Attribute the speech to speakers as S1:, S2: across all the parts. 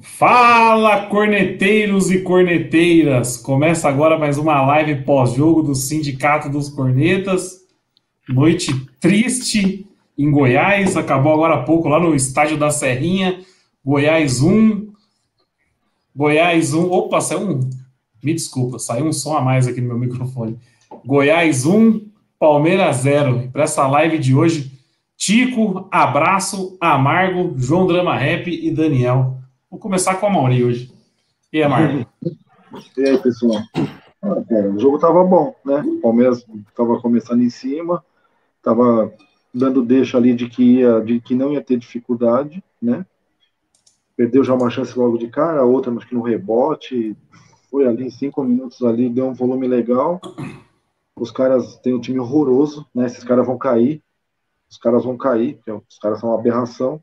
S1: Fala, corneteiros e corneteiras! Começa agora mais uma live pós-jogo do Sindicato dos Cornetas. Noite triste em Goiás, acabou agora há pouco lá no estádio da Serrinha. Goiás 1. Goiás 1. Opa, saiu um. Me desculpa, saiu um som a mais aqui no meu microfone. Goiás 1, Palmeiras 0. Para essa live de hoje, Tico, Abraço, Amargo, João Drama Rap e Daniel. Vou começar com a Mauri hoje. E aí, Amargo?
S2: E aí, pessoal? Ah, cara, o jogo tava bom, né? O Palmeiras tava começando em cima, tava dando deixa ali de que, ia, de que não ia ter dificuldade, né? Perdeu já uma chance logo de cara, outra, acho que no rebote, foi ali em cinco minutos ali, deu um volume legal. Os caras têm um time horroroso, né? Esses caras vão cair, os caras vão cair, os caras são uma aberração.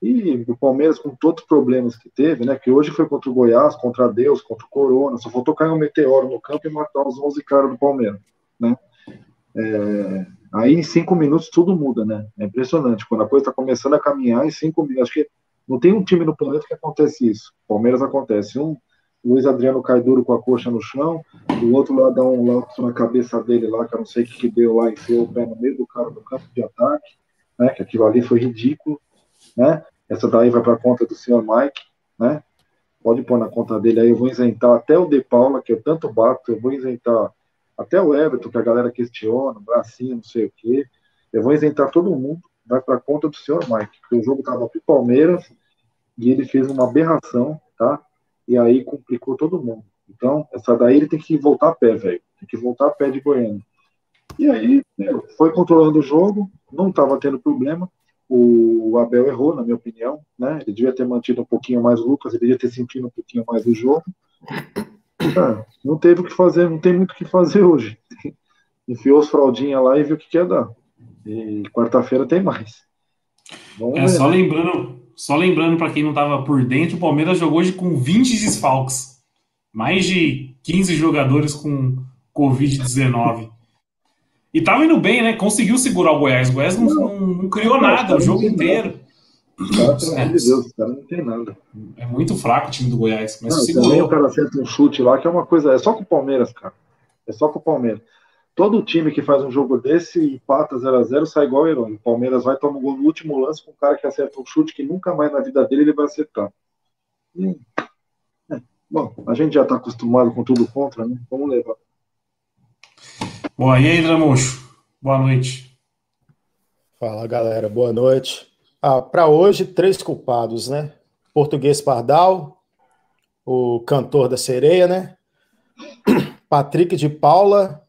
S2: E o Palmeiras, com todos os problemas que teve, né? Que hoje foi contra o Goiás, contra Deus, contra o Corona, só faltou cair um meteoro no campo e matar os 11 caras do Palmeiras, né? É, aí em cinco minutos tudo muda, né? É impressionante. Quando a coisa está começando a caminhar, em cinco minutos, acho que não tem um time no planeta que acontece isso. Palmeiras acontece. Um, Luiz Adriano cai duro com a coxa no chão, o outro lá dá um lapso na cabeça dele lá, que eu não sei o que, que deu lá, enfiou o pé no meio do cara do campo de ataque, né? Que aquilo ali foi ridículo, né? Essa daí vai para conta do senhor Mike, né? Pode pôr na conta dele aí, eu vou isentar até o De Paula, que eu tanto bato, eu vou isentar até o Everton, que a galera questiona, bracinho, não sei o quê. Eu vou isentar todo mundo, vai para conta do senhor Mike, porque o jogo estava pro Palmeiras e ele fez uma aberração, tá? E aí complicou todo mundo. Então, essa daí ele tem que voltar a pé, velho. Tem que voltar a pé de Goiânia. E aí, meu, foi controlando o jogo, não estava tendo problema. O Abel errou, na minha opinião, né? Ele devia ter mantido um pouquinho mais o Lucas, ele devia ter sentido um pouquinho mais o jogo. Ah, não teve o que fazer, não tem muito o que fazer hoje. Enfiou os fraldinhas lá e viu o que quer dar. E quarta-feira tem mais.
S1: Vamos é, ver, só né? lembrando, só lembrando para quem não estava por dentro, o Palmeiras jogou hoje com 20 desfalques. Mais de 15 jogadores com Covid-19. E tava indo bem, né? Conseguiu segurar o Goiás. O Goiás não, não, não criou nada o jogo inteiro.
S2: Cara, pelo amor de Deus, o cara não tem nada.
S1: É muito fraco o time do Goiás. Mas
S2: não,
S1: segurou.
S2: O cara acerta um chute lá, que é uma coisa. É só com o Palmeiras, cara. É só com o Palmeiras. Todo time que faz um jogo desse e empata 0x0 sai igual o herói. O Palmeiras vai tomar um gol no último lance com um cara que acerta um chute que nunca mais na vida dele ele vai acertar. E, é, bom, a gente já está acostumado com tudo contra, né? Vamos levar.
S1: Bom, e aí, Dramuxo? Boa noite.
S3: Fala, galera. Boa noite. Ah, Para hoje, três culpados, né? Português Pardal, o cantor da sereia, né? Patrick de Paula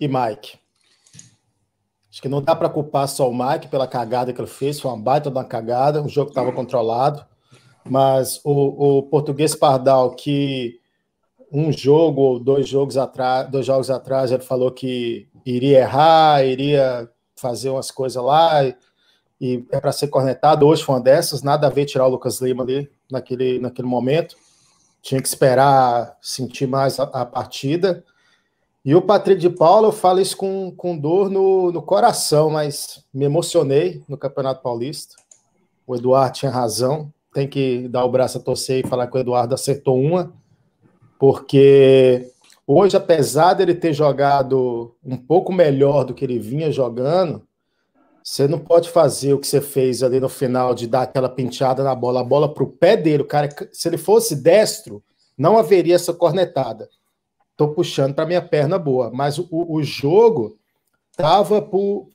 S3: e Mike. Acho que não dá para culpar só o Mike pela cagada que ele fez, foi uma baita de uma cagada, o jogo estava controlado, mas o, o português Pardal, que um jogo ou dois jogos atrás, dois jogos atrás, ele falou que iria errar, iria fazer umas coisas lá, e, e é para ser cornetado. Hoje foi uma dessas, nada a ver tirar o Lucas Lima ali naquele, naquele momento. Tinha que esperar sentir mais a, a partida. E o Patrick de Paula, eu falo isso com, com dor no, no coração, mas me emocionei no Campeonato Paulista. O Eduardo tinha razão, tem que dar o braço a torcer e falar que o Eduardo acertou uma, porque hoje, apesar dele ter jogado um pouco melhor do que ele vinha jogando, você não pode fazer o que você fez ali no final de dar aquela penteada na bola, a bola para o pé dele. O cara, se ele fosse destro, não haveria essa cornetada. Estou puxando para minha perna boa, mas o, o jogo tava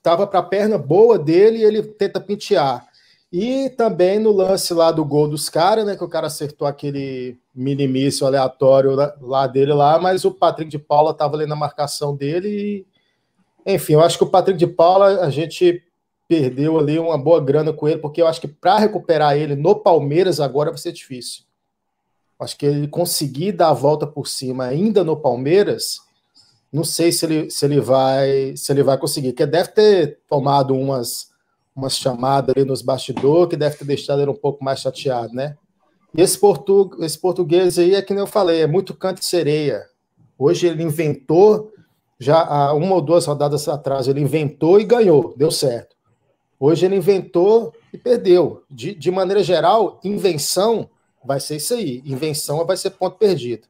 S3: tava para a perna boa dele e ele tenta pentear. E também no lance lá do gol dos caras, né, que o cara acertou aquele minimício aleatório lá, lá dele lá, mas o Patrick de Paula estava ali na marcação dele e, enfim, eu acho que o Patrick de Paula a gente perdeu ali uma boa grana com ele, porque eu acho que para recuperar ele no Palmeiras agora vai ser difícil. Acho que ele conseguir dar a volta por cima ainda no Palmeiras, não sei se ele, se ele vai se ele vai conseguir, porque deve ter tomado umas umas chamadas ali nos bastidores que deve ter deixado ele um pouco mais chateado, né? E esse, portu, esse português aí é que nem eu falei, é muito canto de sereia. Hoje ele inventou, já há uma ou duas rodadas atrás, ele inventou e ganhou, deu certo. Hoje ele inventou e perdeu. De, de maneira geral, invenção vai ser isso aí. Invenção vai ser ponto perdido.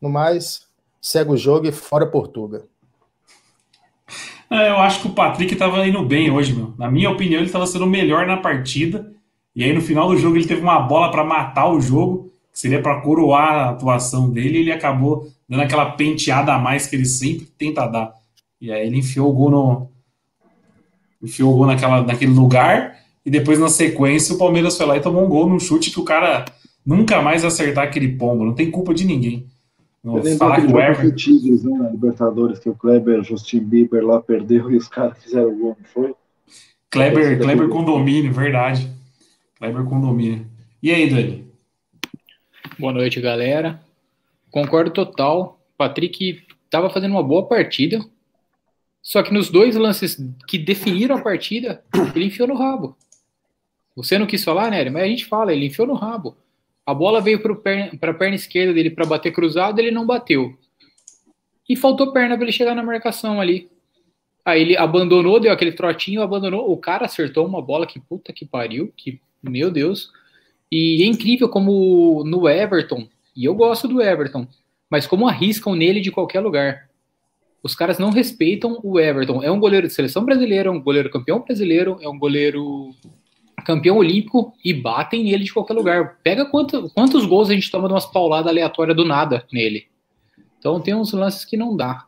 S3: No mais, segue o jogo e fora Portuga.
S1: É, eu acho que o Patrick estava indo bem hoje, meu. Na minha opinião, ele estava sendo o melhor na partida. E aí, no final do jogo, ele teve uma bola para matar o jogo, que seria para coroar a atuação dele, e ele acabou dando aquela penteada a mais que ele sempre tenta dar. E aí, ele enfiou o gol no. Enfiou o gol naquela, naquele lugar, e depois, na sequência, o Palmeiras foi lá e tomou um gol num chute que o cara nunca mais acertar aquele pombo. Não tem culpa de ninguém.
S2: Não, falar que o Everton... Tigres, né, Libertadores, que o Kleber, Justin Bieber lá perdeu e os caras fizeram o gol, não foi?
S1: Kleber, Kleber condomínio, verdade. Kleber condomínio. E aí, Dani?
S4: Boa noite, galera. Concordo total. Patrick estava fazendo uma boa partida, só que nos dois lances que definiram a partida, ele enfiou no rabo. Você não quis falar, né? Mas a gente fala, ele enfiou no rabo. A bola veio para a perna esquerda dele para bater cruzado, ele não bateu. E faltou perna para ele chegar na marcação ali. Aí ele abandonou, deu aquele trotinho, abandonou. O cara acertou uma bola que puta que pariu, que meu Deus. E é incrível como no Everton, e eu gosto do Everton, mas como arriscam nele de qualquer lugar. Os caras não respeitam o Everton. É um goleiro de seleção brasileira, é um goleiro campeão brasileiro, é um goleiro campeão olímpico e batem nele de qualquer lugar. Pega quanto, quantos gols a gente toma de umas pauladas aleatórias do nada nele. Então tem uns lances que não dá.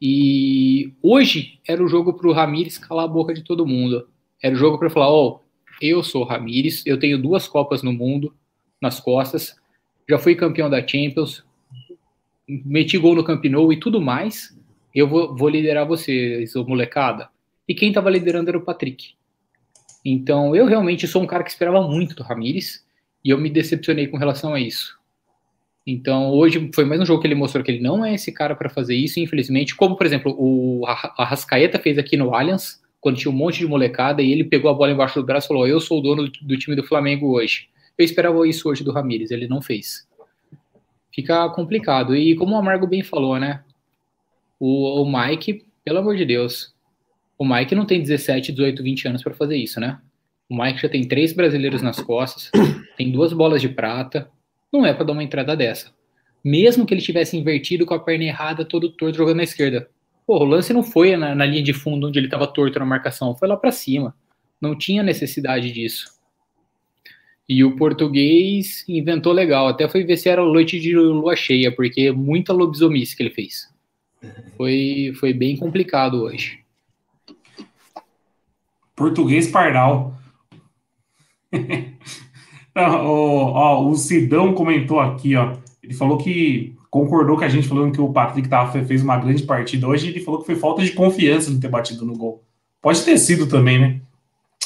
S4: E hoje era o jogo para o Ramires calar a boca de todo mundo. Era o jogo para falar: Ó, oh, eu sou Ramires, eu tenho duas Copas no mundo nas costas, já fui campeão da Champions, meti gol no Camp Nou e tudo mais. Eu vou, vou liderar vocês, molecada. E quem estava liderando era o Patrick. Então, eu realmente sou um cara que esperava muito do Ramires e eu me decepcionei com relação a isso. Então, hoje foi mais um jogo que ele mostrou que ele não é esse cara para fazer isso, infelizmente. Como, por exemplo, o Arrascaeta fez aqui no Allianz, quando tinha um monte de molecada, e ele pegou a bola embaixo do braço e falou: Eu sou o dono do time do Flamengo hoje. Eu esperava isso hoje do Ramires, ele não fez. Fica complicado. E como o Amargo bem falou, né? O, o Mike, pelo amor de Deus, o Mike não tem 17, 18, 20 anos para fazer isso, né? O Mike já tem três brasileiros nas costas, tem duas bolas de prata. Não é para dar uma entrada dessa. Mesmo que ele tivesse invertido com a perna errada, todo torto jogando na esquerda. Pô, o lance não foi na, na linha de fundo onde ele estava torto na marcação, foi lá para cima. Não tinha necessidade disso. E o português inventou legal. Até foi ver se era noite de lua cheia, porque muita lobisomice que ele fez. Foi, foi bem complicado hoje.
S1: Português Pardal. Ó, o Sidão comentou aqui, ó. Ele falou que concordou com a gente falando que o Patrick tava, fez uma grande partida hoje. Ele falou que foi falta de confiança de ter batido no gol. Pode ter sido também, né?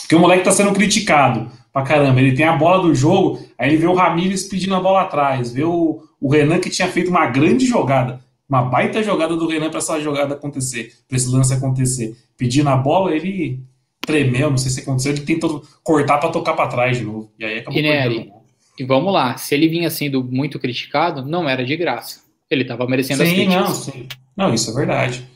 S1: Porque o moleque tá sendo criticado pra caramba. Ele tem a bola do jogo, aí ele vê o Ramires pedindo a bola atrás, vê o, o Renan que tinha feito uma grande jogada, uma baita jogada do Renan para essa jogada acontecer, para esse lance acontecer. Pedindo a bola, ele tremeu, não sei se aconteceu, ele tentou cortar para tocar para trás de novo. E aí acabou
S4: e, e vamos lá, se ele vinha sendo muito criticado, não era de graça. Ele estava merecendo
S1: sim,
S4: as críticas.
S1: Não, sim. não, isso é verdade.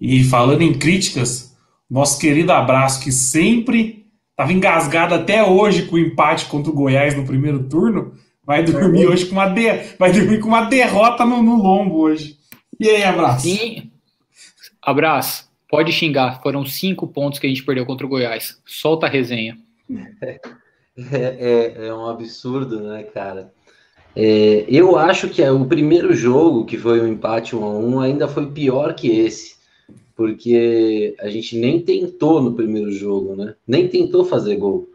S1: E falando em críticas, nosso querido abraço que sempre estava engasgado até hoje com o empate contra o Goiás no primeiro turno, vai dormir hoje com uma de... vai dormir com uma derrota no, no lombo hoje. E aí, abraço?
S4: Sim. Abraço. Pode xingar, foram cinco pontos que a gente perdeu contra o Goiás. Solta a resenha.
S5: É, é, é um absurdo, né, cara? É, eu acho que o primeiro jogo, que foi um empate 1 a 1 ainda foi pior que esse, porque a gente nem tentou no primeiro jogo, né? Nem tentou fazer gol.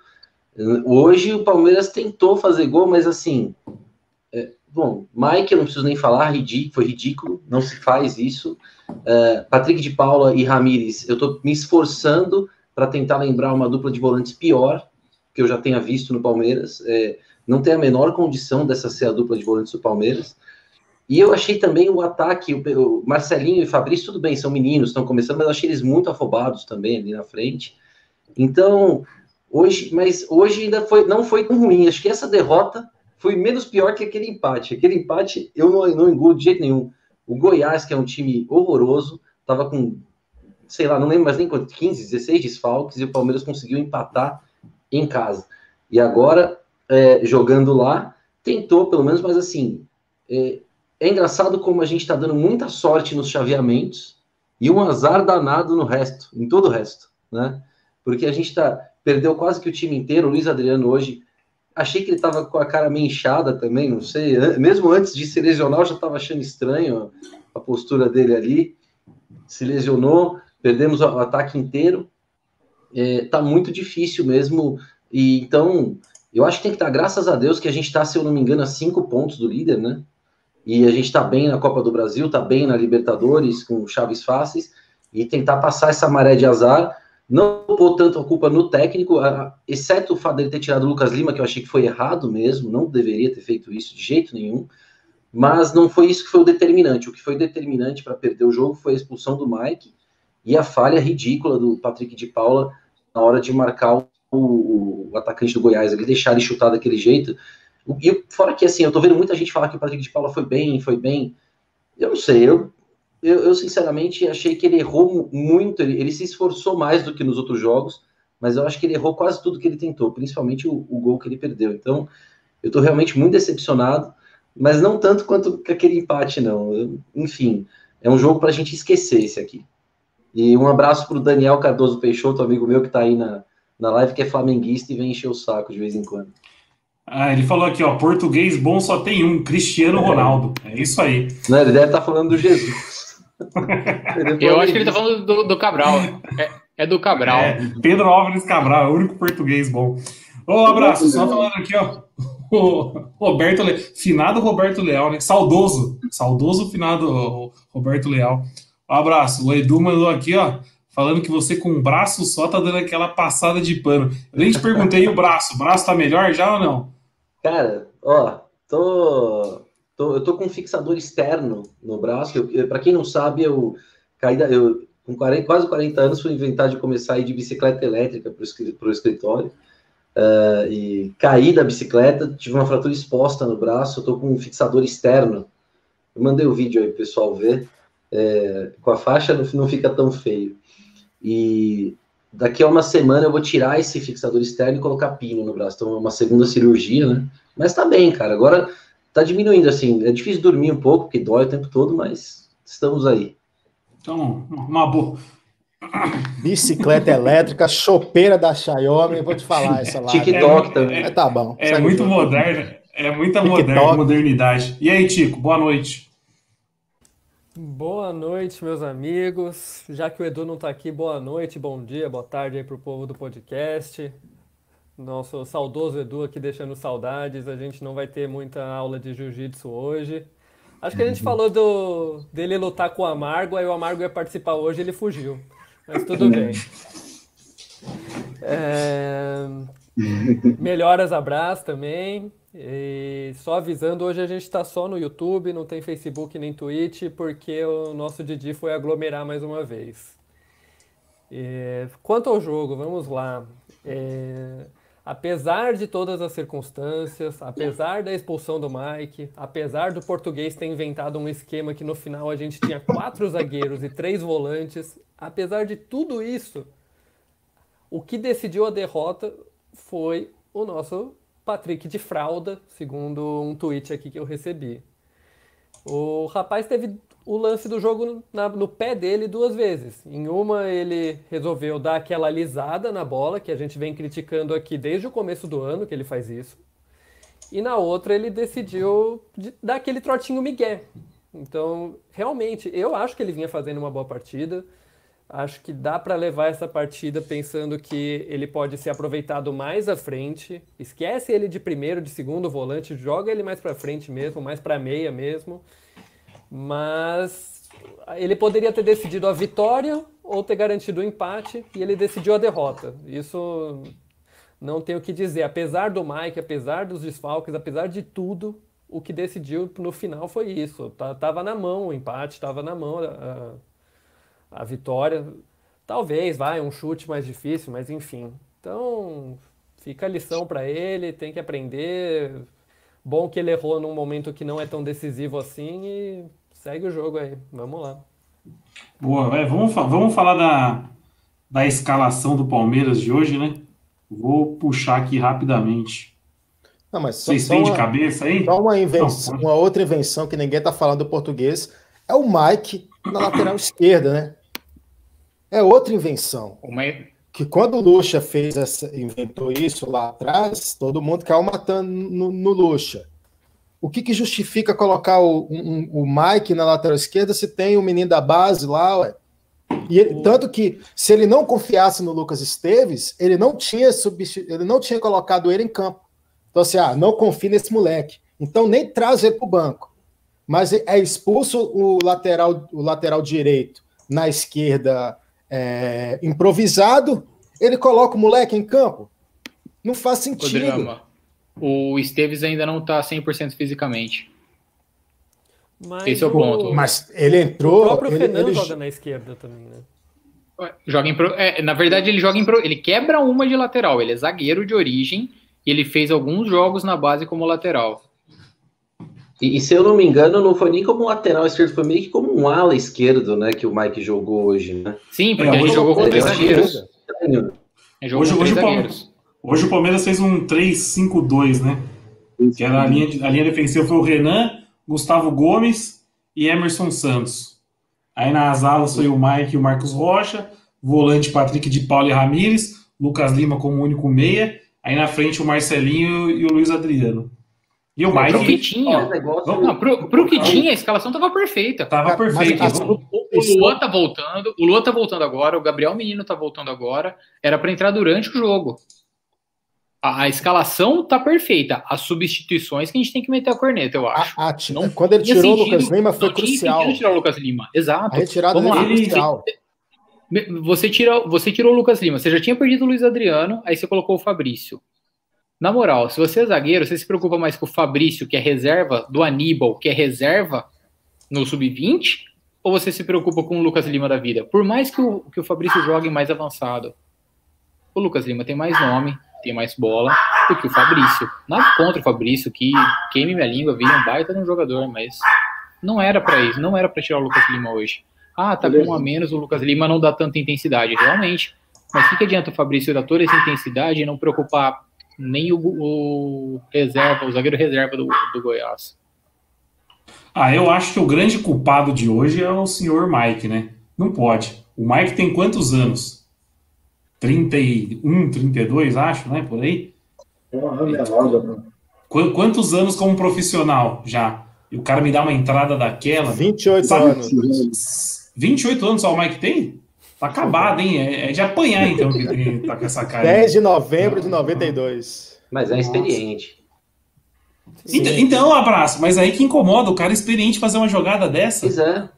S5: Hoje o Palmeiras tentou fazer gol, mas assim, é, bom, Mike, eu não preciso nem falar, foi ridículo, não se faz isso. Uh, Patrick de Paula e Ramires, eu estou me esforçando para tentar lembrar uma dupla de volantes pior que eu já tenha visto no Palmeiras. É, não tem a menor condição dessa ser a dupla de volantes do Palmeiras. E eu achei também o ataque, o, Marcelinho e Fabrício, tudo bem, são meninos, estão começando, mas eu achei eles muito afobados também ali na frente. Então, hoje, mas hoje ainda foi, não foi tão ruim. Acho que essa derrota foi menos pior que aquele empate. Aquele empate eu não, não engulo de jeito nenhum. O Goiás, que é um time horroroso, estava com, sei lá, não lembro mais nem quanto, 15, 16 desfalques, e o Palmeiras conseguiu empatar em casa. E agora, é, jogando lá, tentou pelo menos, mas assim, é, é engraçado como a gente está dando muita sorte nos chaveamentos e um azar danado no resto, em todo o resto, né? Porque a gente tá, perdeu quase que o time inteiro. O Luiz Adriano hoje, achei que ele estava com a cara meio inchada também, não sei. Mesmo antes de se lesionar, eu já estava achando estranho a postura dele ali. Se lesionou, perdemos o ataque inteiro. É, tá muito difícil mesmo. E então, eu acho que tem que estar, graças a Deus, que a gente está, se eu não me engano, a cinco pontos do líder, né? E a gente está bem na Copa do Brasil, está bem na Libertadores, com chaves fáceis, e tentar passar essa maré de azar. Não pôr tanto a culpa no técnico, exceto o fato dele ter tirado o Lucas Lima, que eu achei que foi errado mesmo, não deveria ter feito isso de jeito nenhum. Mas não foi isso que foi o determinante. O que foi determinante para perder o jogo foi a expulsão do Mike e a falha ridícula do Patrick de Paula na hora de marcar o, o, atacante do Goiás, ele deixar ele chutar daquele jeito. E fora que, assim, eu tô vendo muita gente falar que o Patrick de Paula foi bem, foi bem. Eu não sei, eu, eu, eu sinceramente achei que ele errou muito, ele, ele, se esforçou mais do que nos outros jogos, mas eu acho que ele errou quase tudo que ele tentou, principalmente o, o gol que ele perdeu. Então, eu tô realmente muito decepcionado, mas não tanto quanto aquele empate, não. Eu, enfim, é um jogo para a gente esquecer esse aqui. E um abraço para o Daniel Cardoso Peixoto, amigo meu que está aí na, na live, que é flamenguista e vem encher o saco de vez em quando.
S1: Ah, ele falou aqui, ó, português bom só tem um, Cristiano é. Ronaldo. É isso aí.
S5: Não, ele deve estar tá falando do Jesus.
S4: Eu acho que ele está falando do, do Cabral. É, é, do Cabral. É,
S1: Pedro Álvares Cabral, é o único português bom. Ô, um abraço, só falando aqui, ó. O Roberto Le... Finado Roberto Leal, né? Saudoso. Saudoso finado Roberto Leal. Um abraço. O Edu mandou aqui, ó falando que você com um braço só tá dando aquela passada de pano. Eu nem te perguntei o braço. O braço tá melhor já ou não?
S5: Cara, ó, tô, eu tô com um fixador externo no braço. Para quem não sabe, eu caí da, eu com 40, quase 40 anos fui inventar de começar a ir de bicicleta elétrica para o escritório. Uh, e caí da bicicleta, tive uma fratura exposta no braço, eu tô com um fixador externo. Eu mandei o vídeo aí pro pessoal ver. É, com a faixa não, não fica tão feio. E daqui a uma semana eu vou tirar esse fixador externo e colocar pino no braço. Então é uma segunda cirurgia, né? Mas tá bem, cara. Agora tá diminuindo, assim. É difícil dormir um pouco, porque dói o tempo todo, mas estamos aí.
S1: Então, uma boa.
S3: Bicicleta elétrica, chopeira da Xiaomi, eu vou te falar essa lá.
S5: TikTok é, também.
S3: É, tá bom.
S1: É muito moderno, é muita moderna, modernidade. E aí, Tico, boa noite.
S6: Boa noite, meus amigos. Já que o Edu não está aqui, boa noite, bom dia, boa tarde aí para o povo do podcast. Nosso saudoso Edu aqui deixando saudades. A gente não vai ter muita aula de jiu-jitsu hoje. Acho que a gente uhum. falou do, dele lutar com o Amargo, aí o Amargo ia participar hoje ele fugiu. Mas tudo bem. É... Melhoras, abraço também. E só avisando, hoje a gente está só no YouTube, não tem Facebook nem Twitch, porque o nosso Didi foi aglomerar mais uma vez. E, quanto ao jogo, vamos lá. É, apesar de todas as circunstâncias, apesar da expulsão do Mike, apesar do português ter inventado um esquema que no final a gente tinha quatro zagueiros e três volantes, apesar de tudo isso, o que decidiu a derrota foi o nosso Patrick de fralda, segundo um tweet aqui que eu recebi. O rapaz teve o lance do jogo na, no pé dele duas vezes. Em uma, ele resolveu dar aquela alisada na bola, que a gente vem criticando aqui desde o começo do ano que ele faz isso. E na outra, ele decidiu dar aquele trotinho migué. Então, realmente, eu acho que ele vinha fazendo uma boa partida. Acho que dá para levar essa partida pensando que ele pode ser aproveitado mais à frente. Esquece ele de primeiro, de segundo volante, joga ele mais para frente mesmo, mais para meia mesmo. Mas ele poderia ter decidido a vitória ou ter garantido o empate e ele decidiu a derrota. Isso não tenho o que dizer. Apesar do Mike, apesar dos desfalques, apesar de tudo, o que decidiu no final foi isso. Tava na mão o empate, tava na mão a, a vitória. Talvez, vai, um chute mais difícil, mas enfim. Então, fica a lição para ele, tem que aprender. Bom que ele errou num momento que não é tão decisivo assim e segue o jogo aí. Vamos lá.
S1: Boa, é, vamos, vamos falar da, da escalação do Palmeiras de hoje, né? Vou puxar aqui rapidamente.
S3: Não, mas só,
S1: Vocês
S3: só
S1: têm de
S3: uma,
S1: cabeça aí?
S3: só uma, invenção,
S1: Não,
S3: uma outra invenção que ninguém está falando do português é o Mike na lateral esquerda, né? É outra invenção.
S4: Uma,
S3: Que quando o Lucha fez essa, inventou isso lá atrás, todo mundo caiu matando no, no Lucha. O que, que justifica colocar o, um- o Mike na lateral esquerda se tem o menino da base lá, ué? E ele- tanto que se ele não confiasse no Lucas Esteves, ele não tinha substitu... ele não tinha colocado ele em campo. Então assim, ah, não confie nesse moleque. Então nem traz ele para o banco. Mas é expulso o lateral, o lateral direito na esquerda é, improvisado, ele coloca o moleque em campo. Não faz
S4: o
S3: sentido.
S4: O Esteves ainda não tá 100% fisicamente.
S6: Mas
S4: Esse é o ponto.
S3: Mas ele
S6: O
S3: entrou.
S6: próprio
S3: ele,
S6: Renan
S3: ele-
S6: joga na esquerda também, né?
S4: Joga pro- é, na verdade, ele joga em pro- ele quebra uma de lateral. Ele é zagueiro de origem e ele fez alguns jogos na base como lateral.
S5: E, e se eu não me engano, não foi nem como lateral esquerdo, foi meio que como um ala esquerdo, né? Que o Mike jogou hoje, né?
S4: Sim, porque
S1: É,
S4: ele
S1: hoje
S4: jogou com três
S5: é
S4: zagueiros. jogou
S1: Hoje- hoje o Palme-
S4: zagueiros.
S1: Hoje o Palmeiras fez um 3-5-2, né? Que era a linha, de- a linha defensiva foi o Renan, Gustavo Gomes e Emerson Santos. Aí nas alas foi o Mike e o Marcos Rocha, volante Patrick de Paula e Ramires, Lucas Lima como único meia, aí na frente o Marcelinho e o Luiz Adriano. E o
S4: Pro que tinha.
S5: Negócio-
S4: Não, pro, pro que tinha, a escalação tava perfeita.
S1: tava
S3: Mas-
S1: perfeito.
S3: mas-
S1: Vamos-
S4: O Luan tá voltando, o Luan tá voltando agora, o Gabriel Menino tá voltando agora. Era pra entrar durante o jogo. A, a escalação tá perfeita. As substituições que a gente tem que meter a corneta, eu acho.
S3: A- a-
S4: Não
S3: quando ele
S4: tinha
S3: tirou o
S4: sentido-
S3: Lucas Lima foi
S4: não tinha
S3: crucial.
S4: sentido tirar o Lucas Lima. Exato.
S3: A retirada
S4: Vamos
S3: dele
S4: lá.
S3: foi crucial.
S4: Me- Você, tira, você tirou o Lucas Lima, você já tinha perdido o Luiz Adriano, aí você colocou o Fabrício. Na moral, se você é zagueiro, você se preocupa mais com o Fabrício, que é reserva, do Aníbal, que é reserva no sub-20, ou você se preocupa com o Lucas Lima da vida? Por mais que o, que o Fabrício jogue mais avançado, o Lucas Lima tem mais nome, tem mais bola do que o Fabrício. Nada contra o Fabrício, que queime minha língua, vira um baita de um jogador, mas não era pra isso, não era pra tirar o Lucas Lima hoje. Ah, tá com um a menos, o Lucas Lima não dá tanta intensidade, realmente. Mas o que, que adianta o Fabrício dar toda essa intensidade e não preocupar nem o, o reserva, o zagueiro reserva do, do Goiás?
S1: Ah, eu acho que o grande culpado de hoje é o senhor Mike, né? Não pode. O Mike tem quantos anos? 31, 32, acho, né? Por aí. Quantos anos como profissional já? E o cara me dá uma entrada daquela.
S3: 28
S1: Sabe-
S3: anos.
S1: 28 anos só o Mike tem? Tá acabado, hein? É, é de apanhar, então, que ele tá com essa cara.
S3: 10 de novembro de 92.
S5: Mas é experiente.
S1: Então, então, abraço, mas aí que incomoda o cara experiente fazer uma jogada dessa.
S5: Pois é.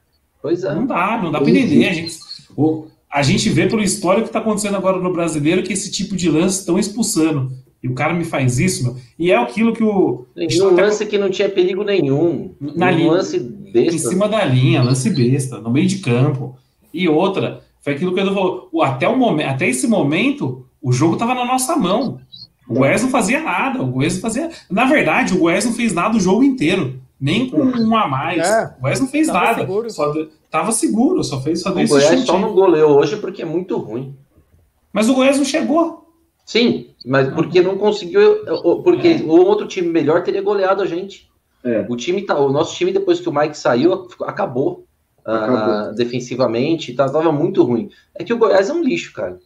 S5: Pois é.
S1: Não dá, não dá pra entender. A gente, a gente vê pelo histórico que tá acontecendo agora no brasileiro que esse tipo de lance estão expulsando. E o cara me faz isso, meu. E é aquilo que o.
S5: Num lance que não tinha perigo nenhum.
S1: Na
S5: um
S1: linha.
S5: lance
S1: Em
S5: besta.
S1: cima da linha, lance besta, no meio de campo. E outra, foi aquilo que eu falou. o- Até, o momento, até esse momento, o jogo tava na nossa mão. O Goiás não fazia nada. O Goiás não fazia. Na verdade, o Goiás não fez nada o jogo inteiro. Nem com um a mais.
S3: É.
S1: O Goiás não fez
S6: Tava
S1: nada.
S6: seguro.
S1: Só de- tava seguro, só fez só
S5: O Goiás
S1: chute
S5: só não goleou hoje porque é muito ruim.
S1: Mas o Goiás não chegou.
S5: Sim, mas porque não conseguiu. Porque o outro time melhor teria goleado a gente.
S2: É.
S5: O time tá, o nosso time depois que o Mike saiu acabou, ah,
S2: Acabou.
S5: defensivamente, tá, tava muito ruim. É que o Goiás é um lixo, cara.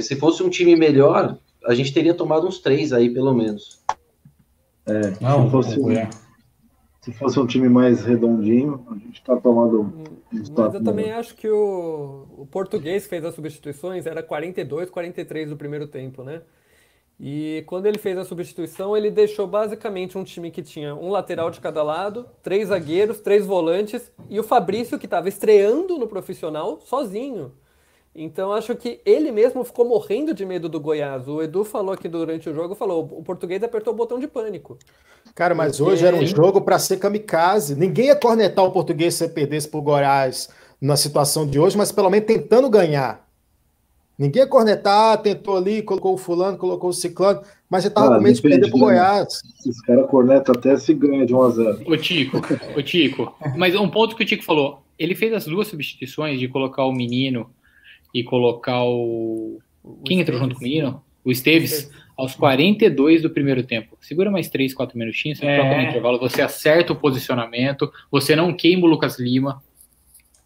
S5: Se fosse um time melhor, a gente teria tomado uns três aí pelo menos.
S1: Não,
S2: se fosse,
S1: o Goiás.
S2: se fosse um time mais redondinho, a gente tá tomando um
S6: Mas
S2: stop
S6: eu também acho que o, o português fez as substituições, era 42, 43 do primeiro tempo, né? E quando ele fez a substituição, ele deixou basicamente um time que tinha um lateral de cada lado, três zagueiros, três volantes e o Fabrício, que estava estreando no profissional, sozinho. Então acho que ele mesmo ficou morrendo de medo do Goiás. O Edu falou aqui durante o jogo, falou, o português apertou o botão de pânico.
S3: Cara, mas
S6: Porque-
S3: hoje era um jogo para ser kamikaze. Ninguém ia cornetar o português se perdesse por Goiás na situação de hoje, mas pelo menos tentando ganhar. Ninguém cornetar, tentou ali, colocou o fulano, colocou o ciclano, mas já tava
S2: Ah,
S3: com medo de perder pro
S2: né?
S3: Goiás.
S2: Os caras cornetam até se ganha de 1 a 0
S4: Ô Tico, ô Tico, mas um ponto que o Tico falou, ele fez as duas substituições de colocar o menino e colocar o.
S6: O
S4: Quem entrou junto com o menino? O Esteves, aos 42 do primeiro tempo. Segura mais 3, 4 minutinhos, você
S1: É.
S4: troca no intervalo, você acerta o posicionamento, você não queima o Lucas Lima.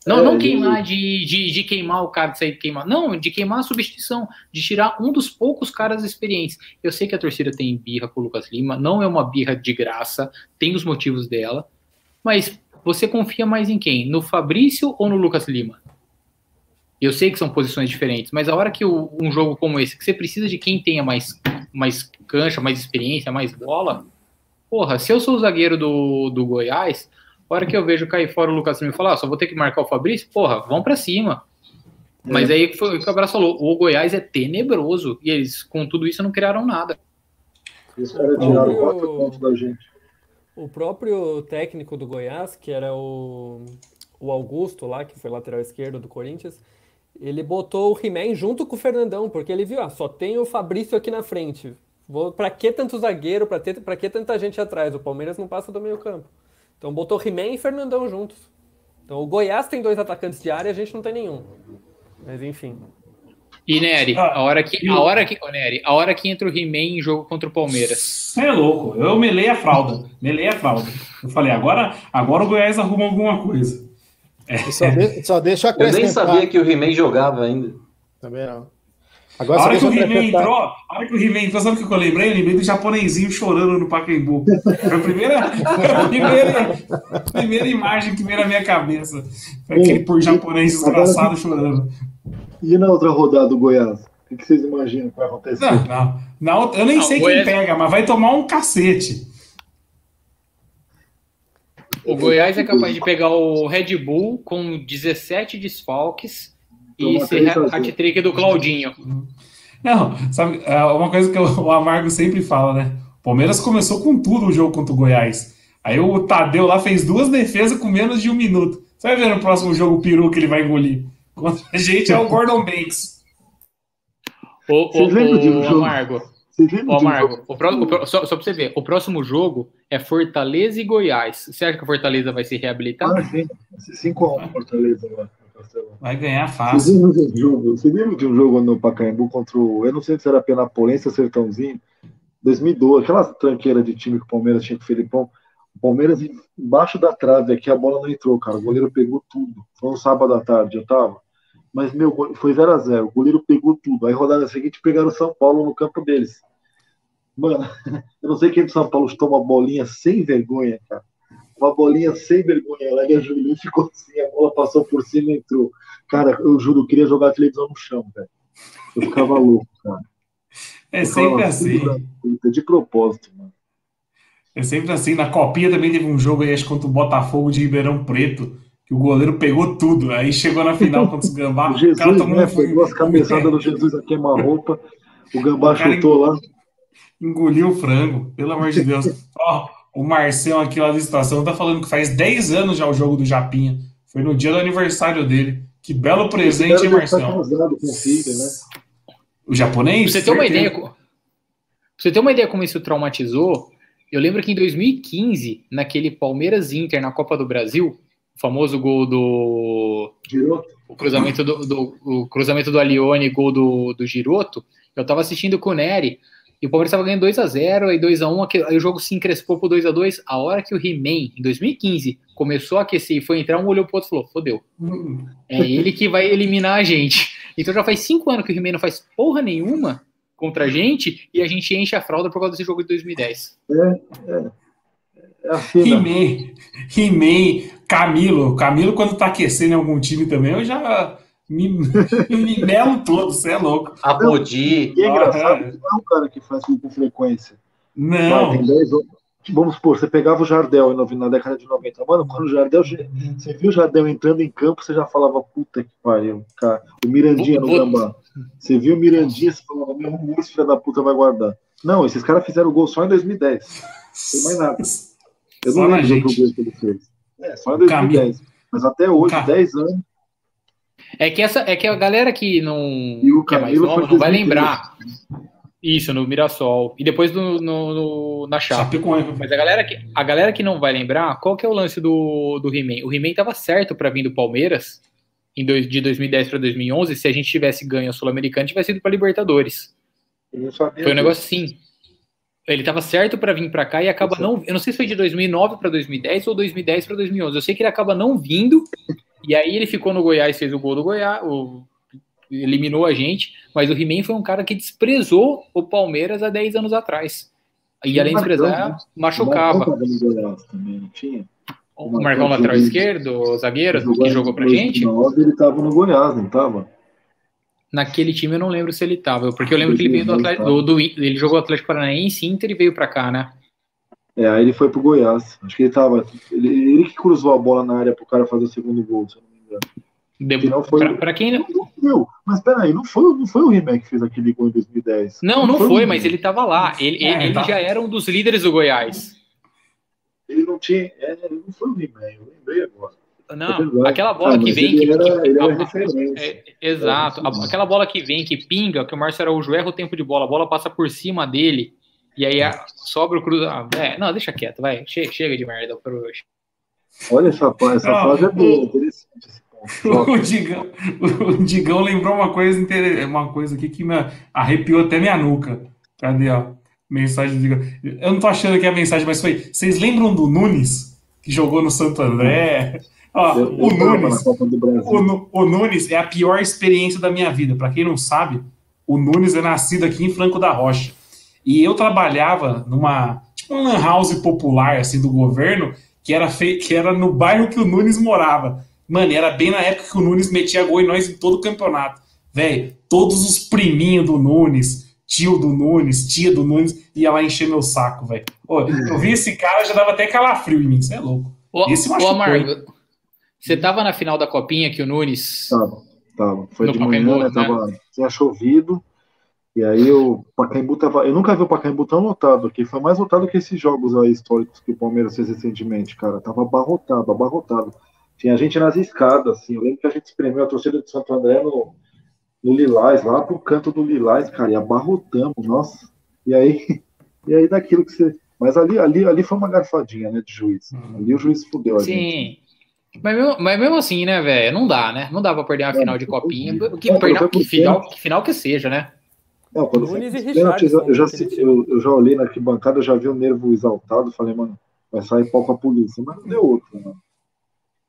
S4: Não, não queimar de, de, de queimar o cara, de sair de queimar. Não, de queimar a substituição, de tirar um dos poucos caras experientes. Eu sei que a torcida tem birra com o Lucas Lima, não é uma birra de graça, tem os motivos dela, mas você confia mais em quem? No Fabrício ou no Lucas Lima? Eu sei que são posições diferentes, mas a hora que o- um jogo como esse, que você precisa de quem tenha mais, mais cancha, mais experiência, mais bola, porra, se eu sou o zagueiro do, do Goiás, a hora que eu vejo cair fora o Lucas Lima e falar, ah, só vou ter que marcar o Fabrício, porra, vão pra cima. Mas aí foi o que o Abraço falou, o Goiás é tenebroso, e eles, com tudo isso, não criaram nada.
S2: Os caras tiraram quatro pontos da gente.
S6: O próprio técnico do Goiás, que era o, o Augusto lá, que foi lateral esquerdo do Corinthians, ele botou o He-Man junto com o Fernandão, porque ele viu, ah, só tem o Fabrício aqui na frente. Vou, pra que tanto zagueiro, pra, ter, pra que tanta gente atrás? O Palmeiras não passa do meio campo. Então botou He-Man e Fernandão juntos. Então o Goiás tem dois atacantes de área e a gente não tem nenhum. Mas enfim.
S4: E Nery,
S1: Ah,
S4: a hora que, a
S1: o-
S4: hora que, ô, Nery, a hora que entra o He-Man em jogo contra o Palmeiras.
S1: Você é louco. Eu melei a fralda. Melei a fralda. Eu falei, agora, agora o Goiás arruma alguma coisa.
S3: E Só, de- só deixa eu
S5: Eu nem sabia que o He-Man jogava ainda.
S3: Também não.
S1: A
S3: Agora só
S1: hora que o He-Man
S3: acrescentar.
S1: entrou, a hora que o He-Man entrou, sabe o que eu lembrei? Eu lembrei do japonesinho chorando no Pacaembu. Foi a primeira, a primeira, a primeira imagem que veio na minha cabeça. Foi aquele por japonês desgraçado chorando.
S2: E na outra rodada do Goiás? O que vocês imaginam que vai acontecer?
S1: Não, não. Na outra- eu nem
S4: Não,
S1: sei
S4: o
S1: quem
S4: Goiás-
S1: pega, mas vai tomar um cacete.
S4: O Goiás é capaz de pegar o Red Bull com 17 desfalques e
S2: zero.
S4: hat-trick do Claudinho.
S1: Não, sabe, é uma coisa que o Amargo sempre fala, né? O Palmeiras começou com tudo o jogo contra o Goiás. Aí o Tadeu lá fez duas defesas com menos de um minuto. Você vai ver no próximo jogo o peru que ele vai engolir. Contra a gente é o Gordon Banks.
S4: Ô, ô, ô? Amargo, ô,
S2: um
S4: Amargo, o pró- o só, só pra você ver, o próximo jogo é Fortaleza e Goiás. Você acha que a Fortaleza vai se reabilitar?
S2: Ah, sim. 5x1 Fortaleza lá.
S1: Vai ganhar fácil.
S2: Vocês lembram de um jogo no Pacaembu contra o. Eu não sei se era Penapolense ou Sertãozinho. 2012, aquela tranqueira de time que o Palmeiras tinha com o Felipão. O Palmeiras embaixo da trave aqui, a bola não entrou, cara. O goleiro pegou tudo. Foi um sábado à tarde, eu tava. Mas, meu, foi 0x0. O goleiro pegou tudo. Aí, rodada seguinte, pegaram o São Paulo no campo deles. Mano, eu não sei quem do São Paulo uma bolinha sem vergonha, cara. Uma bolinha sem vergonha. Ela e a Julinho ficou assim, a bola passou por cima e entrou. Cara, eu juro, eu queria jogar a televisão no chão, velho. Eu ficava louco, cara.
S1: É sempre assim.
S2: Puta, De propósito, mano.
S1: É sempre assim. Na copinha também teve um jogo aí, acho contra o Botafogo de Ribeirão Preto, que o goleiro pegou tudo. Aí chegou na final contra os Gambá.
S2: O
S1: o
S2: Jesus,
S1: cara tomou
S2: né?
S1: um
S2: Pegou as cabeçadas do Jesus a queima-roupa. O Gambá
S1: O
S2: chutou lá.
S1: Engoliu o frango, pelo amor de Deus. Ó, o Marcel aqui lá da estação tá falando que faz 10 anos já o jogo do Japinha. Foi no dia do aniversário dele. Que belo presente, hein,
S2: estar
S1: Marcel?
S2: filho, né?
S1: O japonês?
S4: Pra você ter uma ideia, pra você ter uma ideia como isso traumatizou, eu lembro que em 2015, naquele Palmeiras Inter na Copa do Brasil, o famoso gol do
S2: Girou.
S4: o cruzamento do, do- o cruzamento do Alione, gol do, do Giroto, eu tava assistindo com o Nery, e o Palmeiras tava ganhando 2x0 e 2x1, aquele- aí o jogo se encrespou pro 2x2, a hora que o He-Man, em 2015, começou a aquecer e foi entrar, um olhou pro outro e falou, fodeu, é ele que vai eliminar a gente. Então já faz cinco anos que o He-Man não faz porra nenhuma contra a gente, e a gente enche a fralda por causa desse jogo de 2010.
S2: É assim, né?
S1: He-Man, He-Man, Camilo. Camilo, quando tá aquecendo em algum time também, eu já me, me melo todo, você é louco.
S5: Apodi.
S2: E é engraçado
S1: Ah,
S2: não é um cara que faz isso com frequência.
S1: Não.
S2: tem 10 anos. Vamos supor, você pegava o Jardel na década de 90. Mano, quando o Jardel. Você viu o Jardel entrando em campo, você já falava, puta que pariu, cara. O Mirandinha no Gambá. Você viu o Mirandinha, você falava, meu, esse filho da puta vai guardar. Não, esses caras fizeram o gol só em 2010. tem mais nada. Eu
S1: Só
S2: não lembro
S1: gente.
S2: outro gol que ele fez. É, só em
S1: O Camilo.
S2: 2010. Mas até hoje,
S1: Ca-
S2: 10 anos.
S4: É que essa é que a galera que não
S2: E o
S4: que é mais nova não vai
S2: 2013.
S4: lembrar. Isso, no Mirassol. E depois no, no- no- na Chape.
S1: Chapecoense.
S4: Mas a galera, que, a galera que não vai lembrar, qual que é o lance do, do He-Man? O He-Man tava certo para vir do Palmeiras em dois- de 2010 para 2011 se a gente tivesse ganho a Sul-Americana tivesse ido para Libertadores. Foi um negócio assim. Ele estava certo para vir para cá e acaba não. Eu não sei se foi de 2009 para 2010 ou 2010 para 2011. Eu sei que ele acaba não vindo. E aí ele ficou no Goiás, fez o gol do Goiás, o, eliminou a gente. Mas o He-Man foi um cara que desprezou o Palmeiras há 10 anos atrás. E além de desprezar, machucava. O Marcão lateral esquerdo, o zagueiro, que jogou pra gente.
S2: Ele estava no Goiás, não estava?
S4: Naquele time eu não lembro se ele tava, porque eu lembro que ele veio do Atlético, do, do, ele jogou Atlético Paranaense, Inter e veio para cá, né?
S2: É, aí ele foi pro Goiás. Acho que ele tava. Ele, ele que cruzou a bola na área pro cara fazer o segundo gol, se eu não me engano.
S4: De, não foi, pra, pra quem não.
S2: Meu, mas peraí, não foi, não foi o Rimek que fez aquele gol em 2010.
S4: Não, não, não foi, foi mas ele tava lá. Ele, é, ele tá. já era um dos líderes do Goiás.
S2: Ele não tinha. É, ele não foi o Rimek, eu lembrei agora.
S4: Não, aquela bola ah, que vem. Que, era, que, ele era é, exato. aquela bola que vem, que pinga, que o Márcio Araújo erra o tempo de bola, a bola passa por cima dele, e aí a, sobra o cruzamento. Ah, é, não, deixa quieto, vai. Chega, chega de merda por hoje.
S2: Olha essa, essa não, frase é boa, interessante esse ponto.
S1: O Digão, o Digão lembrou uma coisa, uma coisa aqui que me arrepiou até minha nuca. Cadê, ó? Mensagem do Digão. Eu não tô achando que é a mensagem, mas foi. Vocês lembram do Nunes, que jogou no Santo André? Ó, eu, o, Nunes, o, o, Nunes é a pior experiência da minha vida. Para quem não sabe, o Nunes é nascido aqui em Franco da Rocha. E eu trabalhava numa tipo uma lan house popular assim do governo, que era fe... que era no bairro que o Nunes morava. Mano, era bem na época que o Nunes metia gol em nós em todo o campeonato. Velho, todos os priminhos do Nunes, tio do Nunes, tia do Nunes, ia lá encher meu saco, velho. Eu vi esse cara, já dava até calafrio em mim, você é louco.
S4: Ô, esse ô Amargo, você tava na final da copinha que o Nunes.
S2: Tava, tava. Foi de manhã, né? Tava, né? Tinha chovido. E aí o Pacaembu tava. Eu nunca vi o Pacaembu tão lotado aqui. Foi mais lotado que esses jogos aí históricos que o Palmeiras fez recentemente, cara. Tava abarrotado, abarrotado. Tinha gente nas escadas, assim. Eu lembro que a gente espremeu a torcida de Santo André no, no Lilás, lá pro canto do Lilás, cara, e abarrotamos, nossa. E aí, e aí daquilo que você. Mas ali, ali, ali foi uma garfadinha, né, de juiz. Uhum. Ali o juiz fudeu a
S4: Sim.
S2: gente.
S4: Mas mesmo, mas mesmo assim, né, velho? Não dá, né? Não dá pra perder uma é, final de copinha. Que, é, que, final, que final que seja, né?
S2: Não, quando Nunes e eu, já, eu, eu, já olhei na arquibancada, já vi o nervo exaltado, falei, mano, vai sair pau com a polícia. Mas não deu outro, mano.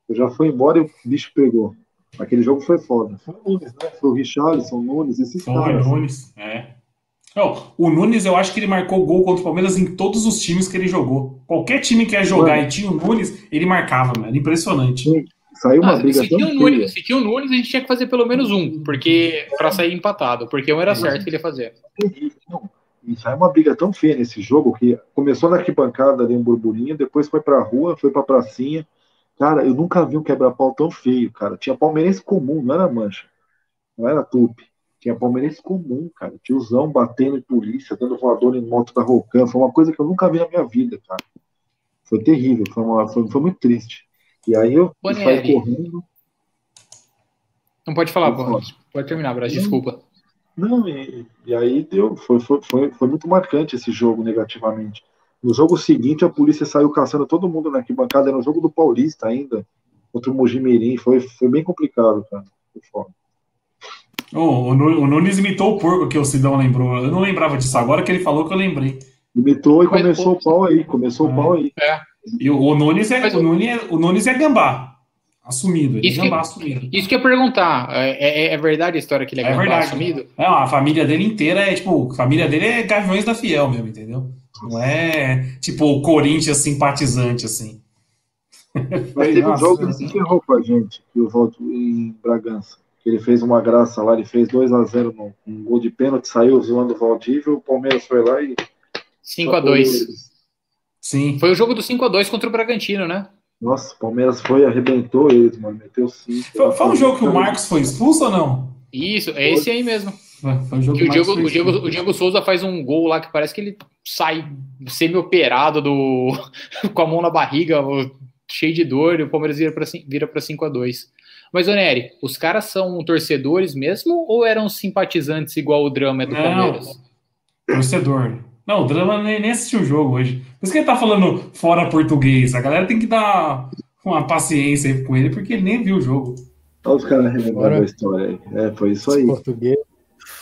S2: Eu já fui embora e o bicho pegou. Aquele jogo foi foda. Foi o Nunes, né? Foi o Richarlison, Nunes, esses
S1: foi caras. Foi o Nunes, é. Não, o Nunes, eu acho que ele marcou gol contra o Palmeiras em todos os times que ele jogou. Qualquer time que ia jogar e tinha o Nunes, ele marcava, mano. Era impressionante. Sim.
S2: Saiu uma ah, briga
S4: se, tinha Nunes, se tinha o Nunes, a gente tinha que fazer pelo menos um, porque para sair empatado, porque um era certo que ele ia fazer.
S2: E saiu uma briga tão feia nesse jogo que começou na arquibancada ali um burburinho, depois foi pra rua, foi pra pracinha. Cara, eu nunca vi um quebra-pau tão feio, cara. Tinha palmeirense comum, não era mancha. Não era tupi. Tinha palmeirense comum, cara. Tiozão batendo em polícia, dando voador em moto da Rocan. Foi uma coisa que eu nunca vi na minha vida, cara. Foi terrível, foi, uma, foi, foi muito triste. E aí eu saí correndo.
S4: Não pode falar, pode, pode terminar, Brás, desculpa.
S2: Não, e, e, aí deu, foi, foi, foi, foi muito marcante esse jogo negativamente. No jogo seguinte, a polícia saiu caçando todo mundo na arquibancada, era no jogo do Paulista ainda, contra o Mojimirim, foi, foi bem complicado, cara. Foi foda.
S1: Oh, o Nunes imitou o porco que o Sidão lembrou. Eu não lembrava disso agora que ele falou que eu lembrei.
S2: Imitou e começou o pau aí. Começou é. o pau aí.
S1: É. E o, Nunes é, o, Nunes é, o Nunes é gambá. Assumido. Ele
S4: isso
S1: é gambá
S4: que,
S1: assumido.
S4: Isso que eu ia perguntar. É, é, é, verdade a história que ele é, é gambá verdade. assumido?
S1: Não, a família dele inteira é tipo. A família dele é Gaviões da Fiel mesmo, entendeu? Não é tipo o Corinthians simpatizante assim.
S2: Mas teve um jogo que ele se ferrou com a gente, que eu volto em Bragança ele fez uma graça lá, ele fez 2 a 0 no um gol de pênalti, saiu zoando o Valdívia, o Palmeiras foi lá e
S4: 5 a 2. Sim. Foi o jogo do 5 a 2 contra o Bragantino, né?
S2: Nossa, o Palmeiras foi arrebentou eles, mano, meteu 5.
S1: Foi, foi um jogo que o Marcos foi expulso ou não?
S4: Isso, é esse aí mesmo. Foi, um jogo que o, Diego, o, Diego, o Diego Souza faz um gol lá que parece que ele sai semi-operado do com a mão na barriga, cheio de dor, e o Palmeiras vira para vira 5 a 2 mas, Oneri, os caras são torcedores mesmo ou eram simpatizantes igual o drama é do
S1: não,
S4: Palmeiras?
S1: Torcedor. Não, o drama nem, nem assistiu o jogo hoje. Por isso que ele tá falando fora português. A galera tem que dar uma paciência aí com ele, porque ele nem viu o jogo.
S2: Olha os caras relembrando a história aí. É, foi isso aí.
S3: Português,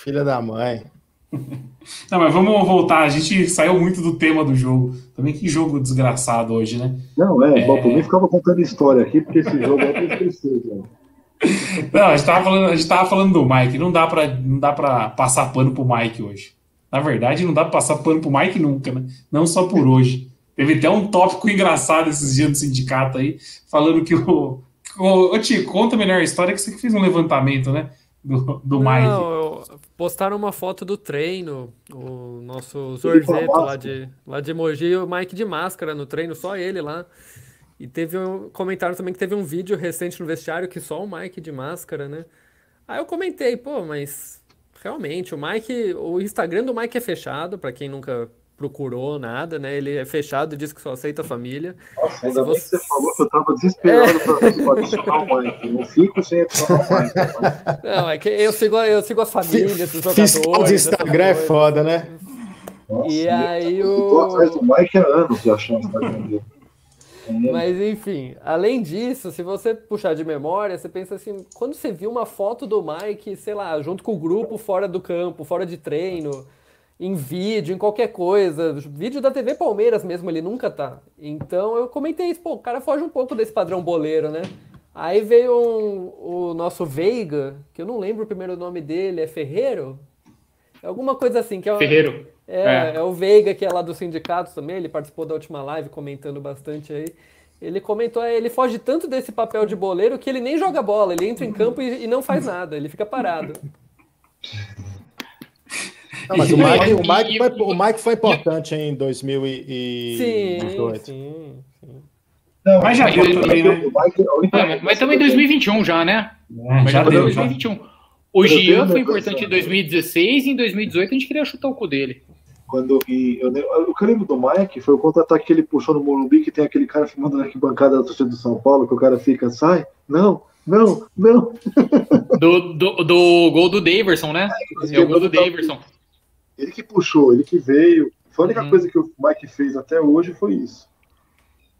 S3: filha da mãe.
S1: Não, mas vamos voltar. A gente saiu muito do tema do jogo. Também que jogo desgraçado hoje, né?
S2: Não, é, é... Bom, por mim ficava contando história aqui, porque esse jogo é pra esquecer,
S1: Não, a gente, tava falando, a gente tava falando do Mike. Não dá, pra, não dá pra passar pano pro Mike hoje. Na verdade, não dá pra passar pano pro Mike nunca, né? Não só por hoje. Teve até um tópico engraçado esses dias do sindicato aí, falando que o. Ô, Tico, conta melhor a história que você fez um levantamento, né? Do, do Mike. Não,
S6: postaram uma foto do treino, o nosso Zorzeto lá de, lá de Mogi, o Mike de máscara no treino, só ele lá. E teve um comentário também que teve um vídeo recente no vestiário que só o Mike de máscara, né? Aí eu comentei, pô, mas realmente o Mike, o Instagram do Mike é fechado, para quem nunca procurou nada, né? Ele é fechado, diz que só aceita a família.
S2: Nossa, ainda bem você... que você falou que eu tava desesperado é. para adicionar o Mike. Não fico sem adicionar o Mike.
S6: Não, é que eu sigo, eu sigo as famílias dos jogadores.
S3: Fiscal de Instagram é foda, né?
S6: Nossa, e aí o...
S2: Eu tô atrás do Mike há anos de achar o Instagram dele.
S6: Mas enfim, além disso, se você puxar de memória, você pensa assim, quando você viu uma foto do Mike, sei lá, junto com o grupo fora do campo, fora de treino, em vídeo, em qualquer coisa. Vídeo da TV Palmeiras mesmo, ele nunca tá. Então eu comentei isso, pô, o cara foge um pouco desse padrão boleiro, né? Aí veio um, o nosso Veiga, que eu não lembro o primeiro nome dele, é Ferreiro? É alguma coisa assim. Que é,
S4: Ferreiro.
S6: É, é. é o Veiga, que é lá do sindicato também, ele participou da última live comentando bastante aí. Ele comentou, é, ele foge tanto desse papel de boleiro que ele nem joga bola, ele entra em campo e, e não faz nada, ele fica parado.
S3: Não, mas o Mike, o, Mike foi, o Mike foi importante em 2018. Sim, sim,
S4: sim. Não, mas já deu também, né? mas também em 2021 já, né? É, mas já deu, 2021. O Gian foi importante em 2016 e em 2018 a gente queria chutar o cu dele.
S2: Quando e eu, o que eu lembro do Mike foi o contra-ataque que ele puxou no Morumbi, que tem aquele cara filmando na arquibancada da torcida do São Paulo, que o cara fica, sai, não, não, não.
S4: Do, do, do gol do Daverson, né? É, é o gol do Daverson.
S2: Ele que puxou, ele que veio. Foi a única uhum. coisa que o Mike fez até hoje foi isso.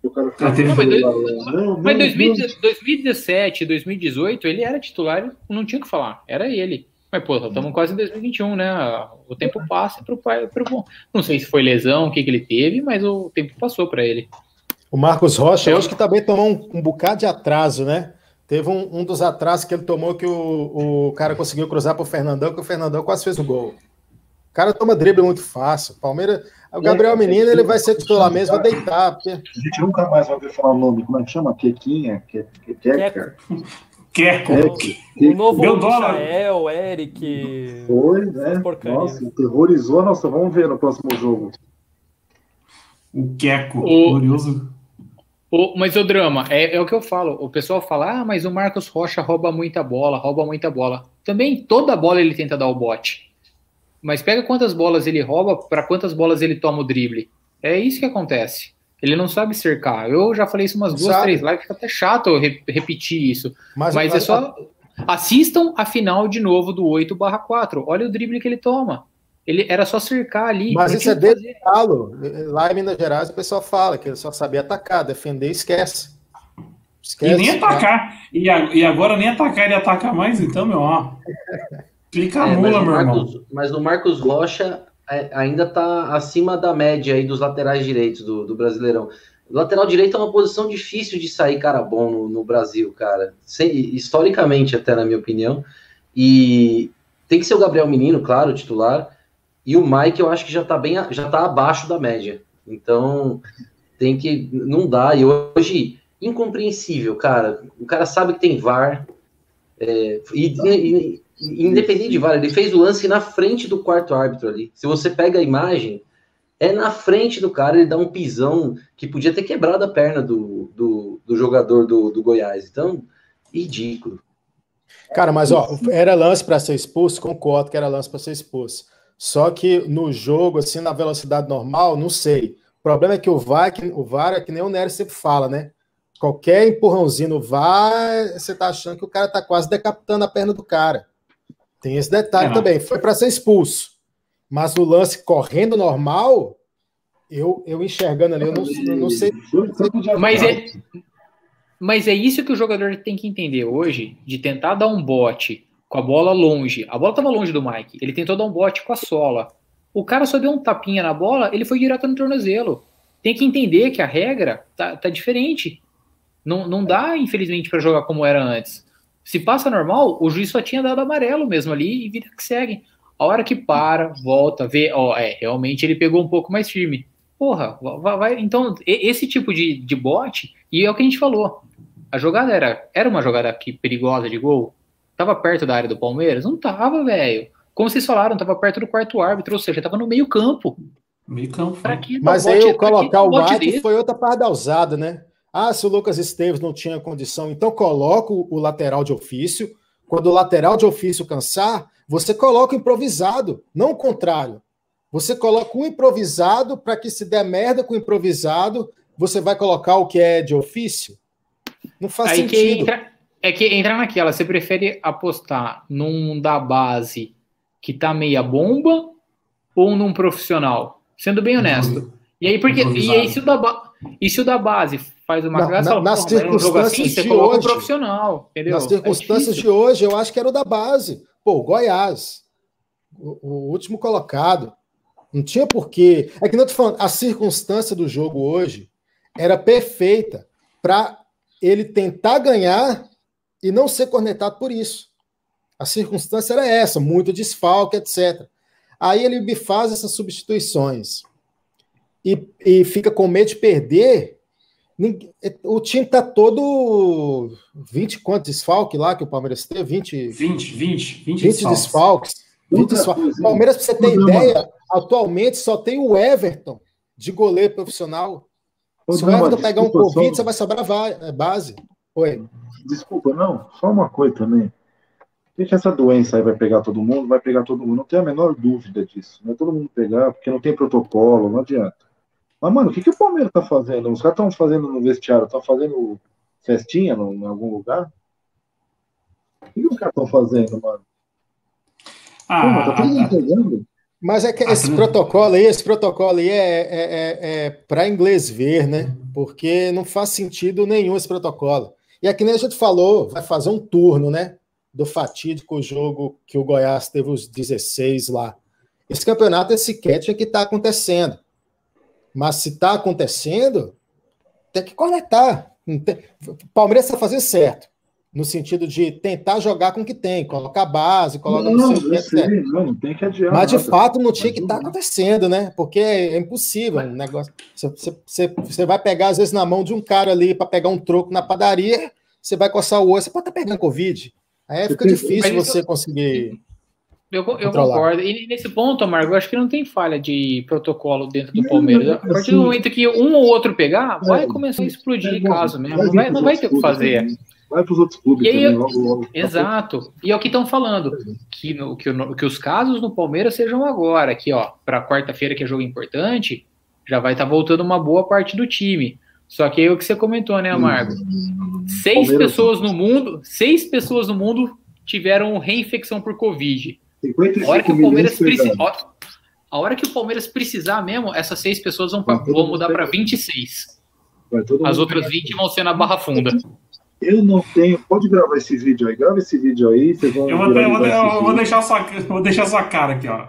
S4: O cara ficou ah, não, mas, não, não, mas 2017, 2018, ele era titular, não tinha o que falar, era ele. Mas, pô, estamos quase em 2021, né? O tempo passa pro pai, pro bom. Não sei se foi lesão, o que, que ele teve, mas o tempo passou para ele.
S3: O Marcos Rocha, eu acho que também tomou um, um bocado de atraso, né? Teve um, um, dos atrasos que ele tomou que o, o cara conseguiu cruzar para o Fernandão, que o Fernandão quase fez o gol. O cara toma drible muito fácil. Palmeiras. O Gabriel Menino, ele vai ser titular mesmo, vai deitar. Porque...
S2: A gente nunca mais vai ouvir falar o nome. Como é que chama? Quequinha? Quequer?
S1: Queco.
S6: O novo Deu Michael, Eric.
S2: Foi, né? Nossa, terrorizou. Nossa, vamos ver no próximo jogo.
S1: O Queco, o... glorioso.
S4: O, mas o drama, é, é, o que eu falo. O pessoal fala, ah, mas o Marcos Rocha rouba muita bola, rouba muita bola. Também toda bola ele tenta dar o bote. Mas pega quantas bolas ele rouba, para quantas bolas ele toma o drible. É isso que acontece. Ele não sabe cercar. Eu já falei isso umas duas, sabe. três lives, fica até chato eu re repetir isso. Mas, mas, é só. Assistam a final de novo do 8 barra 4. Olha o drible que ele toma. Ele era só cercar ali.
S3: Mas isso é desde galo. Lá em Minas Gerais o pessoal fala que ele só sabia atacar, defender esquece.
S1: esquece e nem atacar. E, a, e agora nem atacar, ele ataca mais, então, meu, ó. Fica a é, mula, meu
S5: Marcos,
S1: irmão.
S5: Mas o Marcos Rocha é, ainda está acima da média aí dos laterais direitos do, do Brasileirão. Lateral direito é uma posição difícil de sair cara bom no, no Brasil, cara. Sem, historicamente, até na minha opinião. E tem que ser o Gabriel Menino, claro, titular. E o Mike, eu acho que já está bem, já tá abaixo da média. Então, tem que. Não dá. E hoje, incompreensível, cara. O cara sabe que tem VAR. É, e, e, independente de VAR, ele fez o lance na frente do quarto árbitro ali. Se você pega a imagem, é na frente do cara, ele dá um pisão que podia ter quebrado a perna do, do, do jogador do, do Goiás. Então, ridículo.
S3: Cara, mas ó, era lance para ser expulso, concordo que era lance para ser expulso. Só que no jogo, assim, na velocidade normal, não sei. O problema é que o VAR, o VAR é que nem o Nery sempre fala, né? Qualquer empurrãozinho no VAR, você tá achando que o cara tá quase decapitando a perna do cara. Tem esse detalhe é. também. Foi para ser expulso. Mas no lance correndo normal, eu, eu enxergando ali, eu não, eu não sei.
S4: Mas é, mas é isso que o jogador tem que entender hoje, de tentar dar um bote com a bola longe. A bola estava longe do Mike. Ele tentou dar um bote com a sola. O cara só deu um tapinha na bola, ele foi direto no tornozelo. Tem que entender que a regra tá, tá diferente. Não, não dá, infelizmente, para jogar como era antes. Se passa normal, o juiz só tinha dado amarelo mesmo ali e vida que segue. A hora que para, volta, vê, ó, é, realmente ele pegou um pouco mais firme. Porra, vai, vai então, esse tipo de, de bote, e é o que a gente falou. A jogada era, era uma jogada aqui perigosa de gol? Tava perto da área do Palmeiras? Não tava, velho. Como vocês falaram, tava perto do quarto árbitro, ou seja, tava no meio campo.
S1: Meio campo.
S3: Mas aí eu colocar o Mike foi outra pardalzada, né? Ah, se o Lucas Esteves não tinha condição, então coloca o lateral de ofício. Quando o lateral de ofício cansar, você coloca o improvisado, não o contrário. Você coloca o improvisado para que se der merda com o improvisado, você vai colocar o que é de ofício? Não faz Aí sentido.
S4: Que entra, é que entrar naquela, você prefere apostar num da base que tá meia bomba ou num profissional? Sendo bem honesto. E aí, porque, e aí se o da, e se o da base faz uma
S3: graça, nas circunstâncias assim, de hoje, um
S4: profissional, entendeu?
S3: Nas circunstâncias é de hoje, eu acho que era o da base. Pô, Goiás, o, o último colocado. Não tinha porquê. É que não tô falando, a circunstância do jogo hoje era perfeita para ele tentar ganhar e não ser cornetado por isso. A circunstância era essa, muito desfalque, etc. Aí ele me faz essas substituições e, e fica com medo de perder o time tá todo 20 quantos desfalques lá que o Palmeiras teve? 20,
S1: 20, 20,
S3: 20, 20 desfalques. 20 desfalques. O Palmeiras, para você ter ideia, atualmente só tem o Everton de goleiro profissional. Se o Everton pegar um Covid, só... você vai sobrar é, base. Oi.
S2: Desculpa, não, só uma coisa também. que essa doença aí vai pegar todo mundo, vai pegar todo mundo, não tem a menor dúvida disso. Não é todo mundo pegar, porque não tem protocolo, não adianta. Mas, mano, o que, que o Palmeiras tá fazendo? Os caras estão fazendo no vestiário, estão fazendo festinha no, em algum lugar? O que, que os caras estão fazendo, mano?
S3: Ah, Pô, tá todo mundo pegando. Mas é que esse protocolo aí, esse protocolo aí é, é, é, é para inglês ver, né? Porque não faz sentido nenhum esse protocolo. E é que nem a gente falou, vai fazer um turno, né? Do fatídico jogo que o Goiás teve os 16 lá. Esse campeonato, esse catch é que está acontecendo. Mas se está acontecendo, tem que conectar. Palmeiras está fazendo certo. No sentido de tentar jogar com o que tem, colocar base, colocar
S2: não, no seu sei, não, não tem que adiar.
S3: Mas de fato não tinha que estar tá acontecendo, né? Porque é impossível um negócio. Você, você, você vai pegar, às vezes, na mão de um cara ali para pegar um troco na padaria, você vai coçar o olho, você pode estar tá pegando Covid. Aí fica difícil você conseguir.
S4: Eu, eu concordo. E nesse ponto, Marco, eu acho que não tem falha de protocolo dentro do Palmeiras. A partir do momento que um ou outro pegar, vai começar a explodir caso mesmo. Não vai, não vai ter o que fazer.
S2: Vai para os outros clubes
S4: aí, também, logo, logo. Exato. E é o que estão falando. Que, no, que, no, que os casos no Palmeiras sejam agora. Aqui, ó, para quarta-feira, que é jogo importante, já vai estar tá voltando uma boa parte do time. Só que é o que você comentou, né, Amargo? Seis Palmeiras, pessoas no mundo, seis pessoas no mundo tiveram reinfecção por Covid. A hora que o Palmeiras precisa, a hora que o Palmeiras precisar mesmo, essas seis pessoas vão, pra, vão mudar para 26. As outras 20 vão ser na Barra Funda.
S2: Eu não tenho. Pode gravar esse vídeo aí. Grava esse vídeo aí. Vocês vão
S1: eu vou, eu vou, eu vou deixar sua, vou deixar sua cara aqui, ó.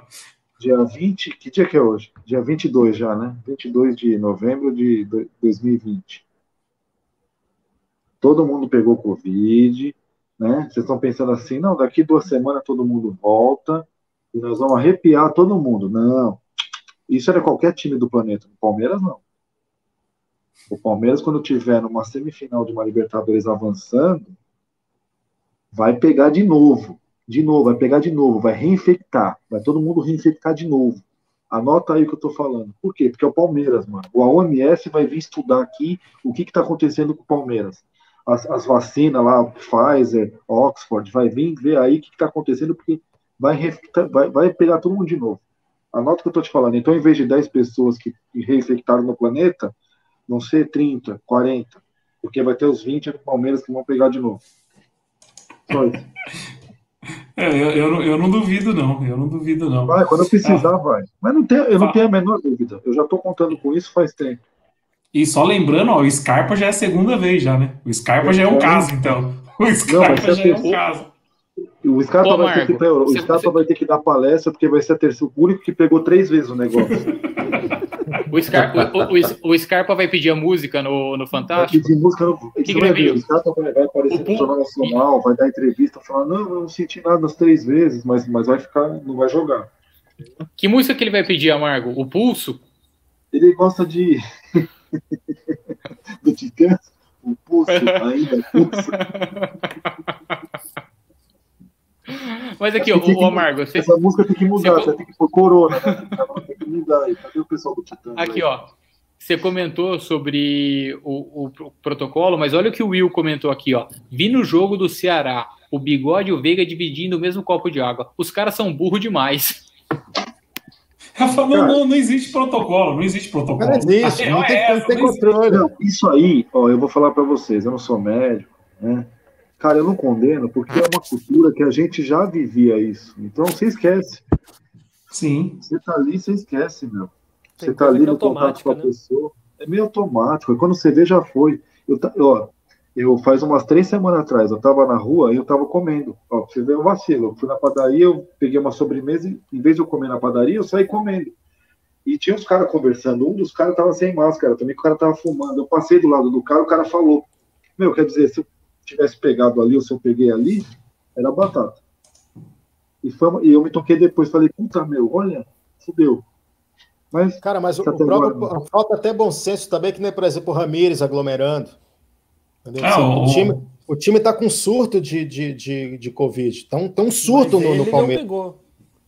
S2: Dia 20. Que dia que é hoje? Dia 22 já, né? 22 de novembro de 2020. Todo mundo pegou Covid né? Vocês estão pensando assim, não, daqui duas semanas todo mundo volta e nós vamos arrepiar todo mundo. Não. Isso era qualquer time do planeta. O Palmeiras, não. O Palmeiras, quando tiver numa semifinal de uma Libertadores avançando, vai pegar de novo. De novo, vai pegar de novo, vai reinfectar. Vai todo mundo reinfectar de novo. Anota aí o que eu tô falando. Por quê? Porque é o Palmeiras, mano. O OMS vai vir estudar aqui o que, que tá acontecendo com o Palmeiras as, as vacinas lá, Pfizer, Oxford, vai vir ver aí o que está acontecendo, porque vai, vai, vai pegar todo mundo de novo. Anota o que eu estou te falando. Então, em vez de 10 pessoas que reinfectaram no planeta, vão ser 30, 40, porque vai ter os 20 Palmeiras que vão pegar de novo. Só isso.
S1: É, eu, eu, eu, não duvido, não. Eu não duvido, não.
S2: Vai, quando eu precisar, ah. vai. Mas não tem, eu não tenho a menor dúvida. Eu já estou contando com isso faz tempo.
S1: E só lembrando, ó, o Scarpa já é a segunda vez já, né? O Scarpa já é um caso, então. O Scarpa não, já é um caso.
S2: O Scarpa
S4: Ô,
S2: vai ter que. O Scarpa
S4: você-
S2: vai ter que dar palestra, porque vai ser a terceira, o único que pegou três vezes o negócio.
S4: O Scarpa, o, o- o Scarpa vai pedir a música no, no
S2: Vai
S4: Fantástico?
S2: pedir música no.
S4: que que
S2: vai
S4: vai
S2: ver, o Scarpa vai, vai aparecer
S4: O
S2: no Jornal Nacional, vai dar entrevista, falar, não, eu não senti nada nas três vezes, mas, mas vai ficar, não vai jogar.
S4: Que música que ele vai pedir, Amargo? O Pulso?
S2: Ele gosta de. Do Titãs, o pulso, ainda pulso.
S4: Mas aqui, ó, o Amargo, você,
S2: Essa música tem que mudar,
S4: Você-
S2: você tem que pôr corona, né? Tem que mudar aí. Cadê o pessoal do?
S4: Aqui,
S2: aí?
S4: ó. Você comentou sobre o, o pro- protocolo, mas olha o que o Will comentou aqui, ó. Vi no jogo do Ceará, o Bigode e o Veiga dividindo o mesmo copo de água. Os caras são burro demais.
S1: Rafa, não, não, não existe protocolo, não existe protocolo.
S3: Não existe,
S1: A
S3: não tem,
S1: é
S3: não tem controle.
S2: Não, isso aí, ó, eu vou falar pra vocês, eu não sou médico, né? Cara, eu não condeno, porque é uma cultura que a gente já vivia isso. Então você esquece.
S1: Sim.
S2: Você tá ali, você esquece, meu.
S6: Tem
S2: Você tá ali
S6: é
S2: no contato com a
S6: né?
S2: pessoa. É meio automático. Quando você vê, já foi. Eu, ó, eu faz umas três semanas atrás, eu tava na rua e eu tava comendo. Ó, você ver o vacilo. Eu fui na padaria, eu peguei uma sobremesa e em vez de eu comer na padaria, eu saí comendo. E tinha uns caras conversando. Um dos caras tava sem máscara também, o cara tava fumando. Eu passei do lado do cara, o cara falou: Meu, quer dizer, se eu tivesse pegado ali ou se eu peguei ali, era batata. E, foi e eu me toquei depois, falei: Puta, meu, olha, fudeu. Mas
S3: Cara, mas o, o próprio, falta até bom senso também, que nem, por exemplo, o Ramires aglomerando. Entendeu?
S1: É,
S3: Assim,
S1: o-
S3: o, time, o time tá com surto de, de, de, de Covid. Tá um, tá um surto
S6: Mas
S3: no,
S6: ele
S3: no
S6: não
S3: Palmeiras.
S6: pegou.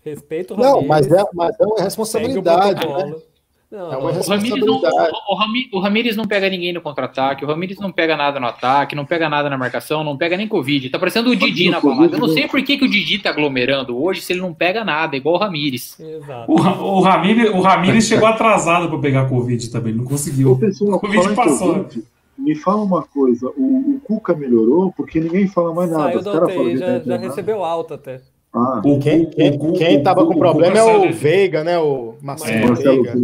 S6: Respeito o
S3: Não,
S6: Ramires,
S3: mas é, mas é uma responsabilidade, né?
S6: protocolo. Não,
S3: É uma
S6: não,
S4: O Ramires, não,
S3: responsabilidade.
S4: o, o Rami- o Ramires não pega ninguém no contra-ataque, o Ramires não pega nada no ataque, não pega nada na marcação, não pega nem Covid. Tá parecendo o Didi na balada. Eu não sei por que, que o Didi tá aglomerando hoje se ele não pega nada, igual o Ramires.
S6: Exato.
S1: O, o, Ramires, o Ramires chegou atrasado para pegar Covid também, não conseguiu.
S2: pessoal,
S1: O Covid passou.
S2: Covid, me fala uma coisa, o, o Cuca melhorou porque ninguém fala mais nada.
S6: Saiu da UTI, já, já recebeu alta até.
S2: Ah,
S1: O,
S3: Quem, quem, quem tava com
S1: o
S3: problema
S1: Cuca
S3: é o Veiga, né? O Marcelo
S1: É,
S2: Marcelo
S3: Veiga.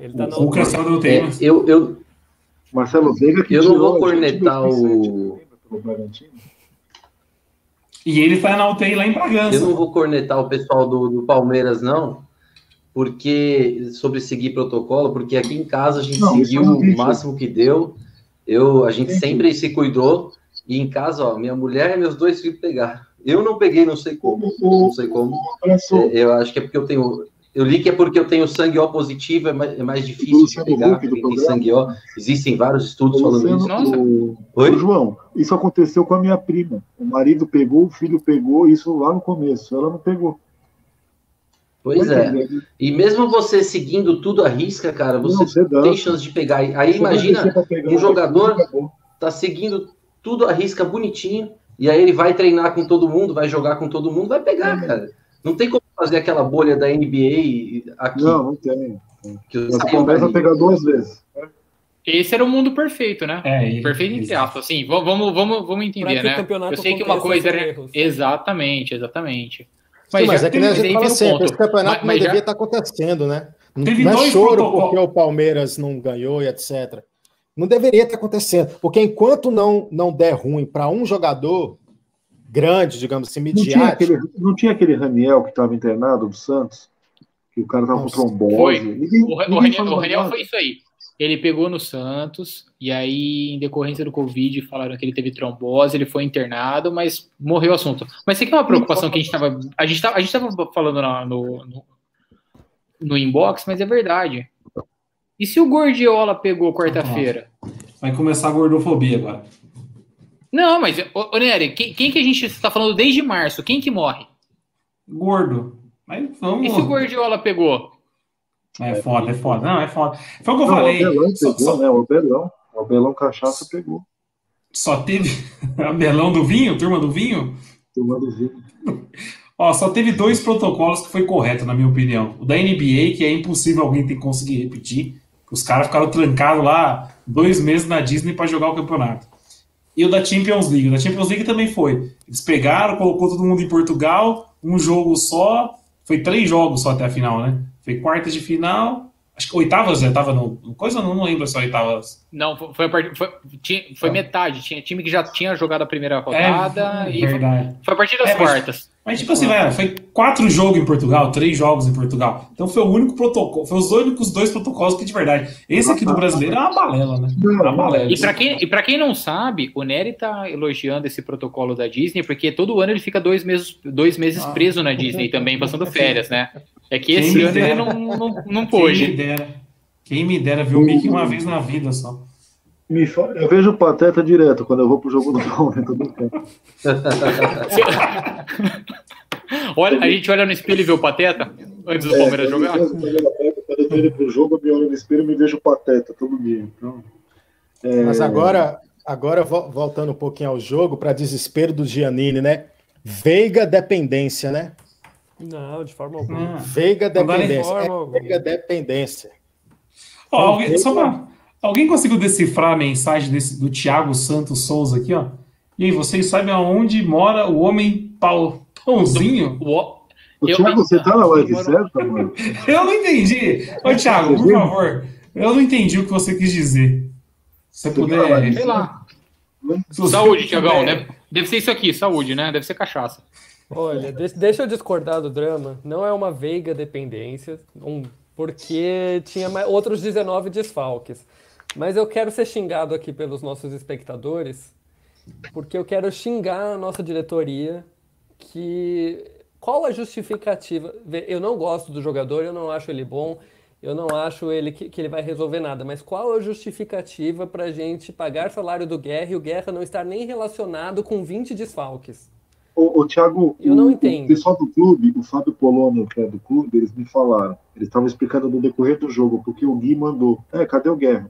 S6: Ele tá na
S1: O Cuca saiu do UTI,
S5: É, eu, eu,
S2: Marcelo Veiga que
S5: Eu não vou cornetar
S2: 2007,
S5: o-
S2: Bragantino?
S1: E ele tá na UTI lá em
S5: eu
S1: Bragança.
S5: não vou cornetar o pessoal do, do Palmeiras, não, porque sobre seguir protocolo, porque aqui em casa a gente
S2: Não,
S5: seguiu
S2: eu
S5: o máximo que deu. Eu, a gente sempre se cuidou. E em casa, ó, minha mulher e meus dois filhos pegaram. Eu não peguei, não sei como. Não sei como. É, Eu acho que é porque eu tenho. Eu li que é porque eu tenho sangue O positivo, é mais, é mais difícil de pegar. Quem tem sangue O. Existem vários estudos falando isso.
S4: Nossa.
S2: o-
S5: Oi?
S2: João, isso aconteceu com a minha prima. O marido pegou, o filho pegou, isso lá no começo. Ela não pegou.
S5: Pois é. E mesmo você seguindo tudo à risca, cara, você
S2: Não, você
S5: tem chance de pegar. Aí
S2: Você
S5: imagina,
S2: pegar,
S5: um jogador- tá seguindo tudo à risca bonitinho, e aí ele vai treinar com todo mundo, vai jogar com todo mundo, vai pegar, cara. Não tem como fazer aquela bolha da NBA aqui.
S2: Não, não tem.
S5: que saio
S2: começa a pegar duas vezes.
S4: Esse era o mundo perfeito, né?
S1: É, ele-
S4: Perfeito entre aspas, assim, vamos, vamos, vamos entender, né? Eu sei que uma coisa era.
S6: erros.
S4: Exatamente, exatamente.
S3: Sim, mas é que nem a
S4: mas
S3: gente fala sempre,
S4: ponto.
S3: esse campeonato
S4: Mas-
S3: não
S4: mas já-
S3: devia estar acontecendo, né? Não
S1: Teve
S3: não é
S1: dois
S3: choro
S1: protocolos.
S3: porque o Palmeiras não ganhou e etc. Não deveria estar acontecendo, porque enquanto não, não der ruim para um jogador grande, digamos assim,
S2: Não tinha,
S3: midiático,
S2: aquele, não tinha aquele Raniel que estava internado do Santos? Que o cara tava com trombose.
S4: Foi.
S2: Ninguém,
S4: O, Ra- o
S2: ninguém
S4: Raniel, o Raniel foi isso aí. Ele pegou no Santos, e aí, em decorrência do Covid, falaram que ele teve trombose, ele foi internado, mas morreu o assunto. Mas isso aqui é uma preocupação que a gente estava. A gente tava, a gente tava falando na- no, no, no inbox, mas é verdade. E se o Gordiola pegou quarta-feira?
S1: Vai começar a gordofobia agora.
S4: Não, mas, ô, ô Nery, quem, quem que a gente está falando desde março? Quem que morre?
S1: Gordo. Mas vamos.
S4: E se o Gordiola pegou?
S1: É foda, é foda. Não, é foda. Foi o que eu
S2: Não,
S1: falei.
S2: O Abelão
S1: Só,
S2: pegou,
S1: só-
S2: né? O Abelão. O Abelão Cachaça pegou.
S1: só teve. Abelão do vinho, turma do vinho?
S2: Tomando vinho.
S1: Ó, só teve dois protocolos que foi correto, na minha opinião. O da NBA, que é impossível alguém ter que conseguir repetir. Os caras ficaram trancados lá dois meses na Disney para jogar o campeonato. E o da Champions League. O da Champions League também foi. Eles pegaram, colocou todo mundo em Portugal, um jogo só. Foi três jogos só até a final, né? Foi quartas de final, Acho que oitavas já tava no. Coisa não, não lembro se oitavas.
S4: Não, foi, a part... foi, tinha, foi metade. Tinha time que já tinha jogado a primeira rodada
S1: É,
S4: e
S1: verdade.
S4: foi a partir das
S1: É, mas-
S4: quartas.
S1: Mas, tipo assim, velho, foi quatro jogos em Portugal, três jogos em Portugal. Então foi o único protocolo, foi os únicos dois protocolos que de verdade. Esse aqui do brasileiro é uma balela, né? É uma balela.
S4: E pra quem, e pra quem não sabe, o Nery tá elogiando esse protocolo da Disney, porque todo ano ele fica dois meses, dois meses
S1: Ah.
S4: preso na Disney também, passando férias, né? É que esse ano ele
S1: dera.
S4: não, não, não
S1: Quem me
S4: pôde.
S1: dera. Quem me dera ver o Mickey uma vez na vida só.
S2: Me fa- Eu vejo o Pateta direto quando eu vou pro jogo do Palmeiras.
S4: Olha, a gente olha no espelho e vê o Pateta antes do Palmeiras jogar.
S2: É, Quando eu tô indo pro jogo, eu me olho no espelho e me vejo o Pateta todo dia. Então, é,
S3: Mas agora, agora vo- voltando um pouquinho ao jogo, para desespero do Giannini, né? Veiga dependência, né?
S6: Não, de forma alguma.
S1: Ah.
S3: Veiga dependência.
S6: forma
S3: É
S6: alguma.
S3: Veiga dependência.
S1: Ó, alguém, só pra- alguém conseguiu decifrar a mensagem desse, do Thiago Santos Souza aqui, ó? E aí, vocês sabem aonde mora o homem pau, pãozinho?
S4: O-
S2: O
S4: Eu-
S2: Thiago, você tá na live
S4: eu-
S2: certa, mano?
S1: Eu não entendi. Ô, Thiago, por favor, eu não entendi o que você quis dizer. Se você puder.
S4: Sei lá. Saúde,
S1: puder-
S4: Tiagão, né? Deve ser isso aqui, saúde, né? Deve ser cachaça.
S6: Olha, de- deixa eu discordar do drama. Não é uma veiga dependência, um- porque tinha mais- outros 19 desfalques. Mas eu quero ser xingado aqui pelos nossos espectadores, porque eu quero xingar a nossa diretoria que qual a justificativa? Eu não gosto do jogador, eu não acho ele bom, eu não acho ele que, que ele vai resolver nada, mas qual a justificativa para a gente pagar salário do Guerra e o Guerra não estar nem relacionado com 20 desfalques?
S2: O, o Thiago,
S6: Eu não
S2: o,
S6: entendo.
S2: o pessoal do clube, o Fábio Polono, que é do clube, eles me falaram. Eles estavam explicando no decorrer do jogo, porque o Gui mandou. É, cadê o Guerra?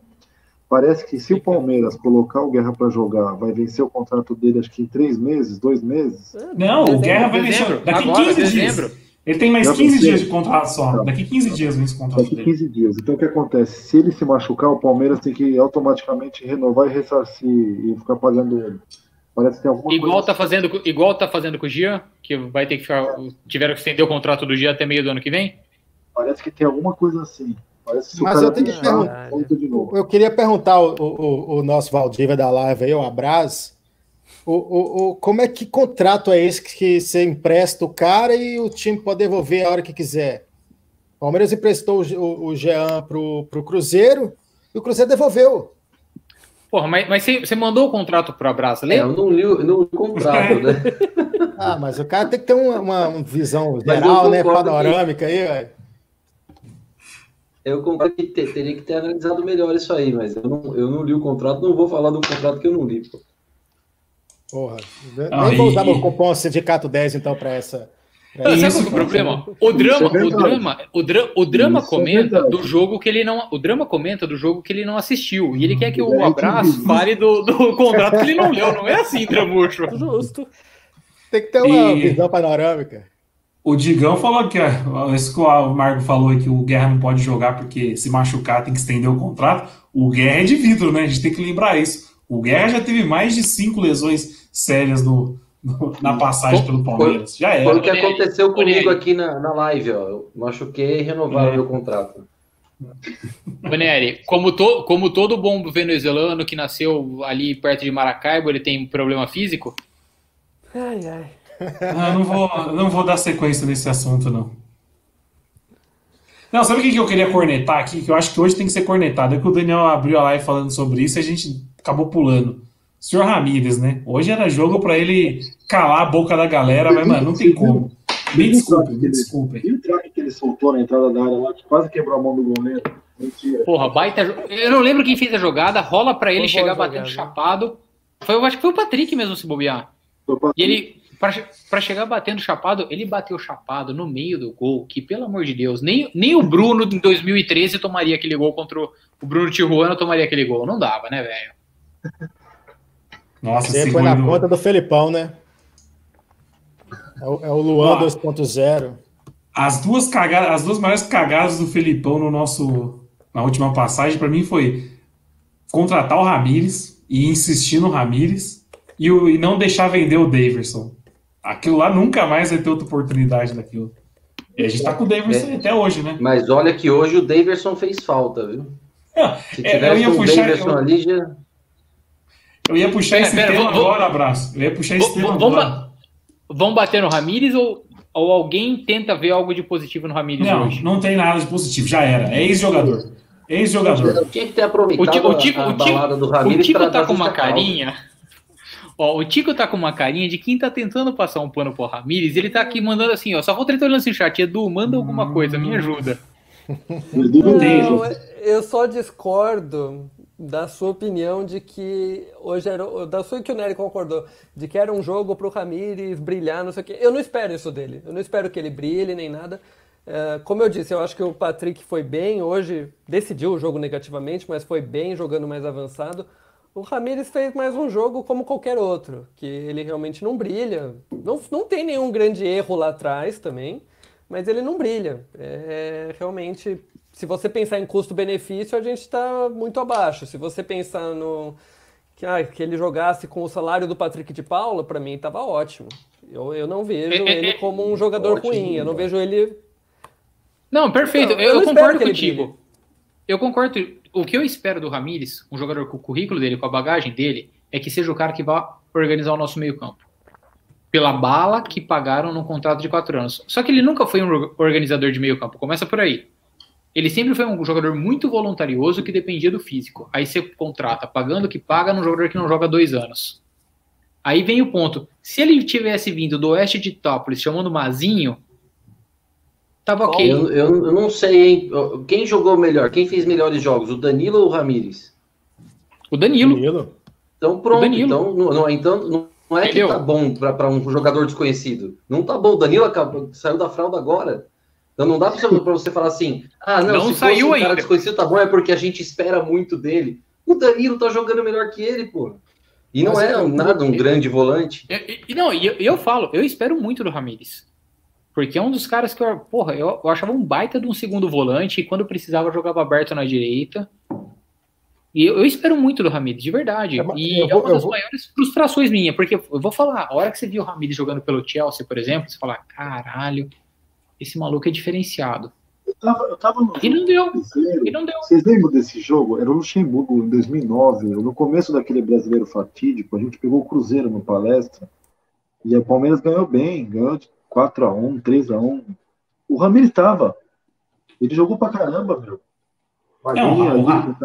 S2: Parece que se o Palmeiras colocar o Guerra para jogar, vai vencer o contrato dele, acho que em três meses, dois meses.
S1: Não, o
S6: Dezembro,
S1: Guerra vai vencer. Daqui
S4: Agora,
S1: 15
S4: dezembro.
S1: dias. Ele tem mais
S2: Já
S1: 15
S2: pensei.
S1: dias de contrato só.
S2: Tá.
S1: Daqui 15 dias vence o contrato
S2: Daqui
S1: dele.
S2: 15 dias. Então o que acontece? Se ele se machucar, o Palmeiras tem que automaticamente renovar e ressarcir e ficar pagando ele. Parece que tem alguma
S4: Igual
S2: coisa.
S4: tá fazendo, com- igual tá fazendo com o Gian, que vai ter que ficar. Tiveram que estender o contrato do Gian até meio do ano que vem.
S2: Parece que tem alguma coisa assim. Parece que
S3: Mas
S2: o
S3: eu tenho que
S6: perguntar.
S2: volta de novo.
S3: Eu queria perguntar o, o, o nosso Valdívia da live aí, o Abraz, o, o, o, como é que contrato é esse que você empresta o cara e o time pode devolver a hora que quiser? O Palmeiras emprestou o, o, o Jean pro, pro Cruzeiro e o Cruzeiro devolveu.
S4: Porra, mas, mas você, você mandou o contrato pro Abraço,
S5: É,
S4: lembra?
S5: eu não li, o- não li o contrato, né?
S3: Ah, mas o cara tem que ter uma, uma visão geral, né?
S5: concordo que-
S3: Panorâmica aí, velho.
S5: Eu concordo que te- teria que ter analisado melhor isso aí, mas eu não, eu não li o contrato, não vou falar do contrato que eu não li. Pô.
S3: Porra.
S1: Ah,
S3: Nem vou
S1: e-
S3: usar meu cupom Sindicato 10, então, para essa. Pra
S4: Sabe
S3: essa-
S4: qual é o problema? O drama,
S2: Isso é
S4: o drama, o, dra o drama
S2: Isso é
S4: comenta
S2: verdade.
S4: do jogo que ele não, o drama comenta do jogo que ele não assistiu e ele quer que
S2: É,
S4: o abraço fale do, do contrato que ele não leu. Não é assim, Tramucho.
S6: Justo.
S3: Tem que ter uma
S1: E-
S3: visão panorâmica.
S1: O Digão falou que, ó, isso que o Marco falou aí, que o Guerra não pode jogar porque se machucar tem que estender o contrato. O Guerra é de vidro, né? A gente tem que lembrar isso. O Guerra já teve mais de cinco lesões sérias no- na passagem pelo Palmeiras. Já
S5: Foi
S1: era.
S5: o que aconteceu comigo aqui na, na live, ó. Eu machuquei e renovaram
S1: É.
S5: meu contrato.
S4: Vaneri, como, to, como todo bom venezuelano que nasceu ali perto de Maracaibo, ele tem problema físico?
S6: Ai, ai.
S1: Ah, não vou, não vou dar sequência nesse assunto, não. Não, sabe o que que eu queria cornetar aqui? Que eu acho que hoje tem que ser cornetado. É que o Daniel abriu a live falando sobre isso e a gente acabou pulando. Senhor Ramírez, né? Hoje era jogo pra ele calar a boca da galera, mas, mano, não tem como. Me desculpe, me desculpe.
S2: E o traque que ele soltou na entrada da área lá, que quase quebrou a mão do goleiro? Mentira.
S4: Porra, baita. Eu não lembro quem fez a jogada, rola pra ele
S6: Foi
S4: chegar batendo
S6: jogada.
S4: chapado. Foi, eu acho que foi o Patrick mesmo se bobear. E ele, pra chegar batendo chapado, ele bateu chapado no meio do gol, que pelo amor de Deus, nem, nem o Bruno em 2013 tomaria aquele gol contra o, o Bruno Tijuana, tomaria aquele gol. Não dava, né, velho?
S1: Nossa,
S3: Você foi na conta do Felipão, né? É o, é o Luan
S1: Ó.
S3: 2.0.
S1: As duas cagadas, as duas maiores cagadas do Felipão no nosso na última passagem pra mim foi contratar o Ramires e insistir no Ramires e, o- e não deixar vender o Daverson. Aquilo lá nunca mais vai ter outra oportunidade daquilo. E a gente tá com o Davidson
S5: É.
S1: até hoje, né?
S5: Mas olha que hoje o Daverson fez falta, viu? Se
S1: É, eu
S5: tivesse
S1: ia
S5: um
S1: puxar-
S5: Daverson
S1: eu-
S5: ali, já...
S1: Eu ia puxar
S4: Pera,
S1: esse
S4: pera,
S1: tema
S4: vou-
S1: agora, abraço. Eu ia puxar esse
S4: V-
S1: tema
S4: Vamos,
S1: agora.
S4: ba- vamos bater no Ramires ou, ou alguém tenta ver algo de positivo no Ramires
S1: Não,
S4: hoje?
S1: não tem nada de positivo, já era. É ex-jogador. Ex-jogador.
S5: Tinha que ter aproveitado
S4: O Ti- o Tico-
S5: a, a
S4: o Tico-
S5: balada do
S4: O
S5: Ramires
S4: Tico
S5: pra
S4: tá com uma carinha. Ó, o Tico tá com uma carinha de quem tá tentando passar um pano pro Ramires. Ele tá aqui mandando assim, ó. Só vou tretando no chat. Edu, manda alguma coisa, me ajuda.
S1: Tem,
S2: tempo.
S6: Não, eu só discordo da sua opinião de que hoje era. Da sua que o Nery concordou, de que era um jogo pro Ramires brilhar, não sei o quê. Eu não espero isso dele. Eu não espero que ele brilhe nem nada. É, como eu disse, eu acho que o Patrick foi bem hoje, decidiu o jogo negativamente, mas foi bem jogando mais avançado. O Ramires fez mais um jogo como qualquer outro, que ele realmente não brilha. Não, não tem nenhum grande erro lá atrás também, mas ele não brilha. É, realmente, se você pensar em custo-benefício, a gente está muito abaixo. Se você pensar no que, ah, que ele jogasse com o salário do Patrick de Paula, para mim estava ótimo. Eu, eu não vejo
S4: É, é,
S6: ele
S4: é.
S6: como um jogador
S5: Ótimo,
S6: ruim. Eu não vejo ele
S4: Não, perfeito.
S6: Não,
S4: eu
S6: eu
S4: concordo
S6: que ele
S4: contigo.
S6: brilhe.
S4: Eu concordo. O que eu espero do Ramires, um jogador com o currículo dele, com a bagagem dele, é que seja o cara que vá organizar o nosso meio-campo. Pela bala que pagaram no contrato de quatro anos. Só que ele nunca foi um organizador de meio-campo. Começa por aí. Ele sempre foi um jogador muito voluntarioso que dependia do físico. Aí você contrata, pagando o que paga, num jogador que não joga há dois anos. Aí vem o ponto. Se ele tivesse vindo do oeste de Tópolis chamando Mazinho, tava ok.
S5: Eu, eu, eu não sei, hein? Quem jogou melhor? Quem fez melhores jogos? O Danilo ou o Ramires?
S4: O Danilo.
S3: Danilo.
S5: Então pronto.
S4: Danilo.
S5: Então não, não- então não, não é que
S4: Entendeu?
S5: tá bom para um jogador desconhecido. Não tá bom. O Danilo acabou, saiu da fralda agora. Então não dá para você, pra você falar assim, ah, não,
S4: Não
S5: se
S4: saiu
S5: um cara
S4: ainda.
S5: desconhecido tá bom, é porque a gente espera muito dele. O Danilo tá jogando melhor que ele, pô. E não
S3: Mas
S5: é
S3: eu-
S5: nada um grande volante.
S4: E, e- não, e eu, eu falo, eu espero muito do Ramires. Porque é um dos caras que eu, porra, eu, eu achava um baita de um segundo volante e quando precisava jogava aberto na direita. E eu, eu espero muito do Ramires, de verdade.
S3: É,
S4: e
S3: eu
S4: é
S3: vou-
S4: uma
S3: eu
S4: das
S3: vou-
S4: maiores frustrações minha, porque eu vou falar, a hora que você viu o Ramires jogando pelo Chelsea, por exemplo, você fala, caralho, esse maluco é diferenciado.
S2: Eu tava, eu tava no
S4: E não deu, e não deu.
S2: Vocês lembram desse jogo? Era o Luxemburgo em 2009, no começo daquele brasileiro fatídico. A gente pegou o Cruzeiro no palestra e o Palmeiras ganhou bem, ganhou de 4x1, 3x1. O Ramires estava. Ele jogou pra caramba, meu. Ali,
S1: o-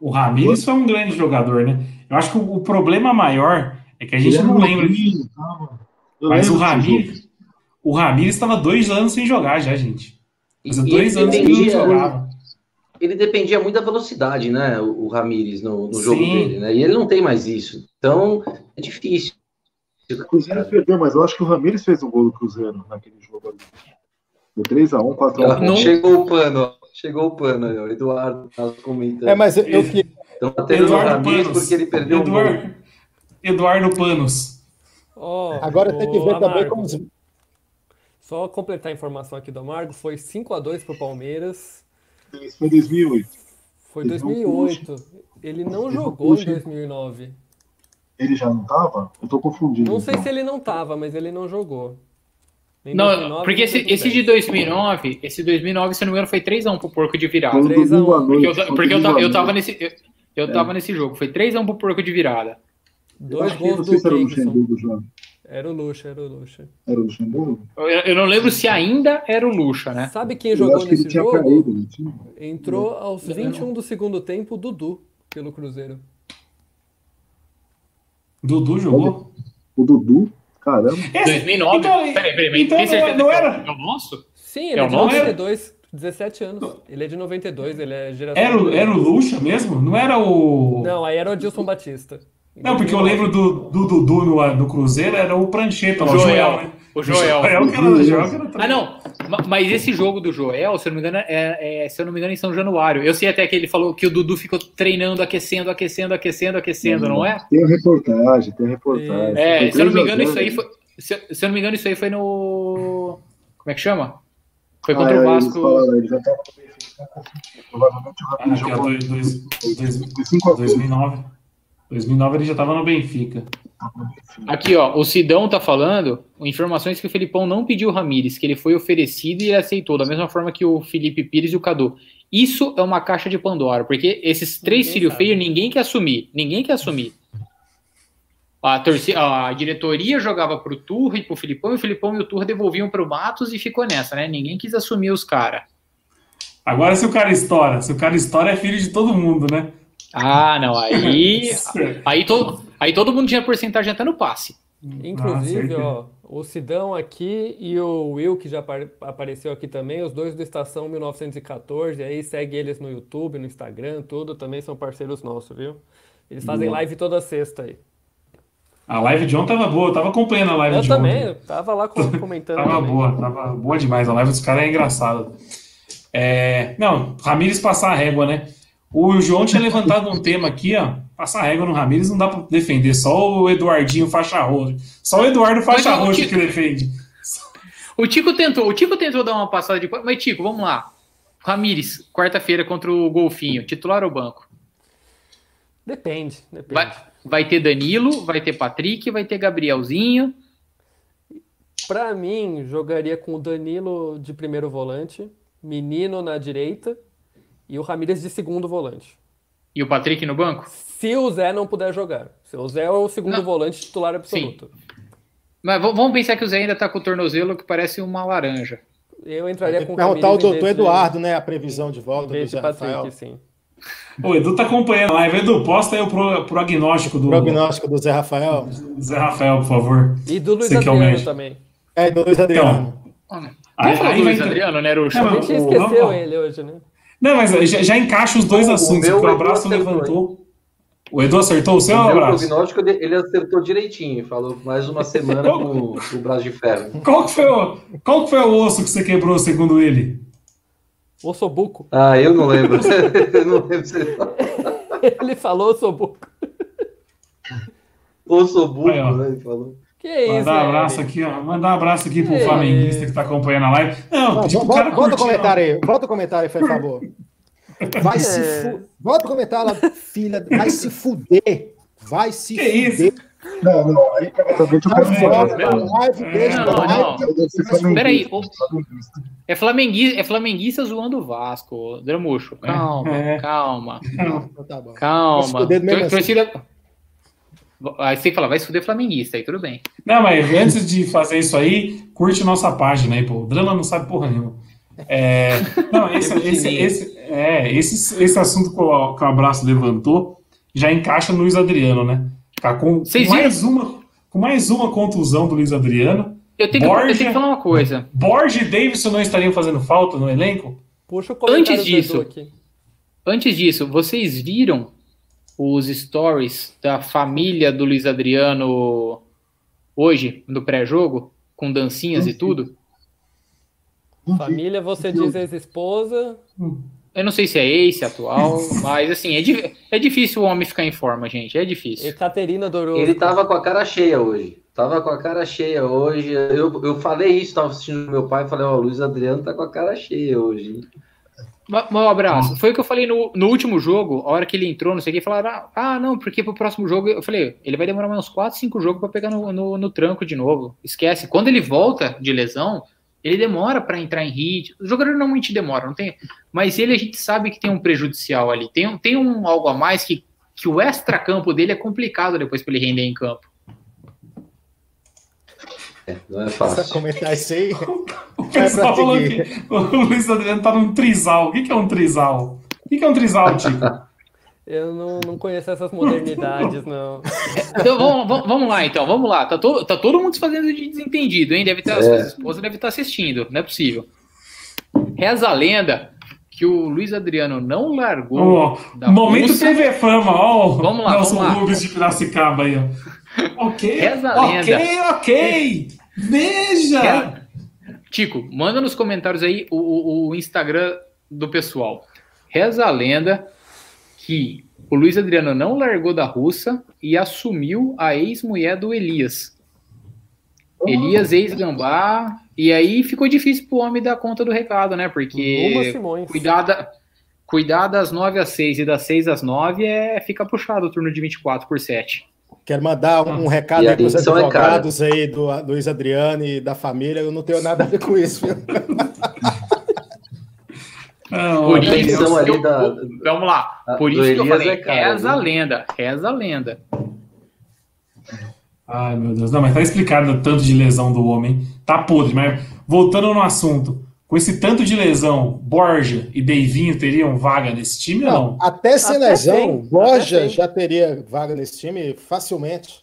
S1: O Ramires foi um grande jogador, né? Eu acho que o, o problema maior é que a gente
S2: ele
S1: não lembra. Mas o. Ramires, o Ramires estava dois anos sem jogar já, gente. Fazia
S5: e
S1: dois
S5: ele,
S1: anos que ele não
S5: dependia,
S1: jogava.
S5: ele dependia muito da velocidade, né? O, o Ramires no, no jogo
S1: Sim.
S5: dele, né? E ele não tem mais isso. Então é difícil.
S2: O Cruzeiro perdeu, mas eu acho que o Ramires fez o gol do Cruzeiro naquele jogo ali. Foi 3x1, 4x1.
S4: Não-
S5: Chegou o pano, ó. Chegou o pano aí, ó. O Eduardo tá comentando.
S3: É, mas eu, eu que-
S5: Então tá tendo o
S1: Eduardo
S5: Ramires
S1: Panos.
S5: porque ele perdeu o gol.
S1: Eduardo, Eduardo Panos.
S6: Ó,
S3: agora tem que ver também como. os-
S6: Só completar a informação aqui do Amargo, foi 5x2 pro Palmeiras.
S2: Isso foi 2008.
S6: Foi
S2: Teve um
S6: 2008. Ele não jogou em
S2: push.
S6: 2009.
S2: Ele já não tava? Eu tô confundindo.
S6: Não sei
S2: então.
S6: se ele não tava, mas ele não jogou. Nem
S4: Não,
S6: 2009,
S4: porque esse, esse de 2009, esse 2009, se eu não me engano, foi 3x1 pro Porco de virada.
S2: Foi um
S6: 3 a 1.
S2: domingo à
S4: Porque
S2: noite.
S4: eu, porque eu,
S2: à
S4: eu tava nesse. Eu, eu tava nesse jogo. Foi 3x1 pro porco de virada.
S2: Eu
S6: Dois gols do
S2: se era o.
S6: Era Lucha, era o Lucha.
S2: Era o Luxemburgo?
S4: Eu, eu não lembro se ainda era o Lucha, né?
S6: Sabe quem
S2: Eu
S6: jogou
S2: acho que ele
S6: nesse
S2: tinha
S6: jogo?
S2: caído. não tinha?
S6: Entrou aos 21 do segundo tempo o Dudu pelo Cruzeiro.
S1: Dudu jogou?
S2: O Dudu? Caramba.
S1: Esse-
S4: 2009?
S1: Então,
S4: peraí, peraí,
S1: então
S4: tem
S1: não-
S4: certeza
S1: não
S4: que é o-
S1: era-
S4: é o nosso?
S6: Sim, ele
S4: É
S6: é,
S4: o
S6: de
S4: nosso?
S6: 92, 17 anos. Ele é de 92, ele é geração.
S1: Era, o- era o Lucha mesmo? Não era o.
S6: Não, aí era o Adilson Batista.
S1: Não, porque eu lembro do, do Dudu no, no Cruzeiro, era o Prancheta, lá,
S4: O
S1: o Joel,
S4: Joel.
S1: né?
S4: O Joel.
S1: que era, o Joel que era
S4: Ah, não. Ma- Mas esse jogo do Joel, se eu não me engano, é, é- se eu não me engano, em São Januário. Eu sei até que ele falou que o Dudu ficou treinando, aquecendo, aquecendo, aquecendo, aquecendo, não é?
S2: Tem reportagem, tem reportagem.
S4: É, se eu não me
S2: 3 a
S4: engano,
S2: 0.
S4: isso aí foi. Se, se eu não me engano, isso aí foi no. Como é que chama? Foi
S2: Ah,
S4: contra
S2: é,
S4: o
S2: eles
S4: Vasco.
S2: falaram, ele já tava no Benfica, confundido. Provavelmente o
S1: Ah, é
S2: jogou
S1: dois- dois- dois-
S2: foi 5 a 2.
S1: 2009. 2009 ele já estava no Benfica.
S4: Aqui, ó, o Sidão tá falando informações que o Felipão não pediu o Ramires, que ele foi oferecido e ele aceitou, da mesma forma que o Felipe Pires e o Cadu. Isso é uma caixa de Pandora, porque esses três filhos feios ninguém quer assumir. Ninguém quer assumir. A, torcida, a diretoria jogava pro Turra e pro Filipão, e o Filipão e o Turra devolviam pro Matos e ficou nessa, né? Ninguém quis assumir os caras.
S1: Agora, se o cara estoura, se o cara estoura, é filho de todo mundo, né?
S4: Ah, não. Aí, aí, todo, aí todo mundo tinha porcentagem até no passe.
S6: Inclusive, ah, ó, o Sidão aqui e o Will, que já apareceu aqui também, os dois do Estação 1914, aí segue eles no YouTube, no Instagram, tudo, também são parceiros nossos, viu? Eles fazem live toda sexta aí.
S1: A live de ontem tava boa, eu tava acompanhando a live
S6: eu
S1: de
S6: também,
S1: ontem.
S6: Eu tava lá comentando.
S1: tava
S6: também.
S1: boa, tava boa demais. A live dos caras é engraçada. É, não, Ramires passar a régua, né? O João tinha levantado um tema aqui, ó. Passar régua no Ramires não dá pra defender, só o Eduardinho faixa roxa. Só o Eduardo faixa
S4: Mas,
S1: roxa
S4: Tico,
S1: que defende.
S4: O Tico tentou, o Tico tentou dar uma passada de. Mas, Tico, vamos lá. Ramires, quarta-feira contra o Golfinho, titular ou banco?
S6: Depende, depende.
S4: Vai, vai ter Danilo, vai ter Patrick, vai ter Gabrielzinho.
S6: Para mim, jogaria com o Danilo de primeiro volante, Menino na direita e o Ramírez de segundo volante.
S4: E o Patrick no banco?
S6: Se o Zé não puder jogar. Se o Zé é o segundo não. volante titular absoluto.
S4: Sim. Mas vamos pensar que o Zé ainda tá com o tornozelo que parece uma laranja.
S6: Eu entraria com
S3: o Perguntar o doutor Eduardo, né? A previsão de volta do Zé
S6: Patrick,
S3: Rafael.
S6: sim.
S1: O Edu tá acompanhando a live. Edu, posta aí o pro, prognóstico do.
S3: Prognóstico do Zé Rafael.
S1: Do Zé Rafael, por favor.
S6: E do Luiz Adriano também.
S3: É, do Luiz Adriano.
S4: Então, aí, aí Luiz Adriano, né, Ruxa?
S6: A gente esqueceu não, ele hoje, né?
S1: Não, mas já, já encaixa os dois o, assuntos. O, o abraço levantou. O Edu acertou o seu
S5: o
S1: abraço?
S5: O prognóstico ele acertou direitinho. Falou mais uma semana com o braço de ferro.
S1: Qual que, foi o, qual que foi o osso que você quebrou, segundo ele?
S6: Ossobuco.
S5: Ah, eu não lembro. eu não lembro se ele falou.
S6: Ele falou ossobuco.
S5: Ossobuco, né? Ele falou.
S6: Que isso,
S1: Mandar um abraço aqui, ó. Mandar um abraço aqui pro flamenguista que tá acompanhando a live. Não,
S3: Não
S1: tipo,
S3: volta,
S1: cara
S3: volta o comentário aí. Volta o comentário aí, por favor. Vai
S6: É.
S3: se fu... Volta o comentário lá, filha. Vai se fuder. Vai se
S1: Que
S3: fuder.
S1: isso?
S2: Não, não, aí
S3: deixa
S4: não, não. Peraí, o-
S2: flamenguista.
S4: É flamenguista, é flamenguista zoando o Vasco. Dramuxo, calma,
S1: É.
S4: calma,
S3: Então tá
S4: calma.
S3: fuder.
S4: Torcida. Aí você fala, vai se fuder flamenguista, aí tudo bem.
S1: Não, mas antes de fazer isso aí, curte nossa página aí, pô. O Drama não sabe porra nenhuma. É, não, esse, esse, esse, é, esse, esse assunto que o, que o Abraço levantou já encaixa no Luiz Adriano, né? Tá com, com mais uma, com mais uma contusão do Luiz Adriano.
S4: Eu tenho, que, eu tenho que falar uma coisa.
S1: Borges e Davidson não estariam fazendo falta no elenco?
S6: Puxa o comentário
S4: Antes disso.
S6: aqui.
S4: Antes disso, vocês viram os stories da família do Luiz Adriano hoje, no pré-jogo, com dancinhas e tudo?
S6: Família, você diz ex-esposa.
S4: Eu não sei se é esse atual, mas assim, é, di- é difícil o homem ficar em forma, gente. É difícil.
S6: Ekaterina adorou.
S5: Ele tava com a cara cheia hoje. Tava com a cara cheia hoje. Eu, eu falei isso, tava assistindo meu pai e falei, ó, o Luiz Adriano tá com a cara cheia hoje. Hein?
S4: Ma- Meu abraço. Foi o que eu falei no, no último jogo, a hora que ele entrou, não sei o que, falaram: ah, não, porque pro próximo jogo. Eu falei: ele vai demorar mais uns 4, 5 jogos pra pegar no, no, no tranco de novo. Esquece. Quando ele volta de lesão, ele demora pra entrar em ritmo. O jogador normalmente demora, não tem. Mas ele a gente sabe que tem um prejudicial ali. Tem, tem um algo a mais que, que o extra-campo dele é complicado depois pra ele render em campo.
S5: É, não é fácil.
S3: comentar isso aí.
S1: O pessoal falou que o Luiz Adriano tá num trisal. O que, que é um trisal? O que, que é um trisal, Tico?
S6: Eu não, não conheço essas modernidades, não.
S4: Então vamos, vamos- vamos lá, então, vamos lá. Tá, to, tá todo mundo se fazendo de desentendido, hein? Deve ter,
S5: É.
S4: suas esposas devem estar assistindo, não é possível. Reza a lenda que o Luiz Adriano não largou. Da
S1: momento
S4: Rússia.
S1: TV Fama, ó. o
S4: Vamos lá,
S1: Nelson
S4: vamos lá.
S1: Rubens de Piracicaba aí, ó. Ok,
S4: Reza a
S1: ok,
S4: lenda.
S1: ok. Veja.
S4: Tico, manda nos comentários aí o, o- o Instagram do pessoal. Reza a lenda que o Luiz Adriano não largou da Russa e assumiu a ex-mulher do Elias. Elias, ex-gambá. E aí ficou difícil pro homem dar conta do recado, né? Porque cuidar, da- cuidar das 9 às 6 e das 6 às 9 é, fica puxado o turno de 24 por 7.
S3: Quero mandar um, um recado aí para os
S5: aí, só é
S3: advogados aí do Luiz Adriano e da família. Eu não tenho nada a ver com isso. Viu?
S1: Não,
S4: Por
S1: olha,
S4: isso,
S5: atenção ali
S4: eu-
S5: da-
S4: vamos lá.
S5: a-
S4: Por isso que eu falei,
S5: é cara,
S4: reza a lenda, reza a lenda.
S1: Ai, meu Deus. Não, mas tá explicado o tanto de lesão do homem. Tá podre, mas voltando no assunto. Com esse tanto de lesão, Borja e Deivinho teriam vaga nesse time ou não?
S3: Até sem
S6: Até
S3: lesão,
S6: tem,
S3: Borja já teria vaga nesse time facilmente.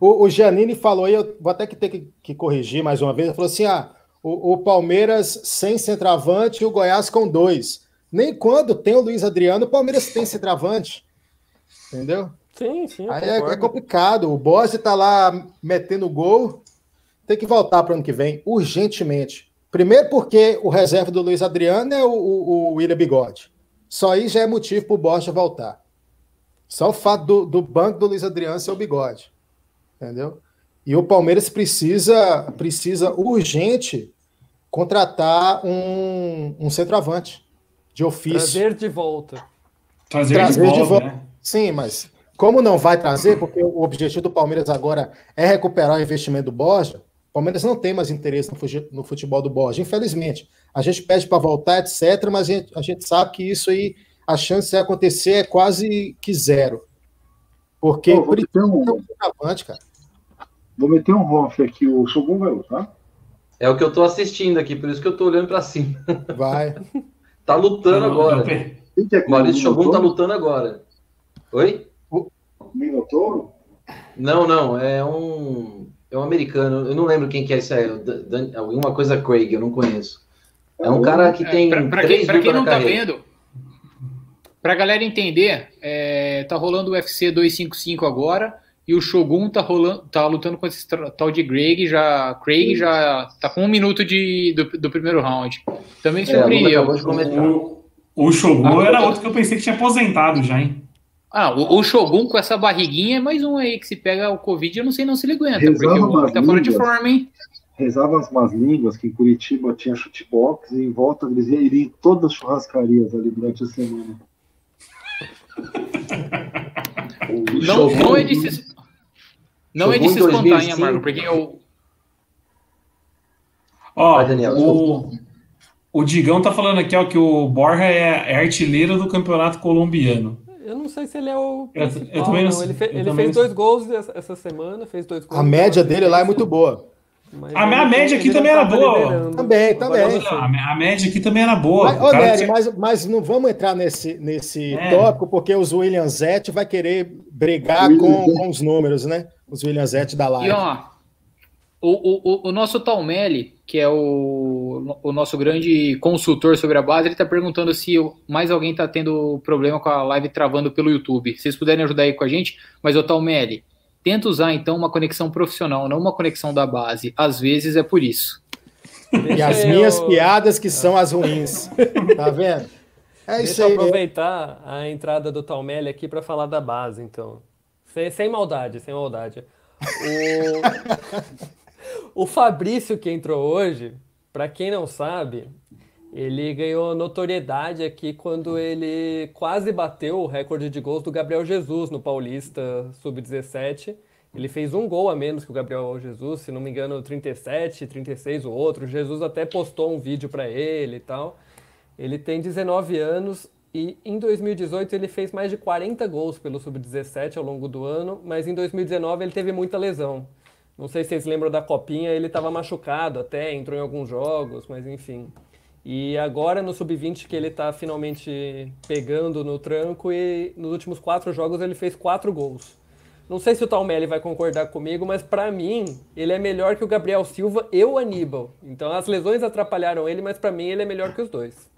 S3: O, o Giannini falou aí, eu vou até que ter que, que corrigir mais uma vez. Ele falou assim: ah, o, o Palmeiras sem centroavante e o Goiás com dois. Nem quando tem o Luiz Adriano, o Palmeiras tem centroavante. Entendeu?
S6: Sim, sim.
S3: Aí é, é complicado. O Borja tá lá metendo gol. Tem que voltar para o ano que vem, urgentemente. Primeiro, porque o reserva do Luiz Adriano é o, o, o William Bigode. Só aí já é motivo para o Borja voltar. Só o fato do, do banco do Luiz Adriano ser o Bigode. Entendeu? E o Palmeiras precisa, precisa urgente contratar um, um centroavante de ofício.
S6: Trazer de volta.
S1: Trazer,
S3: trazer
S1: de volta,
S3: de volta.
S1: né?
S3: Sim, mas como não vai trazer, porque o objetivo do Palmeiras agora é recuperar o investimento do Borja, o Palmeiras não tem mais interesse no futebol do Borja, infelizmente. A gente pede para voltar, etc., mas a gente, a gente sabe que isso aí, a chance de acontecer é quase que zero. Porque
S2: Pô, vou, meter um,
S3: ter um centroavante, cara.
S2: vou meter um off aqui, o Shogun vai lutar.
S5: É o que eu tô assistindo aqui, por isso que eu tô olhando pra cima.
S3: Vai.
S5: Tá lutando
S1: Eu-
S5: agora.
S2: Quem que é
S5: O Maurício Shogun tá lutando agora. Oi?
S2: Minotouro?
S5: Não, não, é um. É um americano. Eu não lembro quem que é esse aí. Dan- Alguma coisa Craig, eu não conheço. É um cara que tem.
S4: pra, pra
S5: três
S4: quem, pra quem não tá
S5: carreira.
S4: vendo, pra galera entender, é, tá rolando o UFC 255 agora e o Shogun tá, rolando, tá lutando com esse tal de Craig, já, Craig já tá com um minuto de, do, do primeiro round. Também
S5: É,
S4: surpreendeu.
S5: começar.
S1: O, o Shogun
S4: Ah,
S1: era outro que eu pensei que tinha aposentado já, hein?
S4: Ah, o, o Shogun com essa barriguinha é mais um aí que se pega o Covid, eu não sei não se ele aguenta,
S2: Rezando
S4: porque o homem tá fora de forma, hein?
S2: Rezava as más línguas que em Curitiba tinha chutebox e em volta eles iam ir em todas as churrascarias ali durante a semana.
S5: O
S4: Não,
S5: Shogun-
S4: não é de se, não é de se espantar, hein,
S5: 2005.
S4: Amargo? Porque eu,
S1: Ó,
S5: Vai, Daniel.
S1: o, o Digão tá falando aqui ó, que o Borja é, é artilheiro do campeonato colombiano.
S6: Eu não sei se ele é o
S1: Eu- eu
S6: principal,
S1: também não.
S6: Ele, fe-
S1: Eu
S6: ele
S1: também
S6: fez
S1: não
S6: dois gols essa, essa semana, fez dois gols.
S3: A média dele lá é muito boa.
S6: Mas
S1: A-
S6: ele
S1: a média aqui também era boa.
S6: liderando.
S3: Também, também.
S6: eu sei.
S1: A, a média aqui também era boa.
S3: Mas, ô, Nery,
S1: tinha-
S3: mas, mas não vamos entrar nesse, nesse
S1: É.
S3: tópico, porque os William Zete vai querer brigar com, com os números, né? Os William Zete da
S4: E
S3: live.
S4: ó, o, o, o- o nosso Talmelli, que é o, o nosso grande consultor sobre a base, ele tá perguntando se mais alguém tá tendo problema com a live travando pelo YouTube. Se vocês puderem ajudar aí com a gente, mas o Talmelli, tenta usar então uma conexão profissional, não uma conexão da base. Às vezes é por isso.
S3: E
S6: Deixa
S3: as
S6: eu-
S3: minhas piadas que são as ruins. Tá vendo? É isso
S6: Deixa eu
S3: aí.
S6: aproveitar a entrada do Talmelli aqui para falar da base, então. Sem, sem maldade, sem maldade. O, o Fabrício que entrou hoje, para quem não sabe, ele ganhou notoriedade aqui quando ele quase bateu o recorde de gols do Gabriel Jesus no Paulista Sub-17. Ele fez um gol a menos que o Gabriel Jesus, se não me engano, 37, 36 o outro. Jesus até postou um vídeo para ele e tal. Ele tem 19 anos e em 2018 ele fez mais de 40 gols pelo Sub-17 ao longo do ano, mas em 2019 ele teve muita lesão. Não sei se vocês lembram da copinha, ele estava machucado até, entrou em alguns jogos, mas enfim. E agora no Sub-20 que ele está finalmente pegando no tranco e nos últimos quatro jogos ele fez quatro gols. Não sei se o Talmelli vai concordar comigo, mas para mim ele é melhor que o Gabriel Silva e o Aníbal. Então as lesões atrapalharam ele, mas para mim ele é melhor que os dois.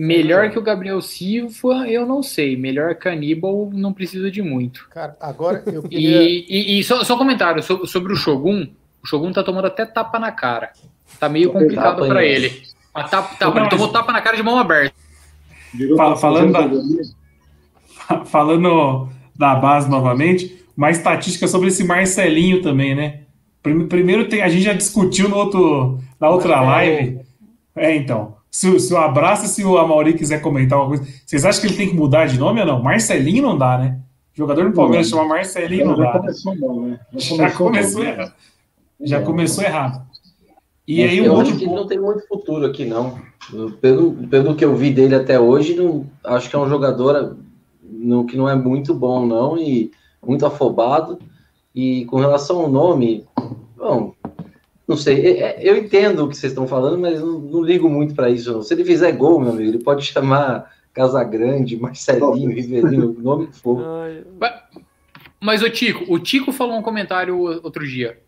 S4: Melhor que o Gabriel Silva, eu não sei. Melhor que Aníbal, não precisa de muito.
S3: Cara, agora eu queria.
S4: E, e- e só, só um comentário so- sobre o Shogun. O Shogun tá tomando até tapa na cara. Tá meio complicado
S5: hein?
S4: ele. Mas tapa, tapa, ele tomou tapa na cara de mão aberta.
S1: Fala- falando da-. Falando da base novamente, uma estatística sobre esse Marcelinho também, né? Prime- Primeiro tem, a gente já discutiu no outro, na outra live. É, então. Se, o- se o Abraço e se o Amauri quiser comentar alguma coisa, vocês acham que ele tem que mudar de nome ou não? Marcelinho não dá, né? Jogador do Palmeiras chama Marcelinho não
S2: Já
S1: dá.
S2: começou mal, né?
S1: Já começou
S2: mal.
S1: errado. Já
S2: É.
S1: começou errado. E
S5: Mas
S1: aí
S5: eu
S1: o
S5: acho
S1: outro
S5: que ele não tem muito futuro aqui, não. Pelo, pelo que eu vi dele até hoje, não, acho que é um jogador não, que não é muito bom, não, e muito afobado. E com relação ao nome, bom, não sei, é- é- eu entendo o que vocês estão falando, mas não, não ligo muito para isso. Não. Se ele fizer gol, meu amigo, ele pode chamar Casagrande, Marcelinho, Rivelino, o nome que for.
S4: Mas o Tico, o Tico falou um comentário outro dia.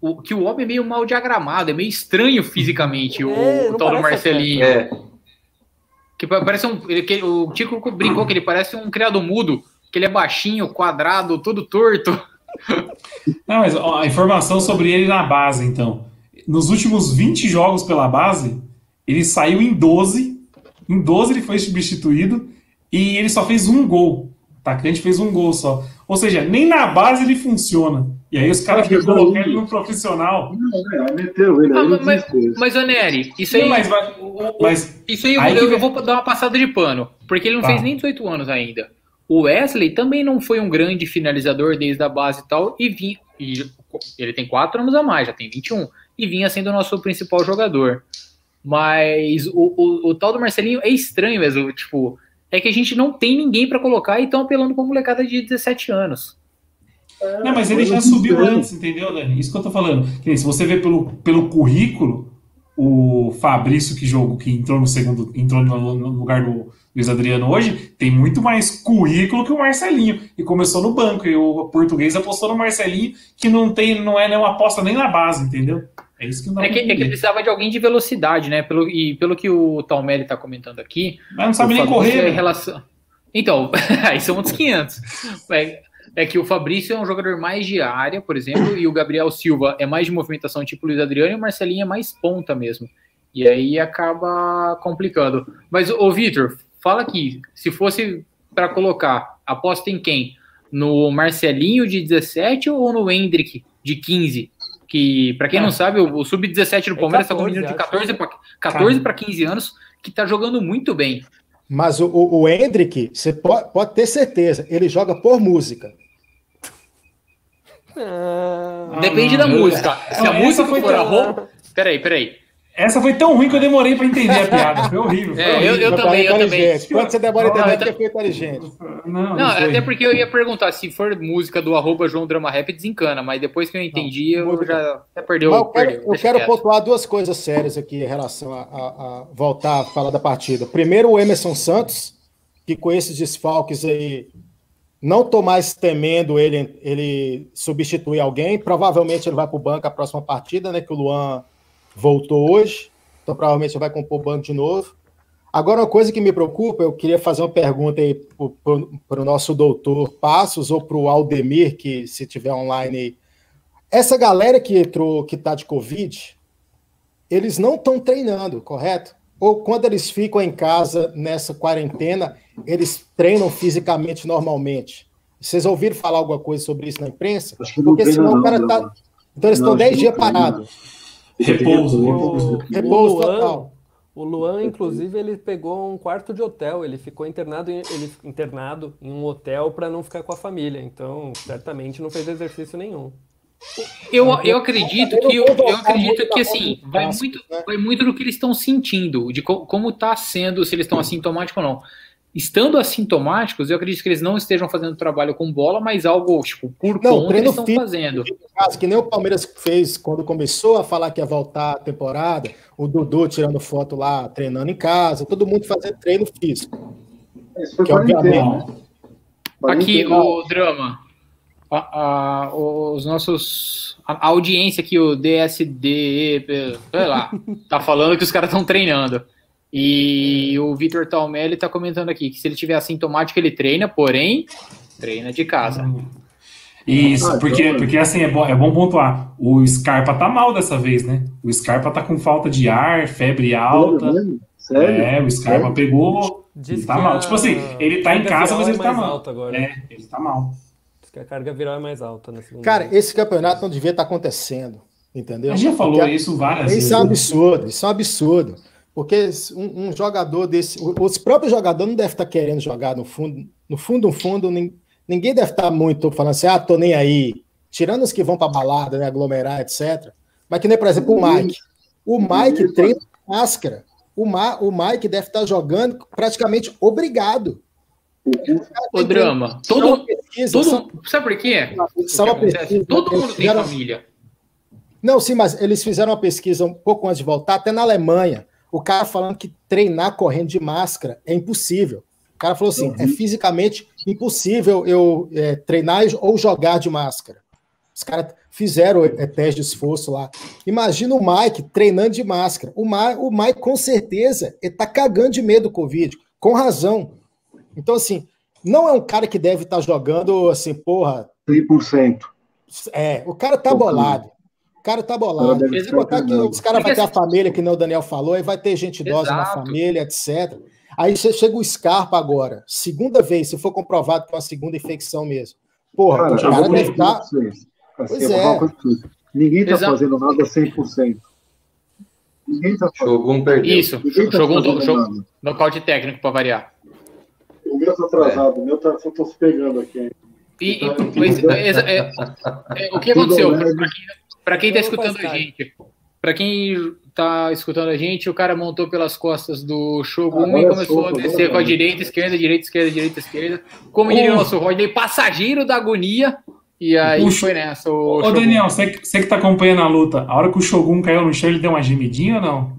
S4: O, que o homem é meio mal diagramado, é meio estranho fisicamente, o,
S6: É,
S4: o tal do Marcelinho.
S5: É,
S4: Que pa- parece um. ele- que- o Tico brincou que ele parece um criado mudo, que ele é baixinho, quadrado, todo torto.
S1: Não, mas ó, a informação sobre ele na base, então. Nos últimos 20 jogos pela base, ele saiu em 12. Em 12 ele foi substituído e ele só fez um gol. O atacante fez um gol só. Ou seja, nem na base ele funciona. E aí os caras querem
S2: mas
S1: colocar
S2: aí-
S1: ele no profissional.
S2: Não, é, meteu ele,
S4: Ah, mas, mas, ô Nery, isso aí.
S1: Não, mas, vai- mas
S4: Isso aí, eu,
S1: Aí que
S4: eu-
S1: vem-
S4: eu vou dar uma passada de pano, porque ele não
S1: Tá.
S4: fez nem 18 anos ainda. O Wesley também não foi um grande finalizador desde a base e tal, e vinha. E ele tem 4 anos a mais, já tem 21, e vinha sendo o nosso principal jogador. Mas o, o, o tal do Marcelinho é estranho mesmo, tipo, é que a gente não tem ninguém pra colocar e estão apelando pra molecada de 17 anos.
S1: Não, mas ele já subiu antes, entendeu, Dani? Isso que eu tô falando. Se você vê pelo, pelo currículo, o Fabrício que jogou, que entrou no segundo, entrou no lugar do Luiz Adriano hoje, tem muito mais currículo que o Marcelinho. E começou no banco. E o português apostou no Marcelinho, que não tem, não é nenhuma aposta nem na base, entendeu? É isso que não
S4: É que, é que precisava de alguém de velocidade, né? Pelo, e pelo que o Talmelli tá comentando aqui,
S1: Mas não sabe
S4: O
S1: nem
S4: Fabrício
S1: correr.
S4: é
S1: né?
S4: relação... Então, aí são outros 500. É, é que o Fabrício é um jogador mais de área, por exemplo, e o Gabriel Silva é mais de movimentação, tipo o Luiz Adriano, e o Marcelinho é mais ponta mesmo. E aí acaba complicando. Mas, ô Vitor, fala aqui, se fosse para colocar, aposta em quem? No Marcelinho de 17 ou no Hendrick de 15? Que, para quem
S1: Ah.
S4: não sabe, o, o sub-17 do
S6: É
S4: Palmeiras está com um
S6: 14,
S4: menino de
S6: acho.
S4: 14 para 14 para 15 anos que tá jogando muito bem.
S3: Mas o, o, o Hendrick, você pode, pode ter certeza, ele joga por música.
S6: ah,
S1: Ah,
S4: Depende
S1: não,
S4: da música. Se a música
S1: foi
S4: for a roupa. Peraí, peraí.
S1: Essa foi tão ruim que eu demorei pra entender a piada. Foi horrível. Foi
S4: É,
S1: horrível.
S4: eu-
S3: pai
S4: também,
S3: é
S4: eu também.
S3: Quando você demora a
S1: Não,
S3: entender,
S4: eu
S3: porque foi inteligente.
S1: Não, não,
S4: Não, até porque eu ia perguntar se for música do arroba João Drama Rap, desencana, mas depois que eu entendi, eu
S3: música-
S4: já até perdeu.
S3: Eu quero,
S4: perdeu,
S3: eu quero pontuar duas coisas sérias aqui em relação a, a- a voltar a falar da partida. Primeiro, o Emerson Santos, que com esses desfalques aí, não estou mais temendo ele, ele substituir alguém. Provavelmente ele vai para o banco a próxima partida, né? Que o Luan voltou hoje. Então provavelmente ele vai compor o banco de novo. Agora, uma coisa que me preocupa, eu queria fazer uma pergunta aí para o nosso doutor Passos ou para o Aldemir, que se tiver online aí. Essa galera que entrou, que está de Covid, eles não estão treinando, correto? Ou quando eles ficam em casa nessa quarentena, eles treinam fisicamente normalmente? Vocês ouviram falar alguma coisa sobre isso na imprensa? Porque senão o cara
S2: Léo.
S3: tá. Então eles
S2: Não,
S3: estão
S2: acho
S3: 10
S2: que
S3: dias parados.
S1: Repouso,
S6: o,
S1: repouso.
S6: o
S3: Repouso
S6: Luan,
S3: total.
S6: o Luan, inclusive, ele pegou um quarto de hotel. Ele ficou internado em, ele, internado em um hotel para não ficar com a família. Então, certamente não fez exercício nenhum.
S4: Eu, eu acredito que eu, eu acredito que assim vai muito, vai muito do que eles estão sentindo, de co- como está sendo, se eles estão assintomáticos ou não. Estando assintomáticos, eu acredito que eles não estejam fazendo trabalho com bola, mas algo tipo por
S3: Não,
S4: conta
S3: treino
S4: eles estão
S3: físico.
S4: fazendo.
S3: Que nem o Palmeiras fez quando começou a falar que ia voltar a temporada, o Dudu tirando foto lá, treinando em casa, todo mundo fazendo treino físico.
S2: Isso foi
S3: Que
S2: quarentena.
S3: obviamente-
S2: né?
S4: Aqui, o drama. A- a- os nossos. A, a audiência aqui, o DSD, sei lá, tá falando que os caras estão treinando. E o Vitor Talmelli tá comentando aqui que se ele tiver assintomático, ele treina, porém, treina de casa.
S1: Isso,
S2: Ah,
S1: porque, porque assim, é bom, é bom pontuar. O Scarpa tá mal dessa vez, né? O Scarpa tá com falta de ar, febre alta.
S2: Sério?
S1: É, o Scarpa
S2: Sério?
S1: pegou.
S6: Diz
S1: tá mal.
S6: a
S1: Tipo assim, ele tá em casa, mas
S6: é
S1: ele tá
S6: mais
S1: mal.
S6: alta agora.
S1: É, ele tá mal.
S6: Diz que a carga viral é mais alta na segunda.
S3: Cara,
S6: vez.
S3: esse campeonato não devia estar acontecendo, entendeu?
S1: A gente já falou
S3: Porque
S1: isso várias
S3: Isso é um
S1: vezes.
S3: absurdo, isso é um absurdo. Porque um, um jogador desse. Os próprios jogadores não devem estar querendo jogar no fundo. No fundo, no fundo, nin- ninguém deve estar muito falando assim, ah, tô nem aí. Tirando os que vão para balada, né, aglomerar, etc. Mas que nem, por exemplo, o Mike. O Mike treina máscara. O, Ma, o Mike deve estar jogando praticamente obrigado.
S4: O drama. Todo, pesquisa, todo, são, sabe por quê? São pesquisa, todo mundo tem família.
S3: Não, sim, mas eles fizeram uma pesquisa um pouco antes de voltar, até na Alemanha. O cara falando que treinar correndo de máscara é impossível. O cara falou assim: uhum. é fisicamente impossível eu é, treinar ou jogar de máscara. Os caras fizeram é, teste de esforço lá. Imagina o Mike treinando de máscara. O, Ma, o Mike, com certeza, ele tá cagando de medo do Covid, com razão. Então, assim, não é um cara que deve estar tá jogando assim, porra.
S2: 100%.
S3: É, o cara tá bolado. O cara tá bolado. Se botar que os caras vão ter a família, que nem o Daniel falou, aí vai ter gente idosa Exato. na família, etc. Aí você chega o Scarpa agora, segunda vez, se for comprovado que é uma segunda infecção mesmo. Porra, cara, o cara deve estar. Tá...
S2: Pois é. Ninguém tá Exato. fazendo nada 100%.
S4: Ninguém tá fazendo. Shogun perdeu. Isso, Ninguém tá Shogun, nocaute técnico para variar.
S2: O meu tá atrasado, é. o meu tá, só tô se pegando aqui.
S4: E, e, mas, é, é, é, o que aconteceu? Para quem está escutando a gente, para quem está escutando a gente, o cara montou pelas costas do Shogun ah, e começou a descer com a direita, esquerda, direita, esquerda, direita, esquerda. Como diria o nosso Rodney, passageiro da agonia. E aí Puxa. foi nessa.
S1: O Ô, Daniel, você, você que tá acompanhando a luta, a hora que o Shogun caiu no chão, ele deu uma gemidinha ou não?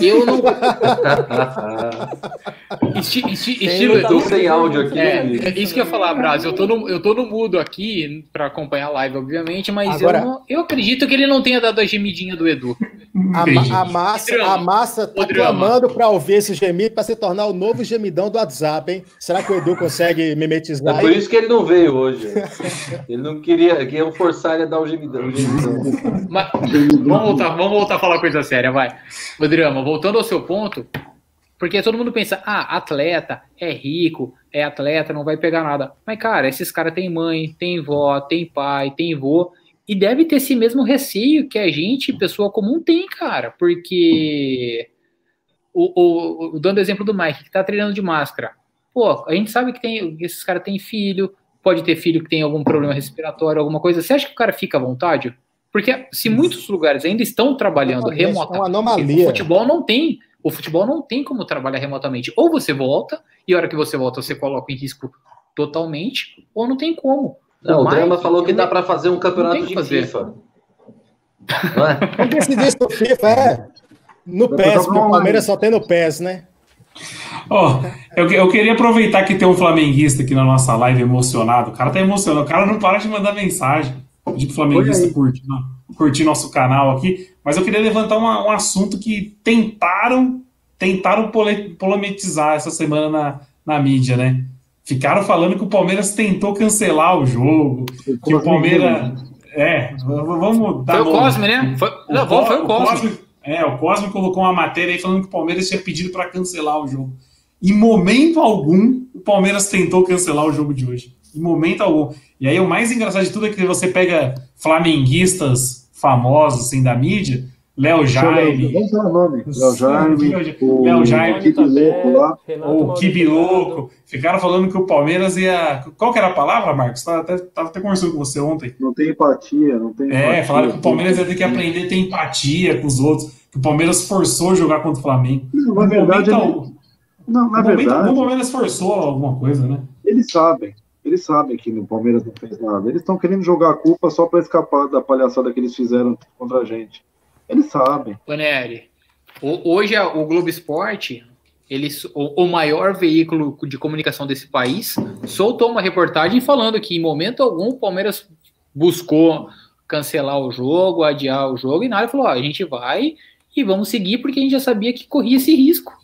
S4: Eu não. Esti, esti, estilo Edu.
S5: sem áudio aqui.
S4: É, é, isso que eu ia falar, Braz. Eu tô, no, eu tô no mudo aqui para acompanhar a live, obviamente, mas Agora, eu, não, eu acredito que ele não tenha dado a gemidinha do Edu.
S3: A, a massa, a massa tá clamando para ouvir esse gemido para se tornar o novo gemidão do WhatsApp, hein? Será que o Edu consegue mimetizar?
S5: É por isso que ele não veio hoje. ele não queria, queria forçar ele a dar o gemidão. O gemidão.
S4: Mas, vamos, voltar, vamos voltar a falar coisa séria, vai. O Drama, voltando ao seu ponto, porque todo mundo pensa, ah, atleta, é rico, é atleta, não vai pegar nada. Mas, cara, esses caras têm mãe, tem vó, tem pai, tem vô, e deve ter esse mesmo receio que a gente, pessoa comum, tem, cara, porque. O, o, dando o exemplo do Mike, que tá treinando de máscara. Pô, a gente sabe que tem, esses caras têm filho, pode ter filho que tem algum problema respiratório, alguma coisa. Você acha que o cara fica à vontade? Porque se muitos lugares ainda estão trabalhando é remotamente, uma anomalia. o futebol não tem, o futebol não tem como trabalhar remotamente. Ou você volta, e a hora que você volta, você coloca em risco totalmente, ou não tem como.
S5: Não, o, o Drama falou que dá para fazer um campeonato de fazer. FIFA.
S3: Não é? Tem decidir isso no FIFA, é. No PES, porque o Palmeiras só tem no PES, né?
S1: Oh, eu, eu queria aproveitar que tem um flamenguista aqui na nossa live emocionado. O cara tá emocionado, o cara não para de mandar mensagem pedir pro flamenguista curtir, curtir nosso canal aqui, mas eu queria levantar uma, um assunto que tentaram tentaram polemizar essa semana na, na mídia, né? Ficaram falando que o Palmeiras tentou cancelar o jogo, que o Palmeiras. É, vamos dar.
S4: Foi o Cosme, né? Foi, o, não, foi o Cosme. Cosme.
S1: É, o Cosme colocou uma matéria aí falando que o Palmeiras tinha pedido para cancelar o jogo. Em momento algum, o Palmeiras tentou cancelar o jogo de hoje. Em momento algum. E aí o mais engraçado de tudo é que você pega flamenguistas famosos assim da mídia, Léo Jaime.
S2: Vamos falar nome. Léo Jaime.
S1: Léo Jaime. O Kibi Louco. Ficaram falando que o Palmeiras ia. Qual que era a palavra, Marcos? Estava até, tava até conversando com você ontem.
S2: Não tem empatia, não tem
S1: É,
S2: empatia,
S1: falaram que o Palmeiras ia ter que aprender a ter empatia com os outros. Que o Palmeiras forçou jogar contra o Flamengo.
S2: Não, na verdade. Momento, ele... Não, na verdade.
S1: o Palmeiras forçou alguma coisa, né?
S2: Eles sabem. Eles sabem que o Palmeiras não fez nada. Eles estão querendo jogar a culpa só para escapar da palhaçada que eles fizeram contra a gente. Eles sabem.
S4: Paneri, hoje o Globo Esporte, eles, o, o, maior veículo de comunicação desse país, soltou uma reportagem falando que em momento algum o Palmeiras buscou cancelar o jogo, adiar o jogo, e nada falou: ó, a gente vai e vamos seguir porque a gente já sabia que corria esse risco.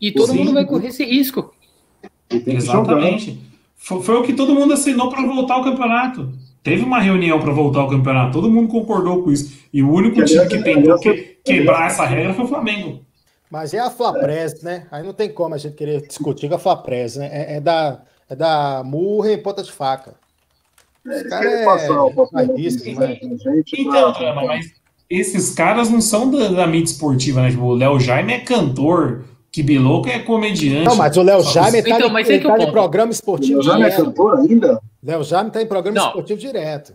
S4: E todo Sim. mundo vai correr esse risco.
S1: Exatamente. Foi, foi, o que todo mundo assinou para voltar ao campeonato. Teve uma reunião para voltar ao campeonato, todo mundo concordou com isso. E o único que time que tentou que, quebrar essa regra foi o Flamengo.
S3: Mas é a Flapres, né? Aí não tem como a gente querer discutir com a Flapres, né? É, é, da, é da murra e ponta de faca.
S2: Os caras é, é
S1: isso, mas... Então, mas esses caras não são da, da mídia esportiva, né? Tipo, o Léo Jaime é cantor, Que Bilouco é comediante.
S3: Não, mas o Léo
S1: que-
S3: Jaime tá,
S4: Então,
S3: em- ele
S4: que é o
S3: tá em programa esportivo
S2: O Jaime é
S3: direto.
S2: cantor ainda?
S3: Léo Jaime tá em programa
S4: Não.
S3: esportivo direto.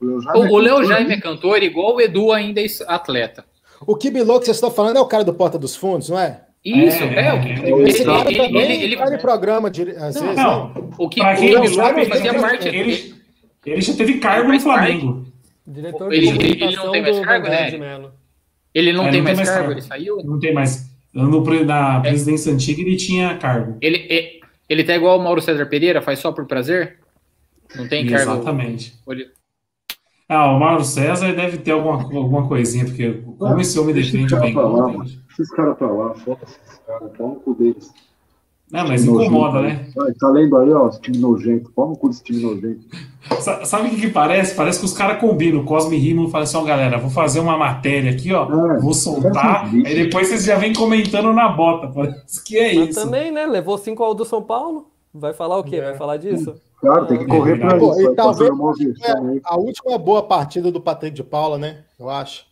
S2: O Jaime
S4: O, o Léo
S2: cantor
S4: Jaime é
S2: ainda?
S4: cantor, igual o Edu ainda é atleta.
S3: O que vocês estão falando é o cara do Porta dos Fundos, não é?
S4: Isso,
S1: É,
S4: é.
S1: é,
S4: o-
S1: é.
S4: ele-
S3: Esse cara
S4: ele-
S3: também
S4: ele- ele-
S3: tá em programa dire- às
S4: Não,
S3: vezes.
S1: Não,
S3: né?
S4: O que
S1: Pra
S4: o
S1: quem
S4: fazia
S1: ele-
S4: parte.
S1: ele, ele já teve cargo no. Flamengo.
S6: Diretor
S4: Ele-
S6: de
S4: ele- ele não tem mais cargo, né? Ele não
S1: É,
S4: tem
S1: não tem
S4: mais cargo. ele saiu.
S1: Não tem mais. No, na presidência antiga ele tinha cargo.
S4: Ele, ele, ele tá igual o Mauro César Pereira, faz só por prazer? Não tem cargo.
S1: Exatamente.
S4: Olha,
S1: Ah, o Mauro César deve ter alguma, alguma coisinha, porque como esse homem
S2: Deixa
S1: defende
S2: esse
S1: bem.
S2: Esses caras pra lá, foda-se esses caras, pau no cu deles.
S1: Não, mas
S2: Time
S1: incomoda,
S2: nojento,
S1: né?
S2: Vai, tá lendo aí, ó, esse time nojento. No cu desse time nojento.
S1: Sa- Sabe o que, que parece? Parece que os caras combinam. O Cosme Rimo fala assim: ó, galera, vou fazer uma matéria aqui, ó,
S2: É,
S1: vou soltar, aí depois vocês já vêm comentando na bota. Parece que é
S6: Mas
S1: isso.
S6: também, né? Levou 5 ao do São Paulo. Vai falar o quê?
S3: É.
S6: Vai falar disso?
S2: Cara, tem que
S1: É
S2: correr pra
S1: verdade.
S2: isso.
S3: E talvez-. A última boa partida do Patrick de Paula, né? Eu acho.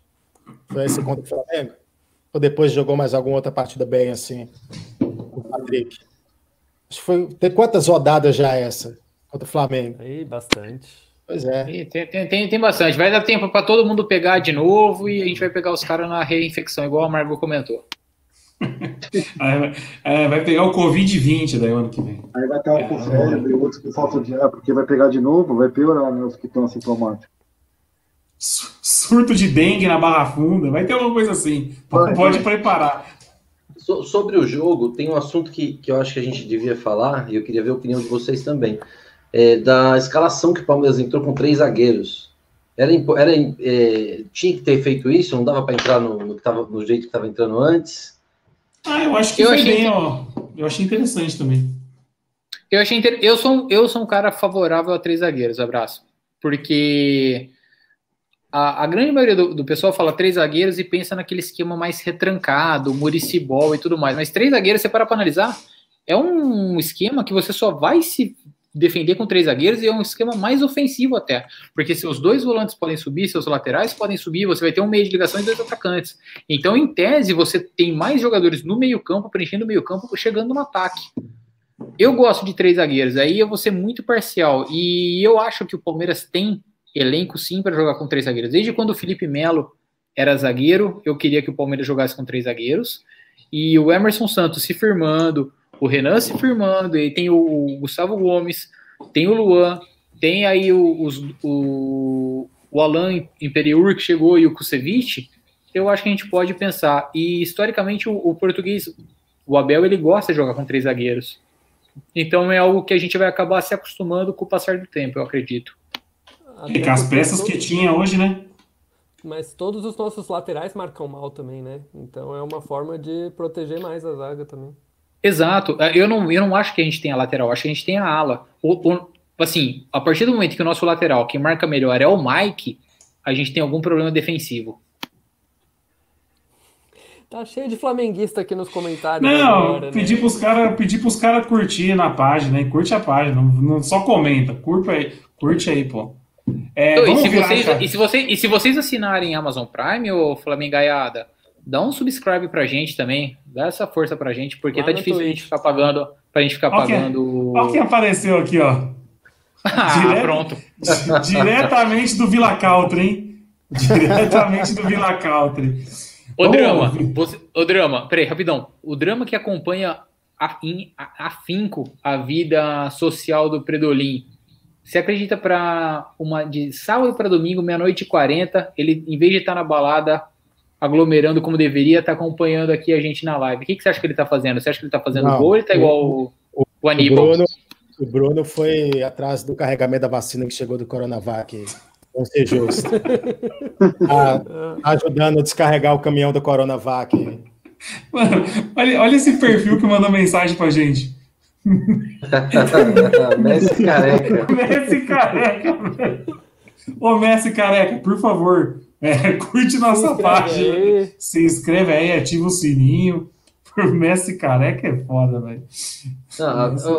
S3: Foi esse contra o Flamengo. Ou depois jogou mais alguma outra partida bem assim? O Patrick. Acho que foi. Tem quantas rodadas já essa? Contra o Flamengo?
S6: Aí, bastante.
S3: Pois é.
S4: Tem, tem, tem, tem bastante. Vai dar tempo para todo mundo pegar de novo e a gente vai pegar os caras na reinfecção, igual a Margot comentou.
S1: É, vai pegar o Covid-20 daí o ano que vem.
S2: Aí vai estar
S1: É,
S2: com febre, outros com falta de ar, porque vai pegar de novo, vai piorar, né? Os que estão assintomáticos.
S1: Su- Surto de dengue na Barra Funda, vai ter alguma coisa assim. Pode
S2: vai.
S1: preparar.
S5: So- sobre o jogo, tem um assunto que, que eu acho que a gente devia falar, e eu queria ver a opinião de vocês também. É, da escalação que o Palmeiras entrou com três zagueiros. Era, era, é, tinha que ter feito isso, não dava para entrar no, no, que tava- no jeito que estava entrando antes.
S1: Ah, eu acho que
S4: Eu
S1: foi
S4: achei
S1: bem, ó. Eu achei interessante também.
S4: Eu achei inter... eu sou um- eu sou um cara favorável a três zagueiros, abraço, porque a, a grande maioria do, do pessoal fala três zagueiros e pensa naquele esquema mais retrancado, muricibol e tudo mais. Mas três zagueiros, você para para analisar, é um esquema que você só vai se defender com três zagueiros e é um esquema mais ofensivo até, porque seus dois volantes podem subir, seus laterais podem subir, você vai ter um meio de ligação e dois atacantes. Então, em tese, você tem mais jogadores no meio-campo, preenchendo o meio-campo, chegando no ataque. Eu gosto de três zagueiros, aí eu vou ser muito parcial. E eu acho que o Palmeiras tem elenco sim para jogar com três zagueiros. Desde quando o Felipe Melo era zagueiro, eu queria que o Palmeiras jogasse com três zagueiros. E o Emerson Santos se firmando, o Renan se firmando, e tem o Gustavo Gomes, tem o Luan, tem aí o, o, o Alan Imperiur que chegou e o Kusevich. Eu acho que a gente pode pensar. E historicamente o, o português, o Abel, ele gosta de jogar com três zagueiros. Então é algo que a gente vai acabar se acostumando com o passar do tempo, eu acredito.
S1: É que as peças que tinha hoje, né?
S6: Mas todos os nossos laterais marcam mal também, né? Então é uma forma de proteger mais a zaga também.
S4: Exato. É, Eu não, eu não acho que a gente tem a lateral, acho que a gente tem a ala. O, o- assim, a partir do momento que o nosso lateral, quem marca melhor é o Mike, a gente tem algum problema defensivo.
S6: Tá cheio de flamenguista aqui nos comentários
S1: Não,
S6: agora, né?
S1: pedir pros caras pedir pros cara curtir na página, hein? Curte a página, não, não só comenta, curte aí, curte aí, pô. É,
S4: Então, e, se vocês, e, se vocês, e se vocês assinarem Amazon Prime ou Flamengaiada, dá um subscribe pra gente também, dá essa força pra gente, porque
S6: Lá
S4: tá difícil a gente ficar pagando, pra gente ficar
S1: quem-
S4: pagando...
S1: Olha quem apareceu aqui, ó.
S4: ah, pronto.
S1: Diretamente do Vila Country, hein? Diretamente do Vila Country.
S4: O
S1: Vamos
S4: drama, você- o drama, peraí, rapidão. O drama que acompanha a- em- a- afinco a vida social do Predolin. Você acredita para uma de sábado para domingo, meia-noite e 40, ele, em vez de estar na balada aglomerando como deveria, tá acompanhando aqui a gente na live. O que, que você acha que ele tá fazendo? Você acha que ele tá fazendo
S3: Não,
S4: gol ou ele tá
S3: o-
S4: igual o, o
S3: O
S4: Aníbal?
S3: Bruno, o Bruno foi atrás do carregamento da vacina que chegou do Coronavac. Vamos ser justos. Tá ajudando a descarregar o caminhão do Coronavac.
S1: Mano, olha, olha esse perfil que mandou mensagem pra gente.
S5: Messi careca.
S1: Messi Careca, velho. Ô, Messi Careca, por favor, é, curte nossa
S6: inscreve
S1: página.
S6: aí.
S1: Se inscreve aí, ativa o sininho. Por Messi Careca é foda, velho.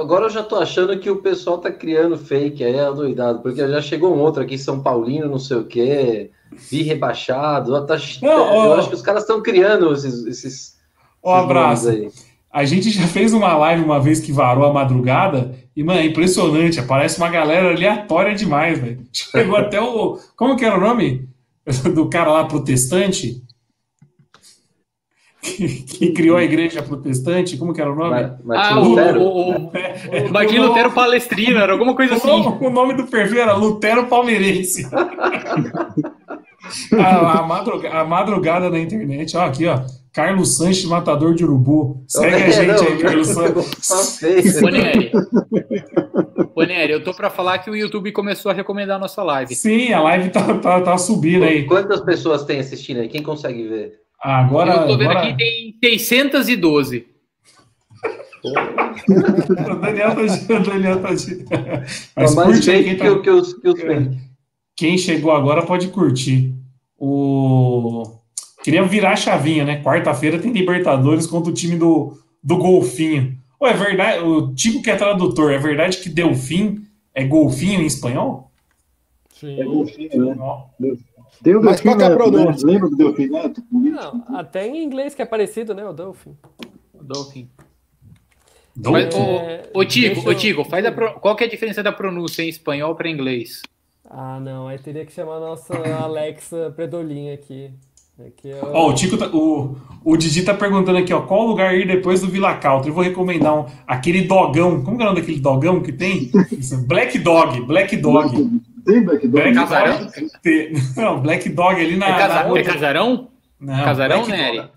S5: Agora eu já tô achando que o pessoal tá criando fake aí, adoidado, porque já chegou um outro aqui, São Paulino, não sei o quê, vi rebaixado. Tá,
S1: Não,
S5: eu
S1: ó.
S5: acho que os caras estão criando esses, esses
S1: Ó, abraço. A gente já fez uma live uma vez que varou a madrugada e, mano, é impressionante. Aparece uma galera aleatória demais, velho. Chegou até o. Como que era o nome? Do cara lá protestante? Que, que criou a igreja protestante, como que era o nome?
S4: ah, Lutero. O, o, é, o Lutero Palestrino, era alguma coisa assim.
S1: O nome do perfil era Lutero Palmeirense. a, a, madrugada, a madrugada na internet, ó, aqui, ó. Carlos Sanches, matador de urubu. Segue a gente não, aí, Carlos Sanches.
S4: Boneri, Boneri, eu tô para falar que o YouTube começou a recomendar a nossa live.
S1: Sim, a live tá, tá, tá subindo aí.
S5: Quantas pessoas tem assistindo aí? Quem consegue ver?
S1: Agora,
S4: eu tô vendo
S1: agora...
S4: aqui tem 612.
S1: o Daniel tá o Daniel tá
S5: Mas mais curte aí quem tá... que, que os, que os
S1: Quem chegou agora pode curtir. O Queria virar a chavinha, né? Quarta-feira tem Libertadores contra o time do, do Golfinho. Ou é verdade, o tipo que é tradutor, é verdade que Delfim é golfinho em espanhol?
S2: Sim. É golfinho, né? Tem o Mas qual é a pronúncia? Né? Lembra do Delfim Neto?
S6: Não, até em inglês que é parecido, né? O Dolphin.
S4: O Dolphin. Mas, é, ô, eu... ô, Tico, faz a pro... qual que é a diferença da pronúncia em espanhol para inglês?
S6: Ah, não, aí teria que chamar a nossa Alexa Predolin aqui.
S1: Aqui é o... Ó, o Tico tá, o, o Didi tá perguntando aqui, ó, qual lugar ir depois do Vila Country? Eu vou recomendar um, aquele dogão. Como que é o nome daquele dogão que tem? Black Dog, Black Dog.
S2: Tem Black Dog? Black
S4: Casarão?
S1: Dog, não, Black Dog ali na.
S4: É, casa, na... é Casarão?
S1: Não,
S4: Casarão, né?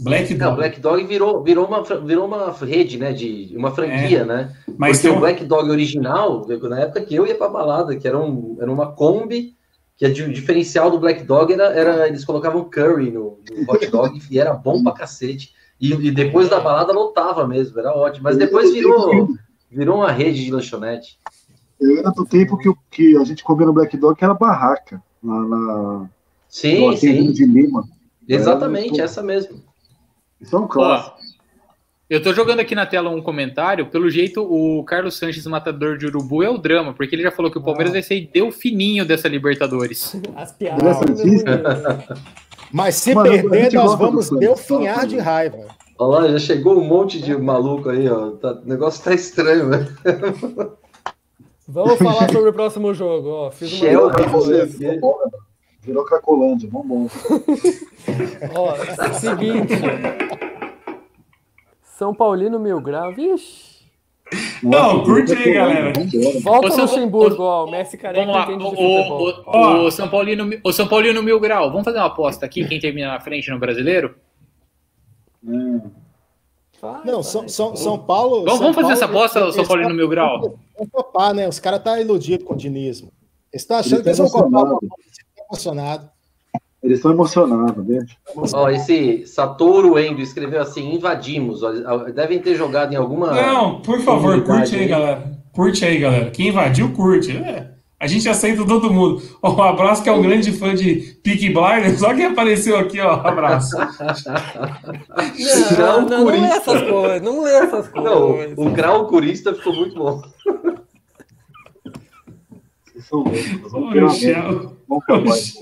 S5: Black Dog. Não, Black Dog virou, virou, uma, virou uma rede, né? De uma franquia, é, né? Mas Porque o Black Dog original, na época que eu ia pra balada, que era, um, era uma Kombi que o diferencial do Black Dog era, era eles colocavam curry no, no hot dog e era bom pra cacete. E, e, depois da balada lotava mesmo, era ótimo. Mas depois virou, virou uma rede de lanchonete.
S2: Eu era do tempo que, que a gente comia no Black Dog, que era barraca, lá na.
S5: Sim, sim.
S2: De Lima.
S5: Exatamente, essa mesmo.
S2: Isso é um clássico.
S4: Eu tô jogando aqui na tela um comentário. Pelo jeito, o Carlos Sanches, matador de urubu, é o drama, porque ele já falou que o Palmeiras ah. vai ser deu fininho dessa Libertadores.
S6: As piadas.
S3: Mas se Mano, perder, nós vamos delfinhar de raiva.
S5: Olha lá, já chegou um monte de maluco aí, ó. Tá, o negócio tá estranho, né?
S6: Vamos falar sobre o próximo jogo, ó. Fiz uma Shell,
S2: Virou Cracolândia, vamos
S6: Ó, seguinte. São Paulino Mil Grau, vixe.
S1: Não, curte aí, galera.
S6: Volta o Luxemburgo, ó. O Messi careca
S4: Vamos lá. O, o, o, São Paulino, o São Paulino Mil Grau. Vamos fazer uma aposta aqui, quem termina na frente no brasileiro?
S3: Hum. Não, São, São, São Paulo.
S4: Vamos,
S3: São
S4: vamos fazer
S3: Paulo,
S4: essa aposta, São Paulino Mil Grau?
S3: Vamos topar, né? Os caras estão tá iludidos com o dinismo. Eles estão achando que eles vão copar. Emocionado.
S2: Eles estão emocionados, né?
S5: Ó, esse Satoru Endo escreveu assim: invadimos. Devem ter jogado em alguma.
S1: Não, por favor, curte aí, aí, galera. Curte aí, galera. Quem invadiu, curte. É. A gente aceita todo mundo. Um abraço, que é um grande fã de Peaky Blinders. Só quem apareceu aqui, ó. Um abraço.
S6: não, não, não, lê essas coisas. Não lê essas coisas.
S5: Não, o grau curista ficou muito bom.
S2: São loucos. Vamos,
S5: vamos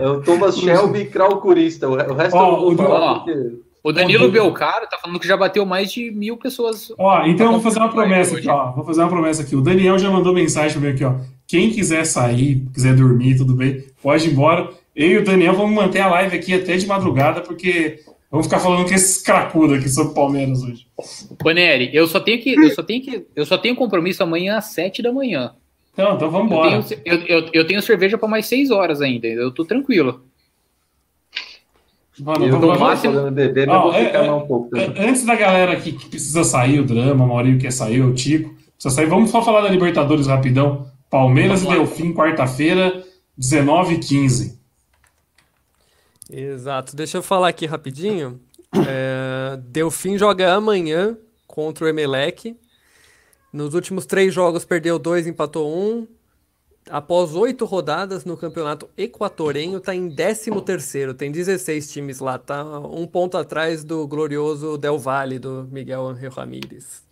S5: é o Thomas Shelby Craucurista. O resto oh,
S4: ó, O Danilo Belcaro tá falando que já bateu mais de mil pessoas.
S1: Ó, então eu vou fazer uma promessa aqui, ó. Vou fazer uma promessa aqui. O Daniel já mandou mensagem pra mim aqui, ó. Quem quiser sair, quiser dormir, tudo bem, pode ir embora. Eu e o Daniel vamos manter a live aqui até de madrugada, porque vamos ficar falando com esses cracudos aqui sobre Palmeiras hoje.
S4: Boneri, eu só tenho que. Eu só tenho que. Eu só tenho compromisso amanhã às sete da manhã.
S1: Então, então vamos embora.
S4: Eu, tenho, eu, eu, eu tenho cerveja para mais seis horas ainda. Eu tô tranquilo.
S1: Mano, eu no máximo beber, mas oh, é, é, um pouco. É, antes da galera que, que, precisa sair, o drama, o Maurinho quer sair, o Tico, precisa sair. Vamos só falar da Libertadores rapidão. Palmeiras e Delfim, quarta-feira, 19 h 15
S6: Exato. Deixa eu falar aqui rapidinho. É, Delfim joga amanhã contra o Emelec. Nos últimos três jogos perdeu dois, empatou um. Após oito rodadas no campeonato equatoriano, está em 13 terceiro. Tem 16 times lá, tá um ponto atrás do glorioso Del Valle, do Miguel Angel Ramírez.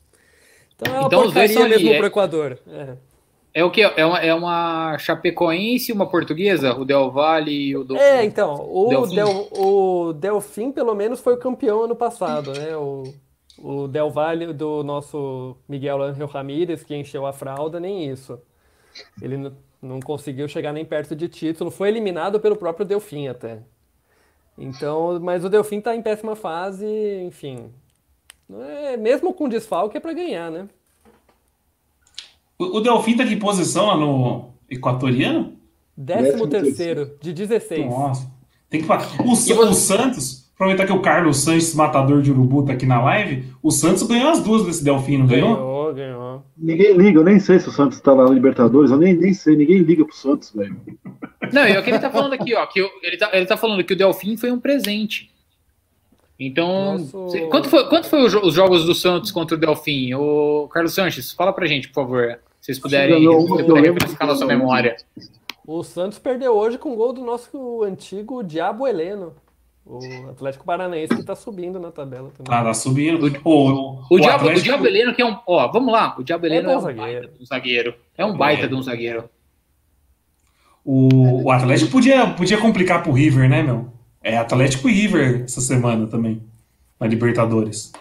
S6: Então é uma então, porcaria mesmo é... pro Equador. É.
S4: É o que? É uma, é uma Chapecoense e uma portuguesa? O Del Valle e o do...
S6: É, então, o
S4: Delfim.
S6: Del, o Delfim pelo menos foi o campeão ano passado, né? O, o Del Valle do nosso Miguel Ángel Ramírez, que encheu a fralda, nem isso. Ele não conseguiu chegar nem perto de título, foi eliminado pelo próprio Delfim até. Então, mas o Delfim tá em péssima fase, enfim. É, mesmo com desfalque é para ganhar, né?
S1: O, o Delfim tá que posição lá no Equatoriano?
S6: Décimo
S2: Décimo
S6: terceiro, de 16.
S1: Nossa. Tem que falar. O, o Santos, aproveitar que o Carlos Sanches, matador de urubu, tá aqui na live. O Santos ganhou as duas desse Delfim, não ganhou?
S6: Ganhou, ganhou.
S2: Ninguém liga, eu nem sei se o Santos tá lá na Libertadores, eu nem, nem sei, ninguém liga pro Santos, velho.
S4: Não, é o que ele tá falando aqui, ó. Que ele, tá, ele tá falando que o Delfim foi um presente. Então,
S6: Nosso-
S4: quanto foi, quanto foi o jo- os jogos do Santos contra o Delfim? O Carlos Sanches, fala pra gente, por favor. Se vocês puderem, se
S2: eu
S4: puder refrescar na sua memória.
S6: O Santos perdeu hoje com o gol do nosso antigo Diabo Heleno. O Atlético Paranaense que tá subindo na tabela também.
S1: Tá, tá subindo. O, o,
S4: O, Diabo, o
S1: Atlético-
S4: Diabo Heleno, que é um. Ó, vamos lá. O Diabo Heleno
S6: bom
S4: é, um
S6: zagueiro.
S4: baita de um zagueiro. É um baita de um zagueiro.
S1: O, o Atlético podia, podia complicar pro River, né, meu? É Atlético e River essa semana também, na Libertadores.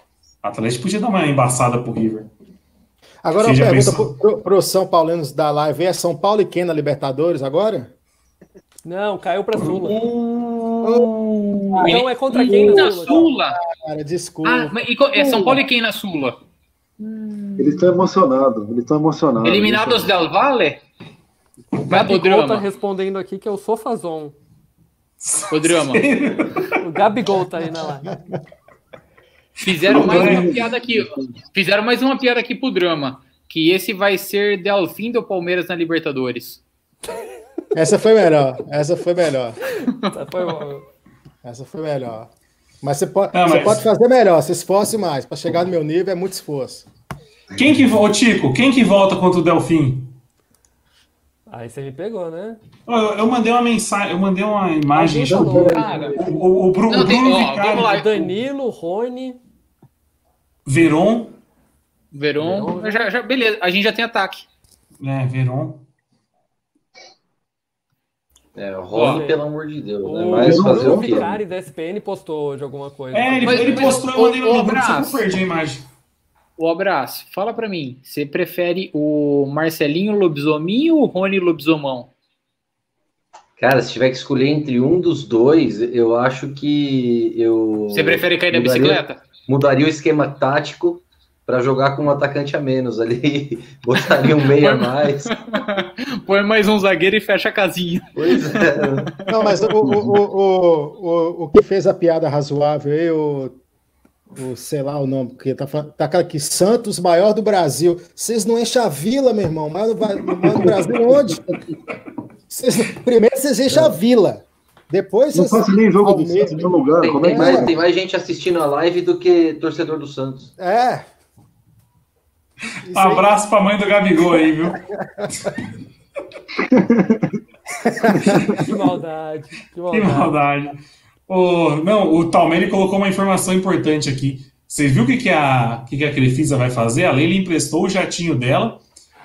S1: O Atlético podia dar uma embaçada pro River.
S3: Agora
S1: Você
S3: uma pergunta pro, pro São Paulinos da live. É São Paulo e quem na Libertadores agora?
S6: Não, caiu pra Sula.
S3: Oh,
S6: Então é contra quem
S4: Na
S6: Sula?
S4: Sula?
S3: cara, desculpa.
S4: Ah, mas e é São Paulo e quem na Sula?
S2: Eles estão emocionados, eles estão emocionados.
S4: Eliminados del Valle? Vai pro
S6: Gabigol tá
S4: drama.
S6: respondendo aqui que é o Sofazon.
S4: O drama.
S6: O Gabigol tá aí na live.
S4: Fizeram mais uma piada aqui. Fizeram mais uma piada aqui pro drama. Que esse vai ser Delfim do Palmeiras na Libertadores.
S3: Essa foi melhor. Essa foi melhor.
S6: Foi.
S3: Essa foi melhor. Mas você pode,
S1: Ah,
S3: você
S1: mas-
S3: pode fazer melhor, se esforce mais. Para chegar no meu nível é muito esforço.
S1: Quem que, ô Tico, quem que volta contra o Delfim?
S6: Aí você me pegou, né?
S1: Eu, eu mandei uma mensagem, eu mandei uma imagem.
S6: Alguém falou.
S4: Cara,
S1: O, o, o Bru-
S4: Não,
S1: o
S4: tem-
S1: Bruno
S4: ó,
S1: Vicari,
S4: vamos lá.
S6: Danilo, Rony.
S1: Veron,
S4: Veron. Já, já- beleza, a gente já tem ataque.
S1: né, Veron.
S5: É, rola,
S6: Olha,
S5: pelo amor de Deus, né?
S6: O
S5: Mas fazer
S6: Bruno
S5: o?
S6: Vicari da SPN postou hoje alguma coisa.
S1: É, ele,
S4: Mas-
S1: ele
S4: mas-
S1: postou, eu mandei no
S4: Abraço.
S1: eu perdi a imagem.
S4: O abraço, fala pra mim. Você prefere o Marcelinho Lobisominho ou o Rony Lobisomão?
S5: Cara, se tiver que escolher entre um dos dois, eu acho que eu.
S4: Você prefere cair da bicicleta?
S5: Mudaria o esquema tático para jogar com um atacante a menos ali. Botaria um meia a mais.
S4: Põe mais um zagueiro e fecha a casinha.
S5: Pois é.
S3: Não, mas o, o, o, o, o, o que fez a piada razoável aí, o, o sei lá o nome, porque tá, tá aqui, Santos, maior do Brasil. Vocês não enchem a vila, meu irmão. Maior do, maior do Brasil onde? Primeiro vocês enchem a vila. Depois
S2: Não faço nem jogo do. Santos em lugar.
S5: Tem,
S2: Como é que
S5: mais,
S2: é?
S5: tem mais gente assistindo a live do que torcedor do Santos.
S3: É.
S1: Um abraço pra mãe do Gabigol aí, viu?
S6: Que maldade. Que
S1: Que
S6: maldade.
S1: maldade. O, não, o Talmere colocou uma informação importante aqui. Você viu o que, que, a, o que, que a Crefisa vai fazer? A Leila emprestou o jatinho dela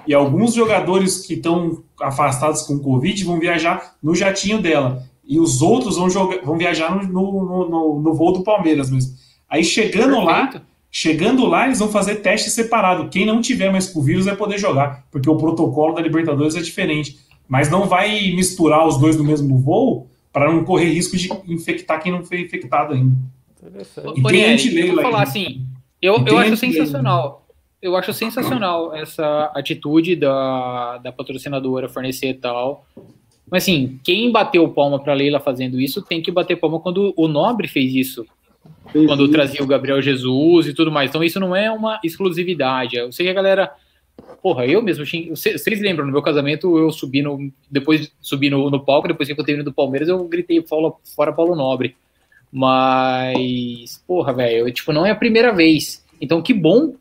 S1: e alguns jogadores que estão afastados com Covid vão viajar no jatinho dela. E os outros vão, jogar, vão viajar no, no, no, no voo do Palmeiras mesmo. Aí chegando lá,
S4: Perfeito.
S1: Chegando lá, eles vão fazer teste separado. Quem não tiver mais com o vírus vai poder jogar, porque o protocolo da Libertadores é diferente. Mas não vai misturar os dois no mesmo voo para não correr risco de infectar quem não foi infectado ainda.
S6: Interessante.
S1: E tem anti-Leila
S4: eu vou falar assim, eu, eu acho sensacional. Eu acho sensacional essa atitude da, da patrocinadora fornecer e tal. Mas assim, quem bateu palma pra Leila fazendo isso tem que bater palma quando o Nobre fez isso. Quando trazia o Gabriel Jesus e tudo mais. Então isso não é uma exclusividade. Eu sei que a galera. Porra, eu mesmo. Vocês lembram, no meu casamento, eu subi no. Depois subi no, no palco, depois que eu terminei do Palmeiras, eu gritei fora, fora Paulo Nobre. Mas, porra, velho, tipo, não é a primeira vez. Então, que bom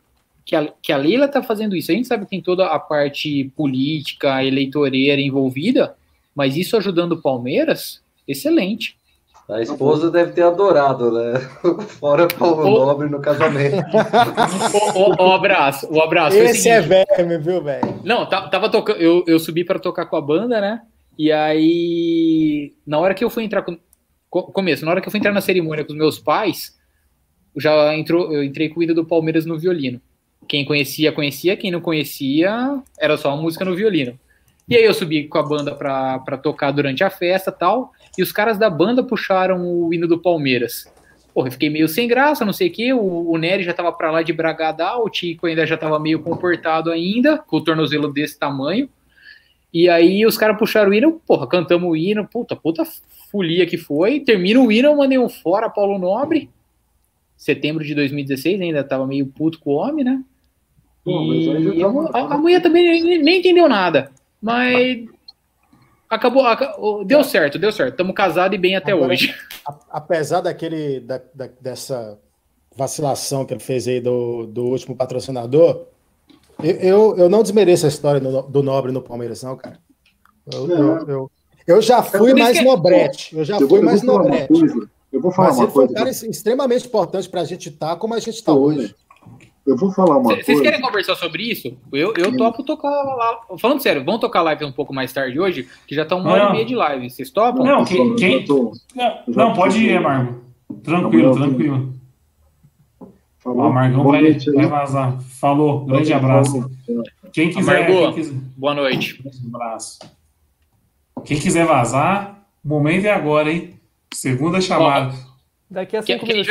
S4: que a, que a Leila tá fazendo isso. A gente sabe que tem toda a parte política, eleitoreira envolvida, mas isso ajudando o Palmeiras, excelente.
S5: A esposa deve ter adorado, né? Fora Paulo
S4: Ô.
S5: Nobre no casamento.
S4: O, o- o abraço, o abraço. o
S3: Esse é verme, viu, velho?
S4: Não, tá- tava tocando. Eu, eu subi para tocar com a banda, né? E aí, na hora que eu fui entrar com. co- Começo, na hora que eu fui entrar na cerimônia com os meus pais, já entrou, eu entrei com o hino do Palmeiras no violino. Quem conhecia, conhecia. Quem não conhecia, era só uma música no violino. E aí eu subi com a banda pra, pra tocar durante a festa tal. E os caras da banda puxaram o hino do Palmeiras. Porra, eu fiquei meio sem graça, não sei o quê. O, o Nery já tava pra lá de bragadar, o Tico ainda já tava meio comportado ainda, com o tornozelo desse tamanho. E aí os caras puxaram o hino, porra, cantamos o hino, puta, puta folia que foi. Termina o hino, eu mandei um fora Paulo Nobre. Setembro de 2016, ainda tava meio puto com o homem, né?
S2: Pô,
S4: E
S2: tava-
S4: a, a mulher também nem, nem entendeu nada. Mas acabou, aca- deu certo, deu certo. Estamos casados e bem até
S3: Agora-
S4: hoje.
S3: A- Apesar daquele, da- da- dessa vacilação que ele fez aí do, do último patrocinador, eu, eu, eu não desmereço a história do, do Nobre no Palmeiras, não, cara. Eu, eu, eu, eu já fui
S4: por isso
S3: mais
S4: que-
S3: nobrete. Eu já
S2: Eu
S3: fui
S2: eu vou
S3: mais nobrete.
S2: coisa. Eu vou falar
S3: Mas
S2: uma
S3: ele foi um
S2: coisa.
S3: cara extremamente importante para a gente estar como a gente está hoje.
S2: Eu vou falar uma
S4: Vocês
S2: coisa.
S4: querem conversar sobre isso? Eu, eu topo tocar lá. Falando sério, vamos tocar live um pouco mais tarde hoje, que já tá uma hora
S1: Não.
S4: e meia de live. Vocês topam?
S1: Não, quem. quem-
S2: tô-
S1: Não, não, pode ir, Amargo. Tranquilo, tranquilo. O
S2: falou.
S1: Amargão
S2: Boa
S1: vai,
S2: noite
S1: vai vazar. Falou, grande abraço. Quem quiser.
S4: Amargou.
S1: Quem quiser
S4: Boa noite.
S1: um abraço. Quem quiser vazar, o momento é agora, hein? Segunda chamada.
S6: Daqui a cinco
S4: que a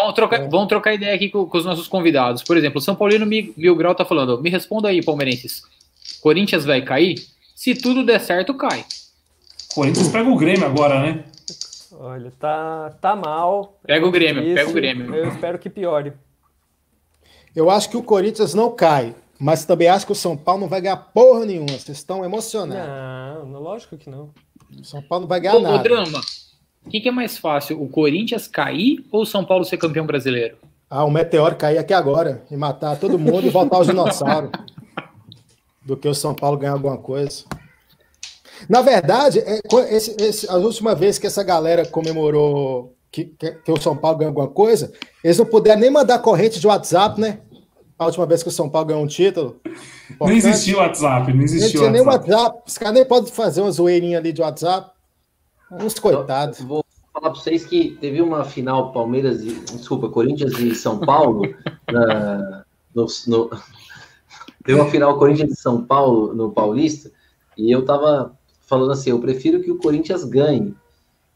S4: trocar, vamos, trocar, vamos trocar ideia aqui com, com os nossos convidados. Por exemplo, o São Paulino Mil, Grau tá falando: me responda aí, palmeirenses. Corinthians vai cair? Se tudo der certo, cai.
S1: Corinthians pega o Grêmio agora, né?
S6: Olha, tá, tá mal.
S4: Pega o Grêmio,
S6: Isso,
S4: pega o Grêmio.
S6: Eu espero que piore.
S3: Eu acho que o Corinthians não cai, mas também acho que o São Paulo não vai ganhar porra nenhuma. Vocês estão emocionados.
S6: Não, lógico que não.
S3: O São Paulo não vai ganhar
S4: Ô, ô,
S3: nada.
S4: Drama, o que, que é mais fácil, o Corinthians cair ou o São Paulo ser campeão brasileiro?
S3: Ah, um meteoro cair aqui agora e matar todo mundo e voltar aos dinossauros. Do que o São Paulo ganhar alguma coisa. Na verdade, é, esse, esse- a última vez que essa galera comemorou que, que- que o São Paulo ganhou alguma coisa, eles não puderam nem mandar corrente de WhatsApp, né? A última vez que o São Paulo ganhou um título.
S1: Não
S3: importante.
S1: existia o WhatsApp, não
S3: Não
S1: existia o
S3: tinha nem
S1: WhatsApp.
S3: WhatsApp. Os caras nem podem fazer uma zoeirinha ali de WhatsApp. Uns coitados.
S5: Eu Vou falar para vocês que teve uma final Palmeiras e desculpa, Corinthians e São Paulo na- no, no- teve uma final Corinthians e São Paulo no Paulista e eu tava falando assim, eu prefiro que o Corinthians ganhe.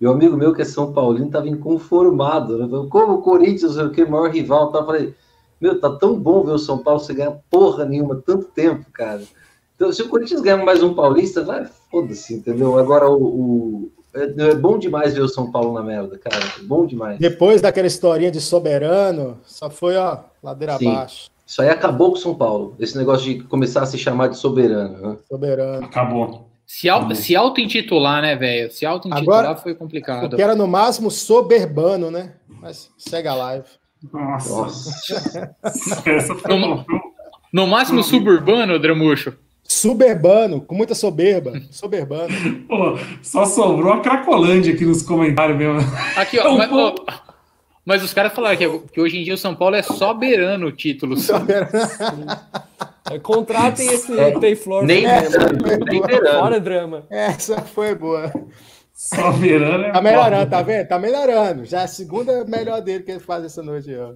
S5: E o amigo meu que é São Paulino tava inconformado, né? Como o Corinthians, o que maior rival, tá? Falei, meu, tá tão bom ver o São Paulo sem ganhar porra nenhuma tanto tempo, cara. Então, se o Corinthians ganhar mais um Paulista, vai, foda-se, entendeu? Agora o, o- é, é bom demais ver o São Paulo na merda, cara. É bom demais.
S3: Depois daquela historinha de soberano, só foi, ó, ladeira
S5: Sim.
S3: abaixo.
S5: Isso aí acabou com o São Paulo. Esse negócio de começar a se chamar de soberano. Né?
S3: Soberano.
S1: Acabou.
S4: Se, au- se auto-intitular, né, velho? Se auto-intitular foi complicado.
S3: Porque era no máximo soberbano, né? Mas segue a live.
S1: Nossa.
S5: Nossa.
S4: No, no máximo suburbano, Dramucho.
S3: Soberbano, com muita soberba. Soberbano.
S1: Pô, só sobrou a Cracolândia aqui nos comentários mesmo.
S4: Aqui, ó. mas, ó, mas os caras falaram que, que hoje em dia o São Paulo é soberano títulos.
S6: É, Contratem esse
S5: É,
S6: Payflor.
S5: Nem,
S6: mesmo.
S5: nem verano.
S6: Fora drama.
S3: Essa foi boa.
S1: Só verano é
S3: Tá melhorando,
S1: foda.
S3: tá vendo? Tá melhorando. Já é a segunda melhor dele que ele faz essa noite, ó.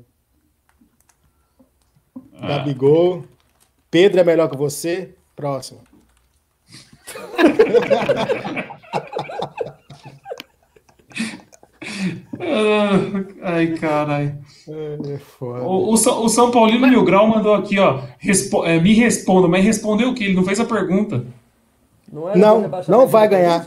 S3: Gabigol. Pedro é melhor que você. Próximo.
S1: Ah, Ai, caralho.
S3: É, foda.
S1: O, o, São- o São Paulino Mil Grau mandou aqui, ó. respo- é, me responda, mas respondeu o quê? Ele não fez a pergunta.
S6: Não,
S3: Não, não vai ganhar.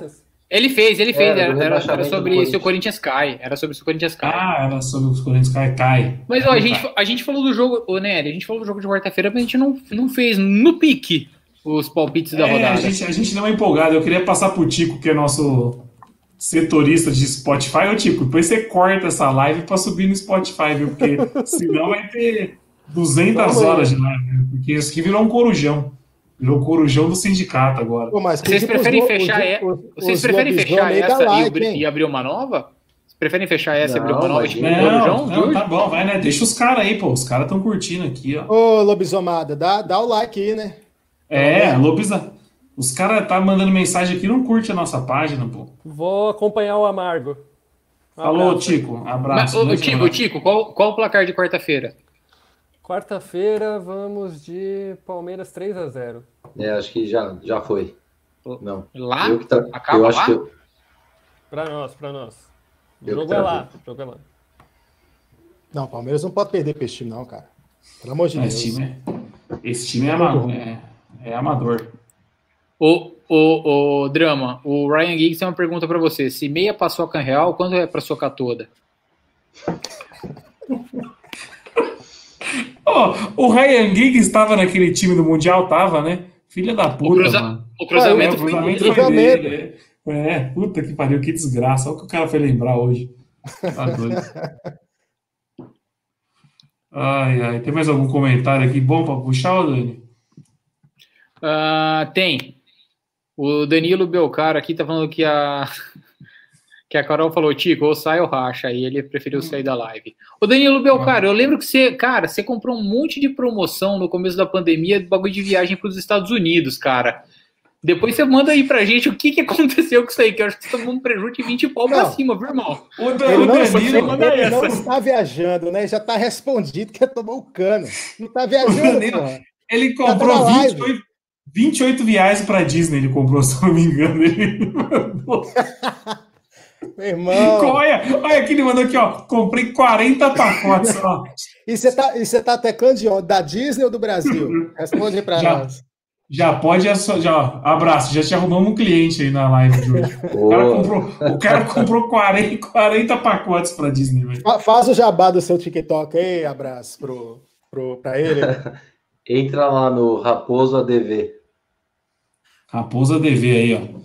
S4: Ele fez, ele fez.
S5: É,
S4: era, era- sobre se o Corinthians cai. Era sobre se o Corinthians cai.
S1: Ah, era sobre os Corinthians cai, cai.
S4: Mas ó, a gente, a gente falou do jogo, ô Nery, a gente falou do jogo de quarta-feira, mas a gente não, não fez no pique os palpites da
S1: É, a
S4: rodada.
S1: gente, a gente não é empolgado. Eu queria passar pro Tico, que é nosso setorista de Spotify. Ô, Tico, depois você corta essa live pra subir no Spotify, viu? Porque senão vai ter 200
S3: Vamos aí.
S1: horas de live. né? Porque isso aqui virou um corujão. Virou o corujão do sindicato agora.
S3: Pô, mas
S4: Vocês preferem fechar,
S3: os-
S4: é-
S3: os-
S4: Vocês
S3: os
S4: preferem fechar
S3: aí
S4: essa e,
S3: like,
S4: e abrir uma nova? preferem fechar essa e abrir uma
S5: Não,
S4: nova
S5: não,
S1: Não,
S4: João?
S1: não, tá bom, vai, né? Deixa os caras aí, pô. Os caras estão curtindo aqui, ó.
S3: Ô, lobisomada, dá, dá o like aí, né?
S1: É, Lobisa. Os caras tá mandando mensagem aqui, não curte a nossa página, pô.
S6: Vou acompanhar o Amargo. Um
S1: Falou,
S6: abraço.
S1: Tico.
S4: Mas,
S1: Abraço.
S4: ô,
S1: Muito
S4: Tico. Tico, qual, qual o placar de quarta-feira?
S6: Quarta-feira vamos de Palmeiras 3 a 0
S5: É, acho que já, já foi. Não.
S4: Lá?
S5: eu que tra...
S4: Acaba
S5: eu acho
S4: lá?
S5: que eu...
S6: Pra nós, pra nós. O
S5: Eu
S6: jogo é
S5: travei.
S6: lá. o jogo é lá.
S3: Não, o Palmeiras não pode perder pra esse time, não, cara. Pelo amor de Deus.
S1: Esse time, é, esse time é, amador, é, é amador.
S4: Ô, ô, ô, Drama, o Ryan Giggs tem uma pergunta pra você. Se meia paçoca real, quanto é pra socar toda?
S1: Ó, o Ryan Giggs estava naquele time do Mundial, tava, né? Filha da puta,
S4: cruza-
S1: mano.
S4: O cruzamento
S1: É, o
S4: foi
S1: cruzamento foi
S3: Cruzamento.
S1: dele. É, É, puta que pariu, que desgraça. Olha o que o cara foi lembrar hoje. Tá doido. Ai, ai. Tem mais algum comentário aqui bom pra puxar, ô, Dani?
S4: Ah, tem. O Danilo Belcar aqui tá falando que a que a Carol falou, Tico, ou sai ou racha, aí ele preferiu sair da live. O Danilo Belcar, eu lembro que você, cara, você comprou um monte de promoção no começo da pandemia de bagulho de viagem para os Estados Unidos, cara. Depois você manda aí pra gente o que, que aconteceu com isso aí, que eu acho que você tomou um prejuízo de 20 pau pra
S3: Não.
S4: cima, viu, irmão?
S1: O, Dan-
S3: Ele
S1: o
S3: não,
S1: Danilo.
S3: ele não está viajando, né? Já está respondido que tomou o cano. Não está viajando,
S1: Danilo-. Ele
S3: Tá
S1: comprou
S3: live.
S1: 28, 28 viagens pra Disney, ele comprou, se eu não me engano. Ele mandou.
S3: Meu irmão.
S1: Olha, olha aqui, ele mandou aqui, ó. Comprei 40 pacotes, ó.
S3: E você tá, e você tá teclando de onde? Da Disney ou do Brasil? Responde aí pra
S1: Já.
S3: nós.
S1: Já pode, já, ó, abraço, já te arrumamos um cliente aí na live de hoje. O cara comprou, o cara comprou 40, 40 pacotes pra Disney, velho.
S3: Fa- Faz o jabá do seu TikTok aí, abraço pro, pro, pra ele.
S5: entra lá no Raposo ADV.
S1: Raposa DV aí, ó.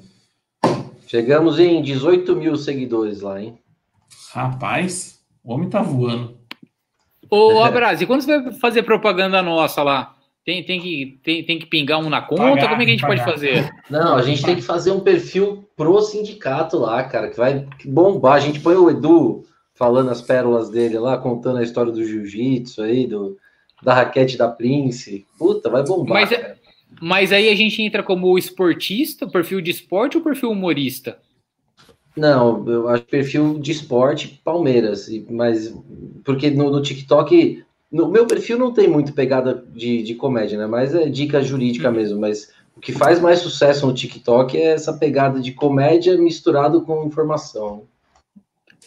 S5: Chegamos em 18 mil seguidores lá, hein?
S1: Rapaz, o homem tá voando.
S4: Ô, e quando você vai fazer propaganda nossa lá? Tem, tem, que, tem, tem que pingar um na conta?
S1: Pagar,
S4: Como é que a gente
S1: pagar.
S4: pode fazer?
S5: Não, a gente tem que fazer um perfil pro sindicato lá, cara, que vai bombar. A gente põe o Edu falando as pérolas dele lá, contando a história do jiu-jitsu aí, do, da raquete da Prince. Puta, vai bombar.
S4: Mas é-
S5: cara.
S4: Mas aí a gente entra como esportista, perfil de esporte ou perfil humorista?
S5: Não, eu acho perfil de esporte Palmeiras, mas porque no, no TikTok, no meu perfil não tem muito pegada de, de comédia, né? Mas é dica jurídica mesmo. Mas o que faz mais sucesso no TikTok é essa pegada de comédia misturado com informação.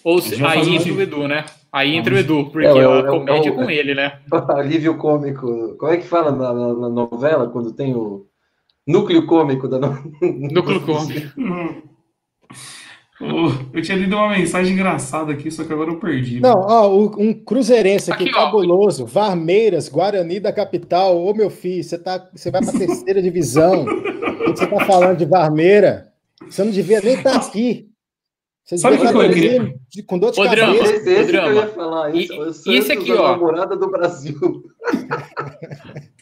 S4: Ou se, aí
S1: fazer
S4: entra o
S1: tipo-
S4: Edu, né? Aí entra o Edu, porque
S5: É, o-
S4: a
S5: é o-
S4: comédia
S5: é
S4: é
S5: o-
S4: com ele, né?
S5: Alívio cômico. Como é que fala na, na- na novela quando tem o núcleo cômico da novela?
S4: Núcleo cômico.
S1: Eu tinha lido uma mensagem engraçada aqui, só que agora eu perdi.
S3: Não, ó, um cruzeirense aqui,
S4: Aqui, ó.
S3: cabuloso. Varmeiras, Guarani da capital. Ô, meu filho, você, tá, você vai pra terceira divisão. O que você tá falando de Varmeira? Você não devia nem estar aqui. Você
S1: Sabe o que
S3: estar
S1: eu queria?
S3: dormindo de- com dor de cabeça.
S5: Esse, esse que eu ia falar. Isso,
S4: E- e esse aqui,
S5: a
S4: ó.
S5: namorada do Brasil.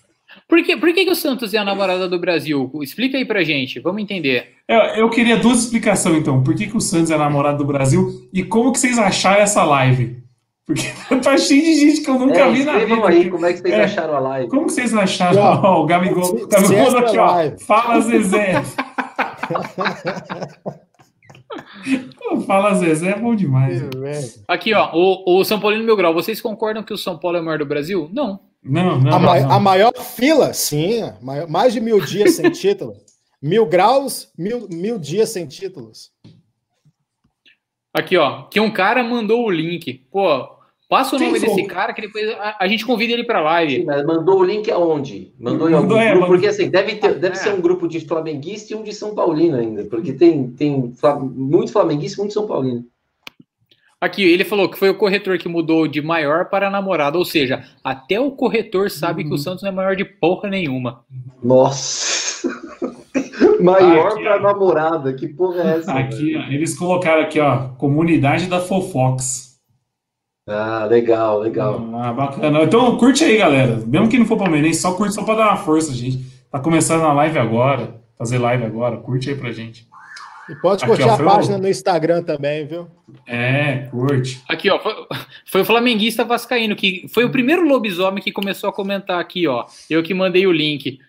S4: Por que, por que, que o Santos é a namorada do Brasil? Explica aí pra gente, vamos entender.
S1: Eu, eu queria duas explicações, então. Por que, que o Santos é namorado do Brasil e como que vocês acharam essa live? Porque tá cheio de gente que eu nunca
S5: É,
S1: vi na vida.
S5: aí como é que vocês
S1: É.
S5: acharam a live.
S1: Como que vocês acharam?
S3: Ó,
S1: Ó, o Gabigol, Gabigol
S3: se essa
S1: aqui, ó.
S3: live-
S1: Fala, Zezé. Fala, Zezé é bom demais.
S4: Aqui, ó, o, o São Paulino Mil Grau, vocês concordam que o São Paulo é o maior do Brasil? Não.
S1: Não, não,
S3: A, ma-
S1: não.
S3: a maior fila, sim. maior- mais de mil dias sem título. Mil graus, mil, mil dias sem títulos.
S4: Aqui, ó, que um cara mandou o link. Pô, passa o
S1: Quem
S4: nome
S1: foi?
S4: desse cara que depois a, a gente convida ele pra
S5: Sim,
S4: live.
S5: mas mandou o link aonde? Mandou em algum
S1: Mandou, é,
S5: grupo?
S1: mandou.
S5: Porque assim, deve, ter, deve
S4: É.
S5: ser um grupo de flamenguista e um de São Paulino ainda. Porque tem, tem muito flamenguista e muito São Paulino.
S4: Aqui, ele falou que foi o corretor que mudou de maior para namorada, ou seja, até o corretor sabe
S1: Uhum.
S4: que o Santos não é maior de porra nenhuma.
S5: Nossa! Maior
S1: ó.
S5: namorada. Que porra é essa?
S1: Aqui, ó, eles colocaram aqui, ó, comunidade da Fofox.
S5: Ah, legal, legal.
S1: Ah, bacana. Então curte aí, galera. Mesmo que não for palmeirense, só curte só pra dar uma força, gente. Tá começando a live agora, fazer live agora. Curte aí pra gente.
S3: E pode
S1: Aqui,
S3: curtir
S1: ó,
S3: a página
S1: o-
S3: no Instagram também, viu?
S1: É, curte.
S4: Aqui, ó, foi, foi o flamenguista vascaíno que foi o primeiro lobisomem que começou a comentar aqui, ó. Eu que mandei o link.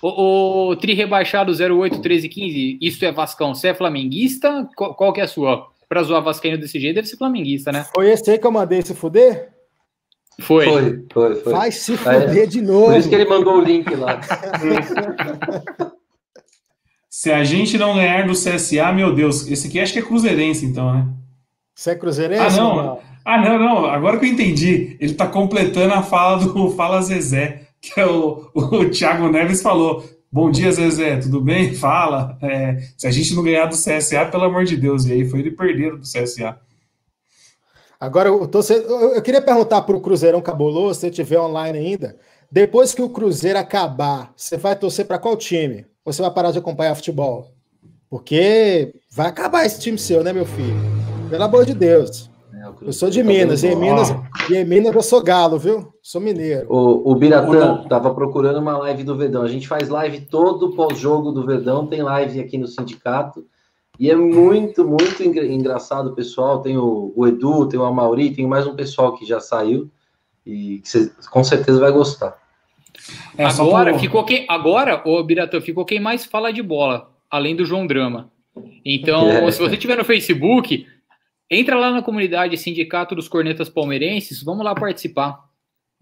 S4: O, o Tri Rebaixado 08 13 15, isso é Vascão, você é flamenguista? Qual, qual que é a sua? Pra zoar vascaíno desse jeito, deve ser flamenguista, né?
S3: Foi esse aí que eu mandei se fuder?
S4: Foi.
S5: Foi, foi, foi.
S3: Vai se
S5: É.
S3: fuder de novo.
S5: Por isso que ele mandou o link lá.
S1: Se a gente não ganhar do CSA, meu Deus, esse aqui acho que é cruzeirense, então, né?
S3: Você é cruzeirense?
S1: Ah, não. Ah, não, não, agora que eu entendi. Ele tá completando a fala do Fala Zezé, que é o, o Thiago Neves falou. Bom dia, Zezé, tudo bem? Fala. É, se a gente não ganhar do CSA, pelo amor de Deus, e aí foi ele perder do CSA.
S3: Agora, o torcedor, eu eu queria perguntar para o Cruzeirão Cabuloso, se ele estiver online ainda, depois que o Cruzeiro acabar, você vai torcer para qual time? Ou você vai parar de acompanhar futebol? Porque vai acabar esse time seu, né, meu filho? Pelo amor de Deus. Eu sou de Minas, e em Minas, e em Minas eu sou galo, viu? Sou mineiro.
S5: O, o Biratã
S1: não.
S5: tava procurando uma live do Verdão. A gente faz live todo pós-jogo do Verdão, tem live aqui no sindicato. E é muito, muito engra- engraçado, pessoal. Tem o, o Edu, tem o Amauri, tem mais um pessoal que já saiu e que você com certeza vai gostar.
S1: É,
S4: agora,
S1: por-
S4: ficou quem, agora, o Biratã, ficou quem mais fala de bola, além do João Drama. Então,
S5: É.
S4: se você estiver no Facebook, entra lá na comunidade Sindicato dos Cornetas Palmeirenses, vamos lá participar.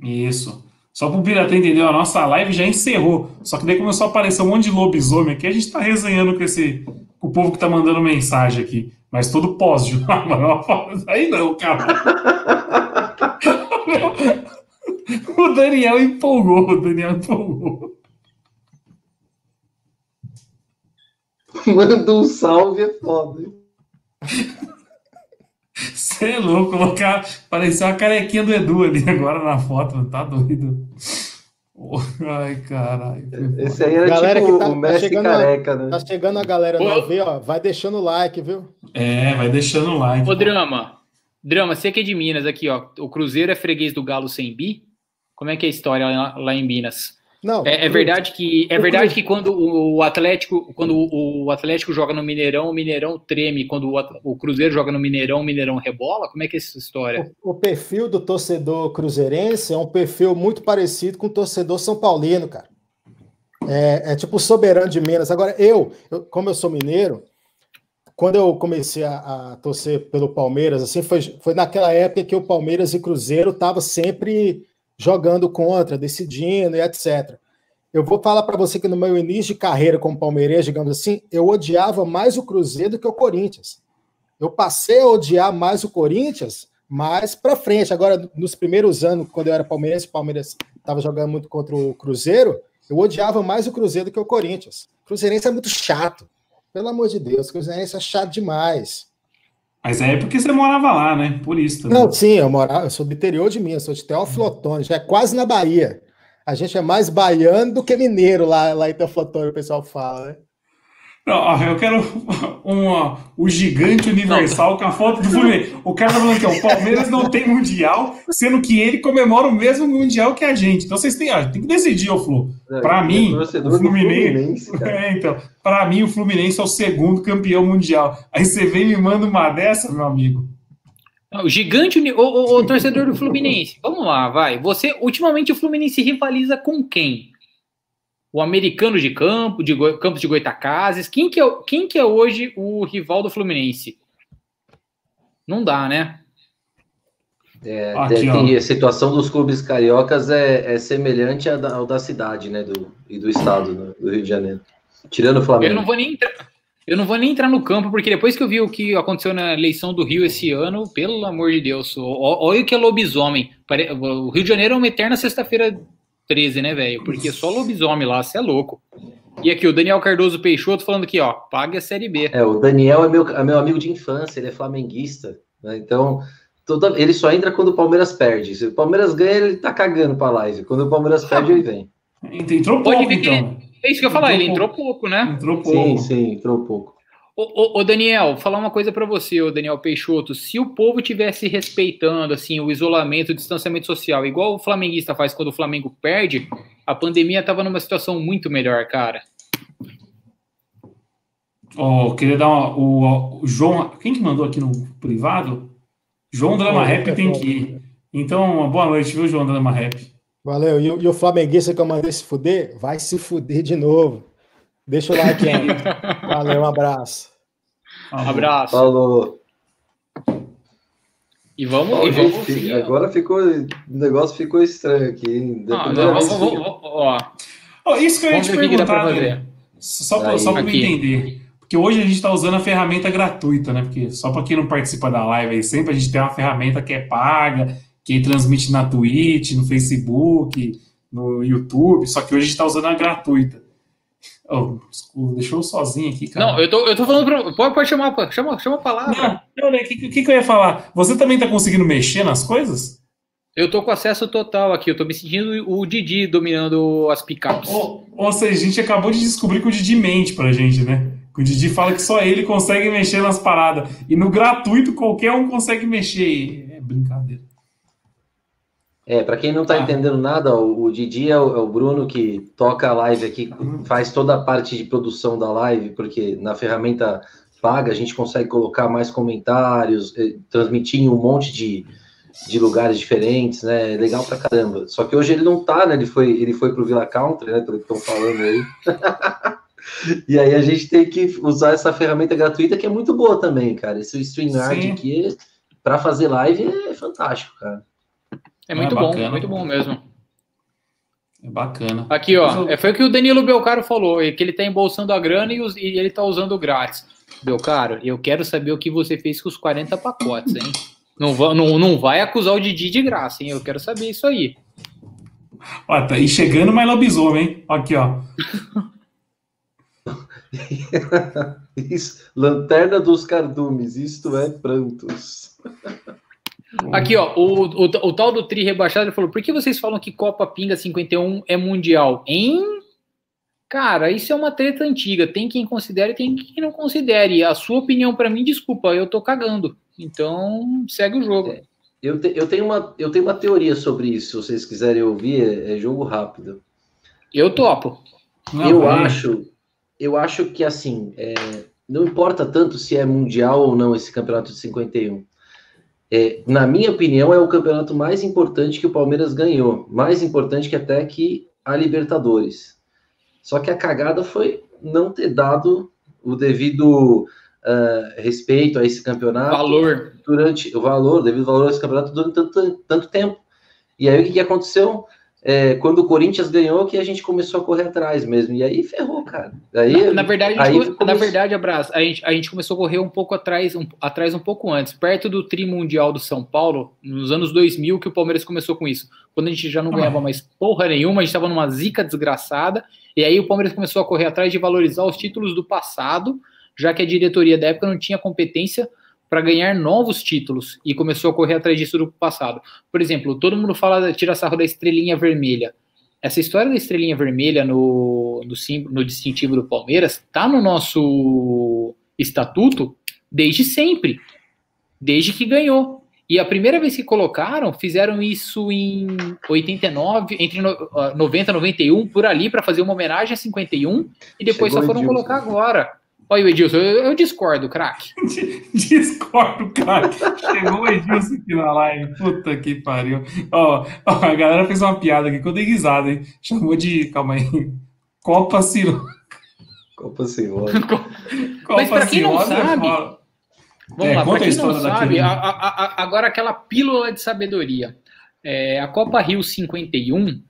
S1: Isso. Só pro Biratã entender, a nossa live já encerrou. Só que daí começou a aparecer um monte de lobisomem aqui. A gente tá resenhando com esse. com o povo que tá mandando mensagem aqui. Mas todo pós-jogo. Ah, mano, Aí não, cara. O Daniel empolgou. O Daniel empolgou.
S5: Manda um salve, é foda.
S1: Você é louco, colocar. Pareceu a carequinha do Edu ali agora na foto, mano, tá doido. Ai, caralho.
S5: Esse aí era
S3: Galera
S5: tipo
S3: que tá-
S5: o
S3: tá
S5: Messi
S3: chegando
S5: careca, né?
S3: Tá chegando a galera
S4: Ô.
S3: aí, ó. Vai deixando o like, viu?
S1: É, vai deixando o like.
S4: Ô, Drama, Drama, você que é de Minas aqui, ó. O Cruzeiro é freguês do Galo sem bi? Como é que é a história lá, lá em Minas?
S3: Não.
S4: É, é verdade que é verdade que quando o Atlético quando o Atlético joga no Mineirão, o Mineirão treme. Quando o Cruzeiro joga no Mineirão, o Mineirão rebola. Como é que é essa história?
S3: O, o perfil do torcedor cruzeirense é um perfil muito parecido com o torcedor são paulino, cara. É, é tipo o soberano de Minas. Agora, eu, eu- como eu sou mineiro, quando eu comecei a, a torcer pelo Palmeiras, assim, foi, foi naquela época que o Palmeiras e Cruzeiro estavam sempre jogando contra, decidindo e etc. Eu vou falar para você que no meu início de carreira como palmeirense, digamos assim, eu odiava mais o Cruzeiro do que o Corinthians. Eu passei a odiar mais o Corinthians mais para frente. Agora, nos primeiros anos, quando eu era palmeirense, o Palmeiras estava jogando muito contra o Cruzeiro, eu odiava mais o Cruzeiro do que o Corinthians. O Cruzeirense é muito chato. Pelo amor de Deus, o Cruzeirense é chato demais.
S1: Mas é porque você morava lá, né? Por isso também.
S3: Não, sim, eu morava, eu sou do interior de Minas, sou de Teoflotone, já é quase na Bahia. A gente é mais baiano do que mineiro lá, lá em Teoflotone, o pessoal fala, né?
S1: Não, ó, eu quero um, o gigante universal com a foto do Fluminense. O cara tá falando que o Palmeiras não tem mundial, sendo que ele comemora o mesmo mundial que a gente. Então vocês têm, ó, tem que decidir, ô Flu. Pra
S5: Ele é
S1: mim, o Fluminense-
S5: cara.
S1: É, então, pra mim o Fluminense é o segundo campeão mundial. Aí você vem e me manda uma dessa, meu amigo.
S4: Não, O gigante, o, o- o torcedor do Fluminense. Vamos lá, vai. Você, ultimamente, o Fluminense rivaliza com quem? O americano de campo, de Campos de Goitacazes. Quem que, é, quem que é hoje o rival do Fluminense? Não dá, né?
S5: É,
S1: Aqui,
S5: tem- a situação dos clubes cariocas é, é semelhante à da, ao da cidade, né? Do, e do estado, né, do Rio de Janeiro. Tirando o
S4: Eu
S5: Flamengo.
S4: não vou nem entrar. Eu não vou nem entrar no campo, porque depois que eu vi o que aconteceu na eleição do Rio esse ano, pelo amor de Deus, olha o que é lobisomem. O Rio de Janeiro é uma eterna sexta-feira 13, né, velho? Porque só lobisomem lá, você é louco. E aqui, o Daniel Cardoso Peixoto falando aqui, ó, pague a Série B.
S5: É, o Daniel é meu, é meu amigo de infância, ele é flamenguista, né? Então, toda, ele só entra quando o Palmeiras perde. Se o Palmeiras ganha, ele tá cagando pra live. Quando o Palmeiras perde, ele vem.
S1: Entrou
S4: Pode
S1: pouco,
S4: ver que
S1: então.
S4: É isso que eu ia falar,
S1: Entrou
S4: ele entrou pouco, né?
S1: Entrou
S5: Sim,
S1: pouco.
S5: sim, entrou um pouco.
S4: Ô, ô, ô, Daniel, falar uma coisa pra você, ô Daniel Peixoto. Se o povo tivesse respeitando assim o isolamento, o distanciamento social, igual o flamenguista faz quando o Flamengo perde, a pandemia tava numa situação muito melhor, cara.
S1: Oh, queria dar uma, o, o João. Quem que mandou aqui no privado? João Drama Rap tem que ir. Então, uma boa noite, viu, João Drama Rap?
S3: Valeu. E, o- e o flamenguista que eu mandei se fuder, vai se fuder de novo. Deixa o like aí. Valeu, um abraço.
S4: Abraço.
S5: Falou.
S4: E vamos,
S5: Ó,
S4: e vamos
S5: gente,
S4: seguir.
S5: agora ficou. O negócio ficou estranho aqui, hein? Da
S4: Ah, não, vamos, vamos, ó,
S1: Oh, isso que eu ia te perguntar, velho. Só para pra eu entender. Porque hoje a gente está usando a ferramenta gratuita, né? Porque só para quem não participa da live aí, sempre a gente tem uma ferramenta que é paga, que transmite na Twitch, no Facebook, no YouTube, só que hoje a gente está usando a gratuita. Oh, desculpa, deixou eu sozinho aqui, cara.
S4: Não, eu tô, eu tô falando pra. Pode, pode chamar, chama, chama a palavra.
S1: Não, não, né? O que, que, que eu ia falar? Você também tá conseguindo mexer nas coisas?
S4: Eu tô com acesso total aqui, eu tô me sentindo o Didi dominando as picapes.
S1: Ou, ou seja, a gente acabou de descobrir que o Didi mente pra gente, né? Que o Didi fala que só ele consegue mexer nas paradas. E no gratuito qualquer um consegue mexer. É brincadeira.
S5: É, pra quem não tá
S1: Ah.
S5: entendendo nada, o, o Didi é o, é o Bruno que toca a live aqui, faz toda a parte de produção da live, porque na ferramenta paga a gente consegue colocar mais comentários, eh, transmitir em um monte de, de lugares diferentes, né? É Legal pra caramba. Só que hoje ele não tá, né? Ele foi, ele foi pro Villa Country, né? Pelo que estão falando aí. e aí a gente tem que usar essa ferramenta gratuita que é muito boa também, cara. Esse StreamYard aqui, pra fazer live, é fantástico, cara.
S4: É muito
S1: Ah,
S4: bom,
S1: bacana.
S4: é muito bom mesmo.
S1: É bacana.
S4: Aqui, ó,
S1: eu-
S4: é, foi o que o Danilo Belcaro falou, é que ele tá embolsando a grana e, os- e ele tá usando grátis. Belcaro, eu quero saber o que você fez com os 40 pacotes, hein? Não, va- não, não vai acusar o Didi de graça, hein? Eu quero saber isso aí.
S1: Ó, tá, e chegando mais lobisomem, hein? Aqui, ó.
S5: Isso, Lanterna dos Cardumes, isto é prantos.
S4: Aqui, ó, o, o, o tal do Tri rebaixado ele falou: por que vocês falam que Copa Pinga 51 é mundial? Hein? Cara, isso é uma treta antiga. Tem quem considere e tem quem não considere. A sua opinião, pra mim, desculpa, eu tô cagando. Então, segue o jogo.
S5: Eu, te- eu, tenho uma, eu tenho uma teoria sobre isso, se vocês quiserem ouvir, é, é jogo rápido.
S4: Eu topo.
S1: Não,
S5: eu acho, eu acho que assim, é, não importa tanto se é mundial ou não esse campeonato de 51. É, na minha opinião, é o campeonato mais importante que o Palmeiras ganhou, mais importante que até que a Libertadores. Só que a cagada foi não ter dado o devido ah, respeito a esse campeonato
S4: Valor.
S5: durante o valor, devido valor desse campeonato durante tanto, tanto tempo. E aí o que, que aconteceu? É, quando o Corinthians ganhou, que a gente começou a correr atrás mesmo. E aí ferrou, cara. Aí,
S4: Na, na verdade, a
S5: aí
S4: gente, come-
S5: começou-
S4: na verdade, abraço, a gente, a gente começou a correr um pouco atrás um, atrás um pouco antes, perto do tri mundial do São Paulo, nos anos 2000, que o Palmeiras começou com isso. Quando a gente já não ganhava mais porra nenhuma, a gente estava numa zica desgraçada, e aí o Palmeiras começou a correr atrás de valorizar os títulos do passado, já que a diretoria da época não tinha competência para ganhar novos títulos e começou a correr atrás disso do passado. Por exemplo, todo mundo fala, tira sarro da estrelinha vermelha. Essa história da estrelinha vermelha no, no, no distintivo do Palmeiras tá no nosso estatuto desde sempre, desde que ganhou. E a primeira vez que colocaram, fizeram isso em 89, entre no- ah, 90 e 91, por ali, para fazer uma homenagem a 51, e depois
S5: Chegou
S4: só foram colocar agora. Olha o Edilson, eu, eu discordo, craque.
S1: Discordo, cara. Chegou o Edilson aqui na live. Puta que pariu. Ó, ó, a galera fez uma piada aqui que eu dei risada, hein? Chamou de. Calma aí. Copa Ciro.
S5: Copa Senhora.
S1: Copa
S4: pra quem não
S1: é
S4: sabe. Vamos
S1: É,
S4: lá,
S1: conta
S4: para
S1: a
S4: quem não
S1: história
S4: sabe, a- a- a- agora aquela pílula de sabedoria. É, a Copa Rio 51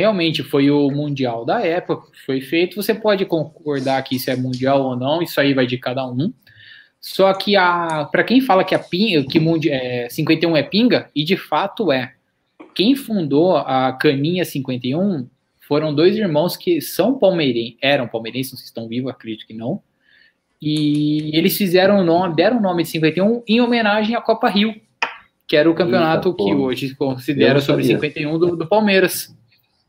S4: realmente foi o mundial da época que foi feito. Você pode concordar aqui se é mundial ou não, isso aí vai de cada um. Só que a para quem fala que a pinga, que mundi, é, 51 é pinga, e de fato é. Quem fundou a Caninha 51 foram dois irmãos que são palmeirenses, eram palmeirenses, não sei se estão vivos, acredito que não. E eles fizeram o nome, deram o nome de 51 em homenagem à Copa Rio, que era o campeonato
S5: Eita,
S4: que hoje se considera sobre
S5: sabia.
S4: 51 do, do Palmeiras.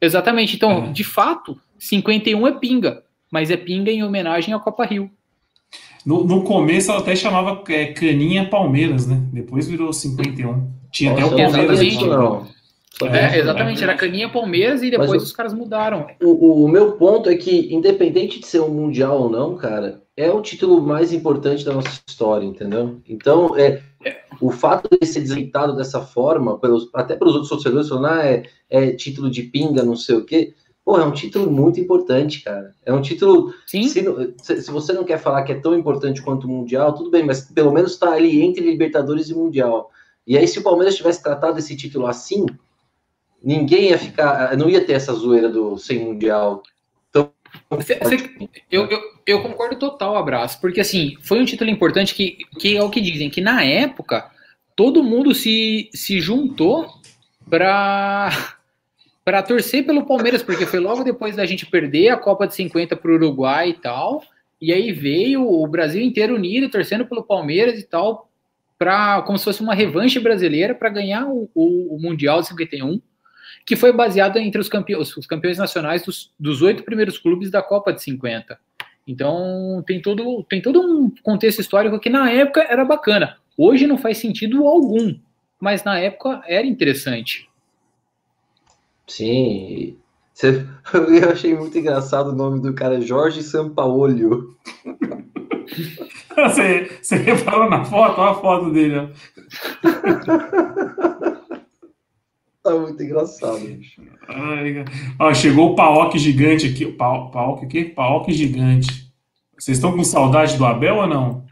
S4: Exatamente. Então,
S1: É.
S4: de fato, 51 é pinga, mas é pinga em homenagem à Copa Rio.
S1: No, no começo ela até chamava é, Caninha Palmeiras, né? Depois virou 51. Tinha até o
S5: Nossa, eu não
S1: Palmeiras.
S4: exatamente.
S5: não.
S1: É,
S4: É, exatamente, era Caninha Palmeiras e depois
S5: Mas o-
S4: os caras mudaram.
S5: O, o meu ponto é que, independente de ser um mundial ou não, cara, é o título mais importante da nossa história, entendeu? Então, é, o fato de ser desajeitado dessa forma, pelos, até pelos outros torcedores falando, ah, é, é, título de pinga, não sei o quê. Pô, é um título muito importante, cara. É um título.
S4: Sim.
S5: Se, se, você não quer falar que é tão importante quanto o Mundial, tudo bem, mas pelo menos está ali entre Libertadores e Mundial. E aí, se o Palmeiras tivesse tratado esse título assim, ninguém ia ficar. Não ia ter essa zoeira do sem Mundial.
S4: Eu, eu, eu, concordo total, abraço, porque assim, foi um título importante que, que é o que dizem, que na época todo mundo se, se juntou para para torcer pelo Palmeiras, porque foi logo depois da gente perder a Copa de 50 para o Uruguai e tal. E aí veio o Brasil inteiro unido, torcendo pelo Palmeiras e tal, para como se fosse uma revanche brasileira para ganhar o, o, o, Mundial de 51, que foi baseado entre os campeões, os campeões nacionais dos oito primeiros clubes da Copa de 50. Então tem todo, tem todo um contexto histórico que na época era bacana. Hoje não faz sentido algum, mas na época era interessante.
S5: Sim. Eu achei muito engraçado o nome do cara, Jorge Sampaolho.
S1: Você, você reparou na foto? Olha a foto dele. Ó.
S5: tá muito engraçado.
S1: Ai, ó, chegou o Paok gigante aqui. Paok aqui? Paok gigante. Vocês estão com saudade do Abel ou não?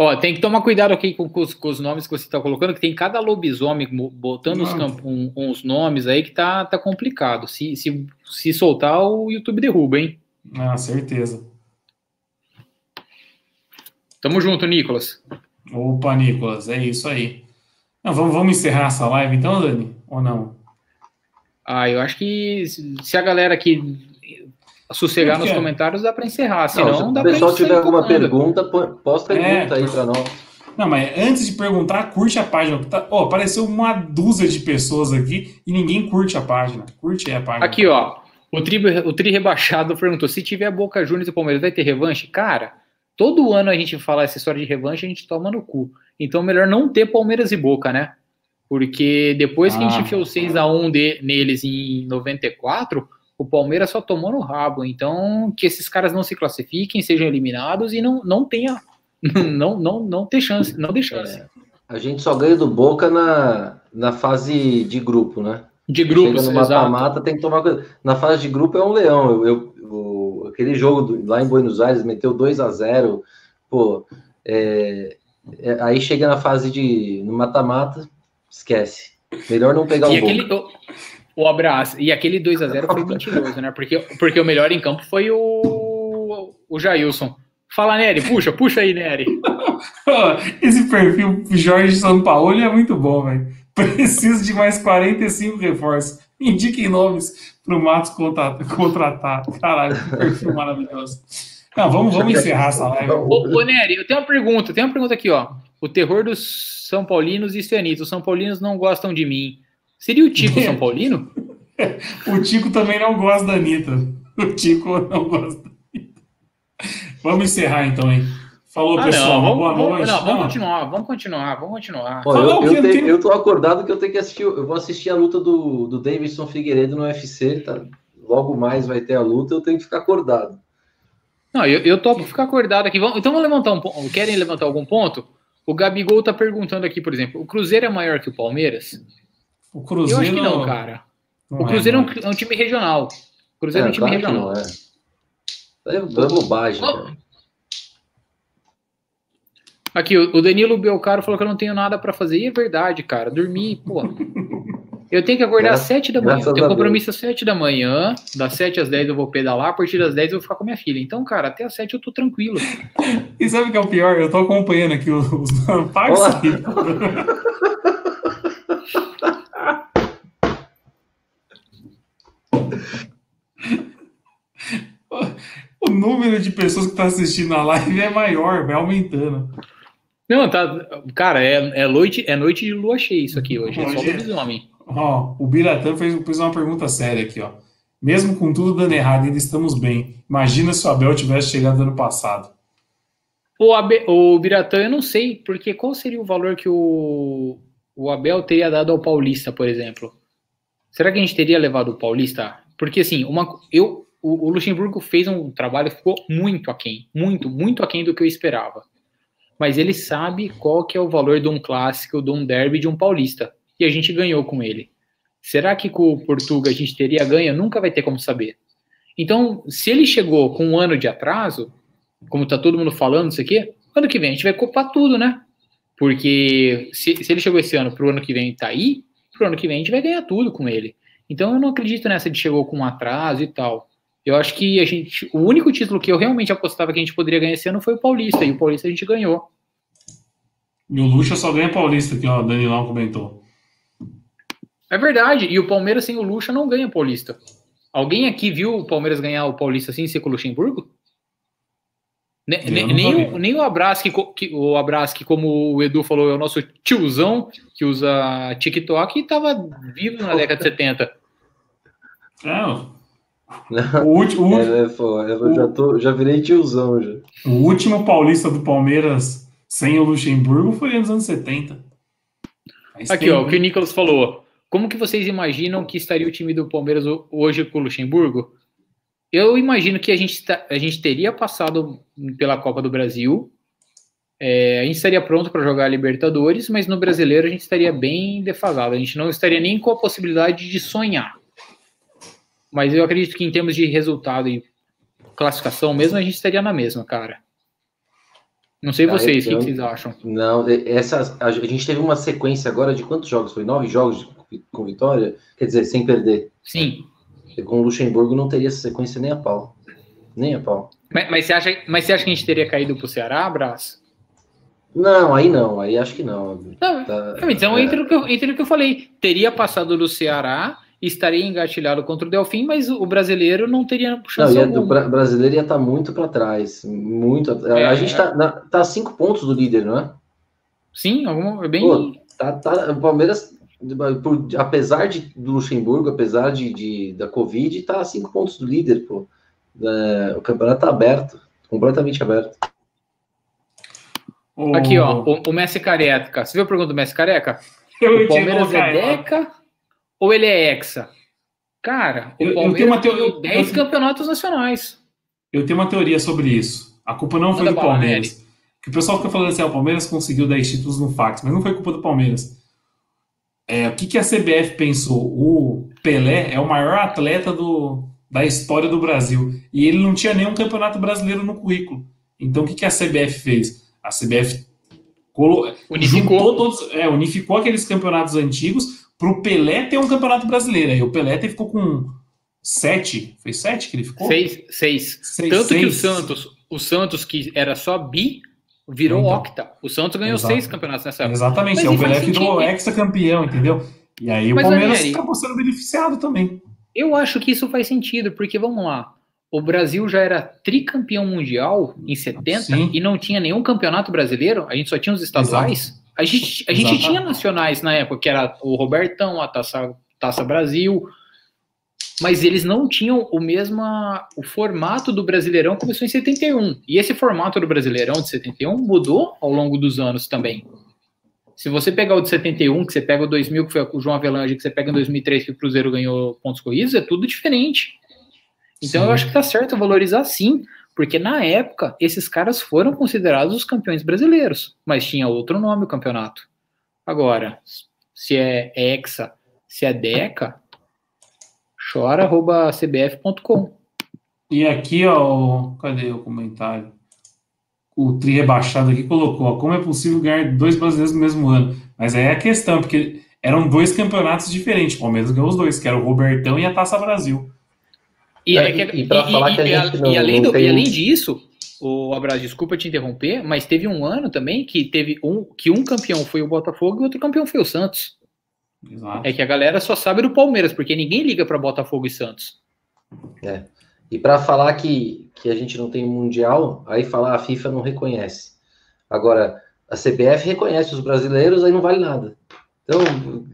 S4: Ó, tem que tomar cuidado aqui com, com, os, com os, nomes que você está colocando, que tem cada lobisomem botando uns, um, uns, nomes aí que tá, tá complicado. Se, se, se soltar, o YouTube derruba, hein?
S1: Ah, certeza.
S4: Tamo junto, Nicolas.
S1: Opa, Nicolas, é isso aí. Não, vamos, vamos encerrar essa live então, Dani? Ou não?
S4: Ah, eu acho que se a galera aqui sossegar nos comentários, dá para encerrar. Senão, não, dá
S5: Se o pessoal tiver alguma pergunta, posta pergunta é, aí para nós.
S1: Não, mas antes de perguntar, curte a página. Tá, ó, apareceu uma dúzia de pessoas aqui e ninguém curte a página. Curte aí a página.
S4: Aqui, ó. O tri, o tri rebaixado perguntou: se tiver Boca Juniors e Palmeiras, vai ter revanche? Cara, todo ano a gente fala essa história de revanche, a gente toma no cu. Então, melhor não ter Palmeiras e Boca, né? Porque depois que ah, a gente enfiou 6x1 de, neles em 94, o Palmeiras só tomou no rabo. Então, que esses caras não se classifiquem, sejam eliminados e não, não tenha. Não, não, não ter chance, não dê chance. É,
S5: a gente só ganha do Boca na, na fase de grupo, né?
S4: De
S5: Chega no mata-mata, tem que tomar. Na fase de grupo é um leão. Eu, eu, eu aquele jogo do, lá em Buenos Aires meteu 2 a 0 pô. É, aí chega na fase de no mata-mata, esquece. Melhor não pegar o
S4: e aquele, o abraço. E aquele 2 a 0 foi mentiroso, né? Porque, porque o melhor em campo foi o, o Jailson. Fala, Nery, puxa, puxa aí, Nery.
S1: Esse perfil Jorge São Paulo é muito bom, velho. Preciso de mais 45 reforços. Indiquem nomes para o Matos contratar. Caralho, que perfil maravilhoso. Não, vamos, vamos encerrar essa live. Ô,
S4: ô Nery, eu tenho uma pergunta. Tem uma pergunta aqui, ó. O terror dos São Paulinos e Cianitos. Os São Paulinos não gostam de mim. Seria o Tico São Paulino?
S1: o Tico também não gosta da Anitta. O Tico não gosta da Anitta. Vamos encerrar então, hein? Falou, ah, pessoal.
S4: Não,
S1: boa
S4: noite. Não, vamos continuar, vamos continuar, vamos continuar.
S5: Pô, eu, eu, eu, tô acordado que eu tenho que assistir. Eu vou assistir a luta do, do Davidson Figueiredo no UFC, tá? Logo mais vai ter a luta, eu tenho que ficar acordado.
S4: Não, eu, eu topo ficar acordado aqui. Então vamos levantar um ponto. Querem levantar algum ponto? O Gabigol tá perguntando aqui, por exemplo, o Cruzeiro é maior que o Palmeiras?
S1: O Cruzeiro.
S4: Eu acho que não, cara. Não o Cruzeiro é, é, um, é, um, time regional. O Cruzeiro é, é um time regional.
S5: é. É bobagem, cara.
S4: Aqui, o Danilo Belcaro falou que eu não tenho nada para fazer. E é verdade, cara. Dormir, pô. Eu tenho que acordar às 7 da manhã. Eu tenho compromisso às 7 da manhã. Das 7 às 10 eu vou pedalar. A partir das 10 eu vou ficar com minha filha. Então, cara, até às 7 eu tô tranquilo.
S1: E sabe o que é o pior? Eu tô acompanhando aqui os. Paga o número de pessoas que está assistindo a live é maior, vai aumentando.
S4: Não, tá. Cara, é, é, noite, é noite de lua cheia isso aqui hoje. É só lobisomem.
S1: Ó, o Biratã fez, fez uma pergunta séria aqui, ó. Mesmo com tudo dando errado, ainda estamos bem. Imagina se o Abel tivesse chegado ano passado.
S4: O, Abe, o Biratã, eu não sei, porque qual seria o valor que o, o Abel teria dado ao Paulista, por exemplo? Será que a gente teria levado o Paulista? Porque assim, uma, eu, o, o Luxemburgo fez um trabalho, ficou muito aquém, muito, muito aquém do que eu esperava. Mas ele sabe qual que é o valor de um clássico, de um derby, de um paulista. E a gente ganhou com ele. Será que com o Portugal a gente teria ganho? Nunca vai ter como saber. Então, se ele chegou com um ano de atraso, como tá todo mundo falando isso aqui, ano que vem a gente vai culpar tudo, né? Porque se, se ele chegou esse ano pro ano que vem tá aí, pro ano que vem a gente vai ganhar tudo com ele. Então eu não acredito nessa de chegou com um atraso e tal. Eu acho que a gente. O único título que eu realmente apostava que a gente poderia ganhar esse ano foi o Paulista, e o Paulista a gente ganhou.
S1: E o Lucha só ganha Paulista, que o Danilão comentou.
S4: É verdade, e o Palmeiras sem o Lucha não ganha Paulista. Alguém aqui viu o Palmeiras ganhar o Paulista sem ser com o Luxemburgo? Ne, ne, nem, o, nem o que, o Abrasque, como o Edu falou, é o nosso tiozão que usa TikTok e estava vivo na década de 70.
S1: Não. O último,
S5: é, é, pô, eu já, tô, já virei tiozão já.
S1: O último paulista do Palmeiras sem o Luxemburgo foi nos anos 70.
S4: Faz Aqui, ó, o que o Nicolas falou. Como que vocês imaginam que estaria o time do Palmeiras hoje com o Luxemburgo? Eu imagino que a gente, a gente teria passado pela Copa do Brasil, é, a gente estaria pronto para jogar a Libertadores, mas no brasileiro a gente estaria bem defasado. A gente não estaria nem com a possibilidade de sonhar. Mas eu acredito que em termos de resultado e classificação mesmo, a gente estaria na mesma, cara. Não sei vocês, o que, que, vocês acham?
S5: Não, essa, a gente teve uma sequência agora de quantos jogos? Foi nove jogos com vitória? Quer dizer, sem perder.
S4: Sim.
S5: E com o Luxemburgo não teria essa sequência nem a pau. Nem a pau.
S4: Mas, mas, você, acha, mas você acha que a gente teria caído pro Ceará, Brás?
S5: Não, aí não, aí acho que não.
S4: não tá, então, é. entre, o que eu, entre o que eu falei, teria passado do Ceará estaria engatilhado contra o Delfim, mas o brasileiro não teria
S5: chance não, ia, O brasileiro ia estar tá muito para trás, muito. É, a gente está tá a cinco pontos do líder, não é?
S4: Sim, alguma, é bem.
S5: Pô, tá, tá, o Palmeiras, por, apesar de, do Luxemburgo, apesar de, de da Covid, está a cinco pontos do líder, pô. É, o campeonato está aberto, completamente aberto.
S4: Aqui, ó, o, o Messi Careca. Você viu a pergunta do Messi Careca? Eu o Palmeiras é Deca ou ele é hexa? Cara, o eu, Palmeiras tem 10 campeonatos nacionais.
S1: Eu tenho uma teoria sobre isso. A culpa não Manda foi do Palmeiras. Que o pessoal fica falando assim, ah, o Palmeiras conseguiu 10 títulos no fax, mas não foi culpa do Palmeiras. É, o que, que a CBF pensou? O Pelé é o maior atleta do, da história do Brasil. E ele não tinha nenhum campeonato brasileiro no currículo. Então o que, que a CBF fez? A CBF colo... unificou. Todos, é, unificou aqueles campeonatos antigos para o Pelé ter um campeonato brasileiro. Aí o Pelé ficou com sete, foi sete que ele ficou?
S4: Seis, seis. seis Tanto seis. que o Santos, o Santos que era só bi, virou então, octa. O Santos ganhou Exato. seis campeonatos nessa época.
S1: Exatamente, Mas, o Pelé virou ex-campeão, entendeu? E aí Mas, o Palmeiras acabou sendo beneficiado também.
S4: Eu acho que isso faz sentido, porque vamos lá. O Brasil já era tricampeão mundial em 70 Sim. e não tinha nenhum campeonato brasileiro, a gente só tinha os estaduais. Exato. A gente, a gente tinha nacionais na época, que era o Robertão, a Taça, Taça Brasil, mas eles não tinham o mesmo o formato do Brasileirão começou em 71. E esse formato do Brasileirão de 71 mudou ao longo dos anos também. Se você pegar o de 71, que você pega o 2000, que foi o João Avelange, que você pega em 2003, que o Cruzeiro ganhou pontos corridos, é tudo diferente. Então sim. eu acho que tá certo valorizar sim. Porque na época, esses caras foram considerados os campeões brasileiros, mas tinha outro nome o campeonato. Agora, se é Hexa, se é Deca, chora.cbf.com.
S1: E aqui, ó, cadê o comentário? O Tri rebaixado aqui colocou, ó, como é possível ganhar dois brasileiros no mesmo ano? Mas aí é a questão, porque eram dois campeonatos diferentes. O Palmeiras ganhou os dois, que era o Robertão e a Taça Brasil.
S4: E, é, que, e, e, não, e além, do, e além disso, o Abraço, desculpa te interromper, mas teve um ano também que teve um que um campeão foi o Botafogo e outro campeão foi o Santos. Exato. É que a galera só sabe do Palmeiras, porque ninguém liga para Botafogo e Santos.
S5: É. E para falar que, que a gente não tem mundial, aí falar a FIFA não reconhece. Agora, a CBF reconhece os brasileiros, aí não vale nada. Então,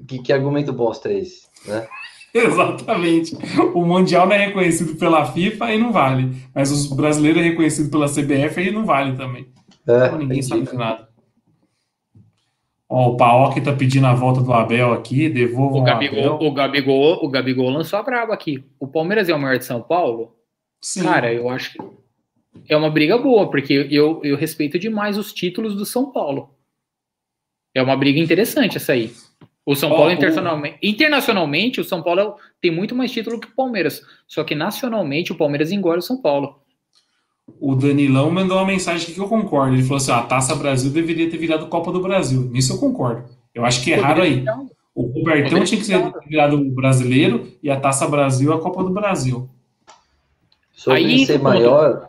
S5: que, que argumento bosta é esse, né?
S1: Exatamente. O Mundial não é reconhecido pela FIFA e não vale. Mas os brasileiros é reconhecido pela CBF e não vale também. É, então, ninguém sabe de nada. Ó, o Paok tá pedindo a volta do Abel aqui, devolva
S4: o Gabigol, o Abel. O Gabigol, o Gabigol lançou a braba aqui. O Palmeiras é o maior de São Paulo?
S1: Sim.
S4: Cara, eu acho que é uma briga boa, porque eu, eu respeito demais os títulos do São Paulo. É uma briga interessante essa aí. O São Paulo internacionalmente, internacionalmente, o São Paulo tem muito mais título que o Palmeiras. Só que nacionalmente o Palmeiras engole o São Paulo.
S1: O Danilão mandou uma mensagem aqui que eu concordo. Ele falou assim: ó, a Taça Brasil deveria ter virado Copa do Brasil. Nisso eu concordo. Eu acho que é raro aí. O Robertão tinha que
S4: ter
S1: ser virado o brasileiro e a Taça Brasil a Copa do Brasil.
S5: Sobre
S4: Aí,
S5: ser maior,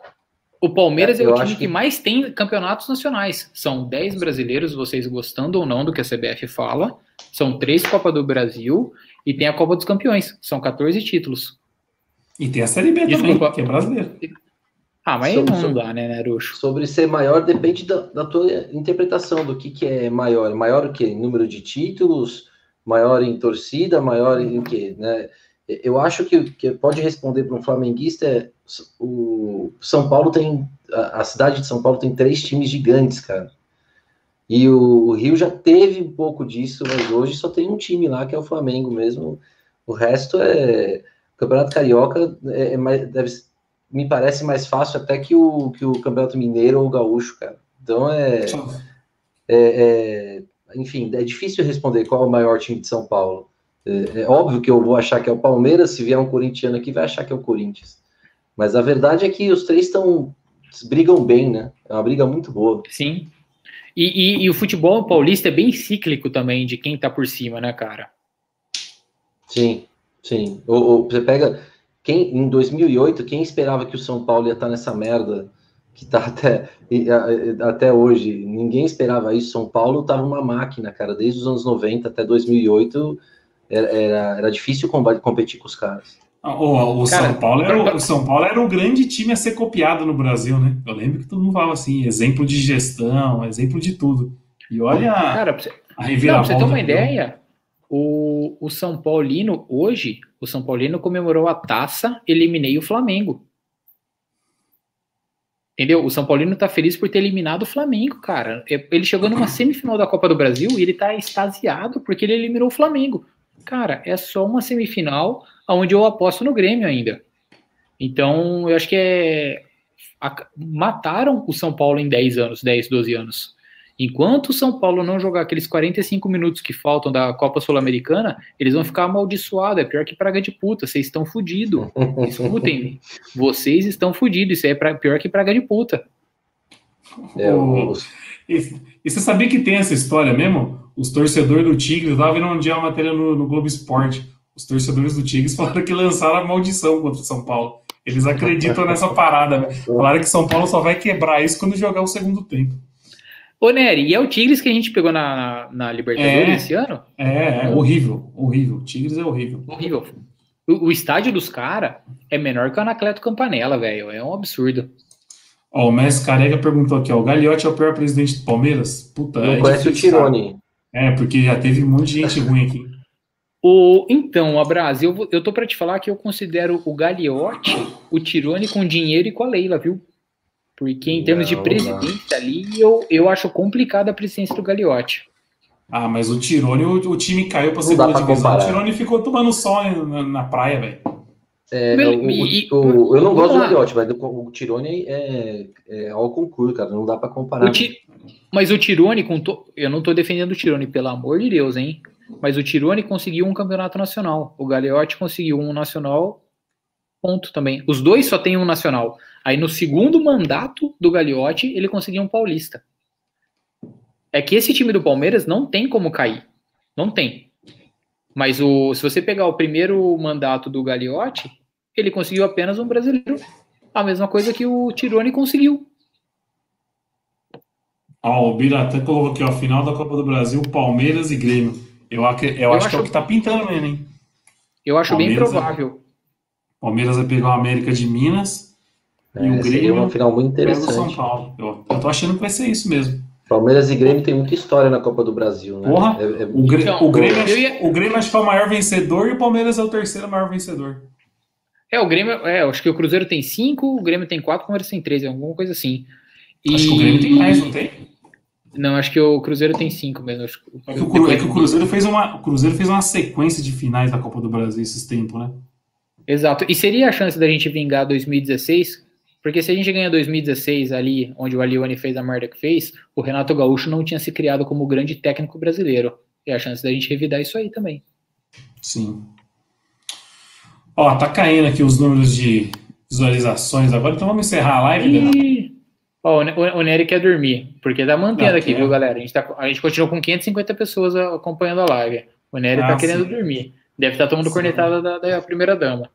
S4: O Palmeiras
S5: É,
S4: é, o time que...
S5: que-
S4: mais tem campeonatos nacionais. São 10 brasileiros, vocês gostando ou não do que a CBF fala. São três Copa do Brasil e tem a Copa dos Campeões. São 14 títulos.
S1: E tem a Série B
S4: Desculpa.
S1: também, que é brasileiro.
S4: Ah, mas
S5: São-
S4: não dá, né, Naruxo?
S5: sobre ser maior depende da, da tua interpretação do que, que é maior. Maior o quê? Em número de títulos, maior em torcida, maior em quê? Né? Eu acho que que pode responder para um flamenguista é o São Paulo tem a, a cidade de São Paulo tem três times gigantes, cara. E o, o Rio já teve um pouco disso, mas hoje só tem um time lá que é o Flamengo mesmo. O resto é o Campeonato Carioca é, é mais, deve, me parece mais fácil até que o, que o Campeonato Mineiro ou o Gaúcho, cara. Então é, é- é- enfim, é difícil responder qual é o maior time de São Paulo. É, é óbvio que eu vou achar que é o Palmeiras, se vier um corintiano aqui, vai achar que é o Corinthians. Mas a verdade é que os três estão brigam bem, né? É uma briga muito boa.
S4: Sim. E, e- e o futebol paulista é bem cíclico também de quem tá por cima, né, cara?
S5: Sim, sim. Ou, ou você pega quem em 2008, quem esperava que o São Paulo ia estar nessa merda que tá até, até hoje? Ninguém esperava isso. São Paulo tava uma máquina, cara. Desde os anos 90 até 2008 era, era, era difícil competir com os caras.
S1: Ah, O, o
S4: Cara,
S1: São Paulo era o, o São Paulo era o grande time a ser copiado no Brasil, né? Eu lembro que todo mundo falava assim, exemplo de gestão, exemplo de tudo. E olha a,
S4: Cara, você,
S1: a
S4: não, pra
S1: reviravolta.
S4: você ter uma ideia, o, o São Paulino, hoje, o São Paulino comemorou a taça, eliminei o Flamengo. Entendeu? O São Paulino tá feliz por ter eliminado o Flamengo, cara. É, Ele chegou numa semifinal da Copa do Brasil e ele tá extasiado porque ele eliminou o Flamengo. Cara, é só uma semifinal onde eu aposto no Grêmio ainda. Então, eu acho que é. Mataram o São Paulo em 10 anos, 10, 12 anos. Enquanto o São Paulo não jogar aqueles 45 minutos que faltam da Copa Sul-Americana, eles vão ficar amaldiçoados. É pior que praga de puta. Vocês estão fudidos. Escutem, vocês estão fudidos. Isso aí é pra- pior que praga de puta.
S5: É,
S1: O- E, e você sabia que tem essa história mesmo? Os torcedores do Tigres, eu tava vendo um dia uma matéria no, no Globo Esporte. Os torcedores do Tigres falaram que lançaram a maldição contra o São Paulo. Eles acreditam nessa parada, né? Falaram que São Paulo só vai quebrar isso quando jogar o segundo tempo.
S4: Ô, Nery, e é o Tigres que a gente pegou na, na Libertadores
S1: É.
S4: esse ano?
S1: É, é horrível, horrível. Tigres é horrível.
S4: Horrível. O, o estádio dos caras é menor que o Anacleto Campanella, velho. É um absurdo.
S1: Ó, o Messi Careca perguntou aqui, ó, o Gagliotti é o pior presidente do Palmeiras? Puta,
S5: não
S1: é
S5: conhece o. Tirone.
S1: É, porque já teve um monte de gente ruim aqui.
S4: O, então, Abraz, eu, eu tô pra te falar que eu considero o Gagliotti o Tirone com dinheiro e com a Leila, viu? Porque em termos de
S5: Não,
S4: presidência ali, eu, eu acho complicada a presidência do Gagliotti.
S1: Ah, mas o Tirone, o, o time caiu pra
S5: Não
S1: segunda divisão. O
S5: comparar.
S1: Tirone ficou tomando sol na, na praia, velho.
S5: É,
S4: Meu,
S5: o-
S4: e-
S5: o- o- eu não gosto do. Gagliotti, mas o, Tirone é, é ao concurso, cara. Não dá pra comparar.
S4: O Ti- Mas o Tirone, com to- eu não tô defendendo o Tirone, pelo amor de Deus, hein? Mas o Tirone conseguiu um campeonato nacional. O Gagliotti conseguiu um nacional, ponto também. Os dois só têm um nacional. Aí no segundo mandato do Gagliotti, ele conseguiu um paulista. É que esse time do Palmeiras não tem como cair. Não tem. Mas o, se você pegar o primeiro mandato do Gagliotti, ele conseguiu apenas um brasileiro. A mesma coisa que o Tirone conseguiu.
S1: Ó, o Biratã colocou aqui, ó, final da Copa do Brasil, Palmeiras e Grêmio. Eu, ac- eu, acho, que é o
S4: acho-
S1: que tá pintando mesmo, hein?
S4: Eu acho bem
S1: Palmeiras é-
S4: provável.
S1: Palmeiras vai pegar o América de Minas e o
S5: É, seria
S1: Grêmio
S5: uma final muito
S1: o São
S5: interessante.
S1: Paulo. Eu, eu tô achando que vai ser isso mesmo.
S5: Palmeiras e Grêmio tem muita história na Copa do Brasil, né?
S1: Porra,
S5: É- é-
S1: O, Grê-
S4: Então,
S1: o, Grêmio,
S4: ia-
S1: o Grêmio acho que é o maior vencedor e o Palmeiras é o terceiro maior vencedor.
S4: É, o Grêmio, é, eu acho que o Cruzeiro tem cinco, o Grêmio tem quatro, o Palmeiras tem três, alguma coisa assim. E-
S1: Acho que o Grêmio tem mais, não tem?
S4: Não, acho que o Cruzeiro tem cinco mesmo. Acho que-
S1: É que o, Cru- é que o Cruzeiro fez uma, o Cruzeiro fez uma sequência de finais da Copa do Brasil esses tempos, né?
S4: Exato. E seria a chance da gente vingar 2016? Porque se a gente ganha 2016 ali, onde o Alione fez a merda que fez, o Renato Gaúcho não tinha se criado como grande técnico brasileiro. E a chance da gente revidar isso aí também.
S1: Sim. Ó, tá caindo aqui os números de visualizações agora, então vamos encerrar a live,
S4: e... Ó, o, o Nery quer dormir, porque tá mantendo não, aqui, viu, galera? A gente, tá, a gente continua com 550 pessoas acompanhando a live. O Nery tá ah, tá querendo sim. dormir. Deve estar tá tomando sim. cornetada da, da primeira dama.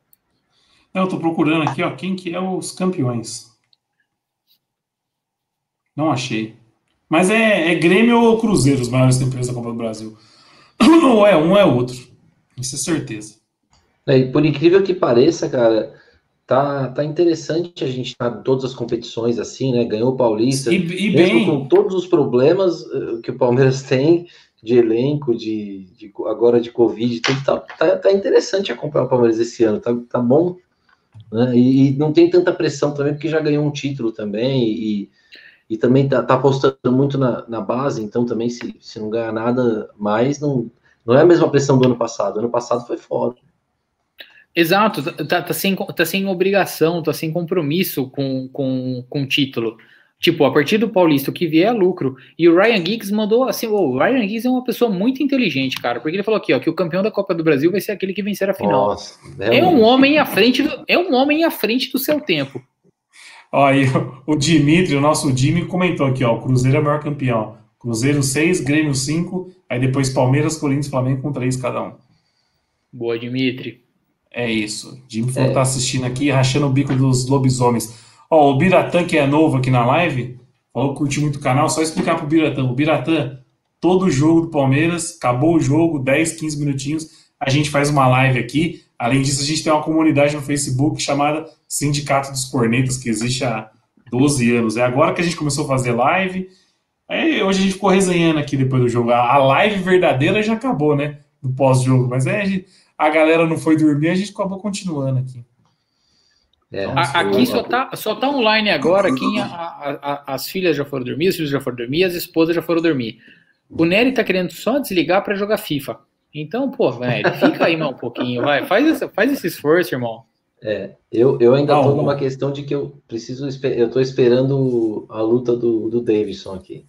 S1: Eu tô procurando aqui, ó, quem que é os campeões. Não achei. Mas é, é Grêmio ou Cruzeiro, os maiores empresas da Copa do Brasil. Não é um, é outro. Isso é certeza.
S5: É, por incrível que pareça, cara, tá, tá interessante a gente estar tá em todas as competições assim, né? Ganhou o Paulista.
S1: E, e mesmo bem...
S5: com todos os problemas eh, que o Palmeiras tem de elenco, de, de agora de Covid, tudo, tá, tá, tá interessante acompanhar o Palmeiras esse ano, tá, tá bom né? E, e, não tem tanta pressão também, porque já ganhou um título também, e, e também tá, tá apostando muito na, na base, então também se, se não ganhar nada mais, não, não é a mesma pressão do ano passado. Ano passado foi foda.
S4: Exato, tá, tá, sem, tá sem obrigação, tá sem compromisso com, com, com título. Tipo, a partir do Paulista, o que vier é lucro. E o Ryan Giggs mandou assim: oh, o Ryan Giggs é uma pessoa muito inteligente, cara. Porque ele falou aqui, ó, que o campeão da Copa do Brasil vai ser aquele que vencer a final. Nossa, é, é um homem à frente do, é um homem à frente do seu tempo.
S1: Ó, aí o Dimitri, o nosso Jimmy, comentou aqui, ó. O Cruzeiro é o maior campeão. Cruzeiro 6, Grêmio 5, aí depois Palmeiras, Corinthians, Flamengo com 3 cada um.
S4: Boa, Dimitri.
S1: É isso. Jimmy falou é. tá assistindo aqui, rachando o bico dos lobisomens. Ó, o Biratã, que é novo aqui na live, falou que curtiu muito o canal, só explicar pro Biratã. O Biratã, todo jogo do Palmeiras, acabou o jogo, 10, 15 minutinhos, a gente faz uma live aqui. Além disso, a gente tem uma comunidade no Facebook chamada Sindicato dos Cornetas, que existe há 12 anos. É agora que a gente começou a fazer live. Aí, hoje a gente ficou resenhando aqui depois do jogo. A live verdadeira já acabou, né? Do pós-jogo. Mas a, a galera não foi dormir, a gente acabou continuando aqui.
S4: É, aqui só tá, só tá online agora quem a, a, a, as filhas já foram dormir, os filhos já foram dormir, as esposas já foram dormir. O Nery tá querendo só desligar para jogar FIFA. Então, pô, velho, fica aí mais um pouquinho, vai, faz, esse, faz esse esforço, irmão.
S5: É, eu, eu ainda tô numa questão de que eu preciso, eu tô esperando a luta do, do Davidson aqui.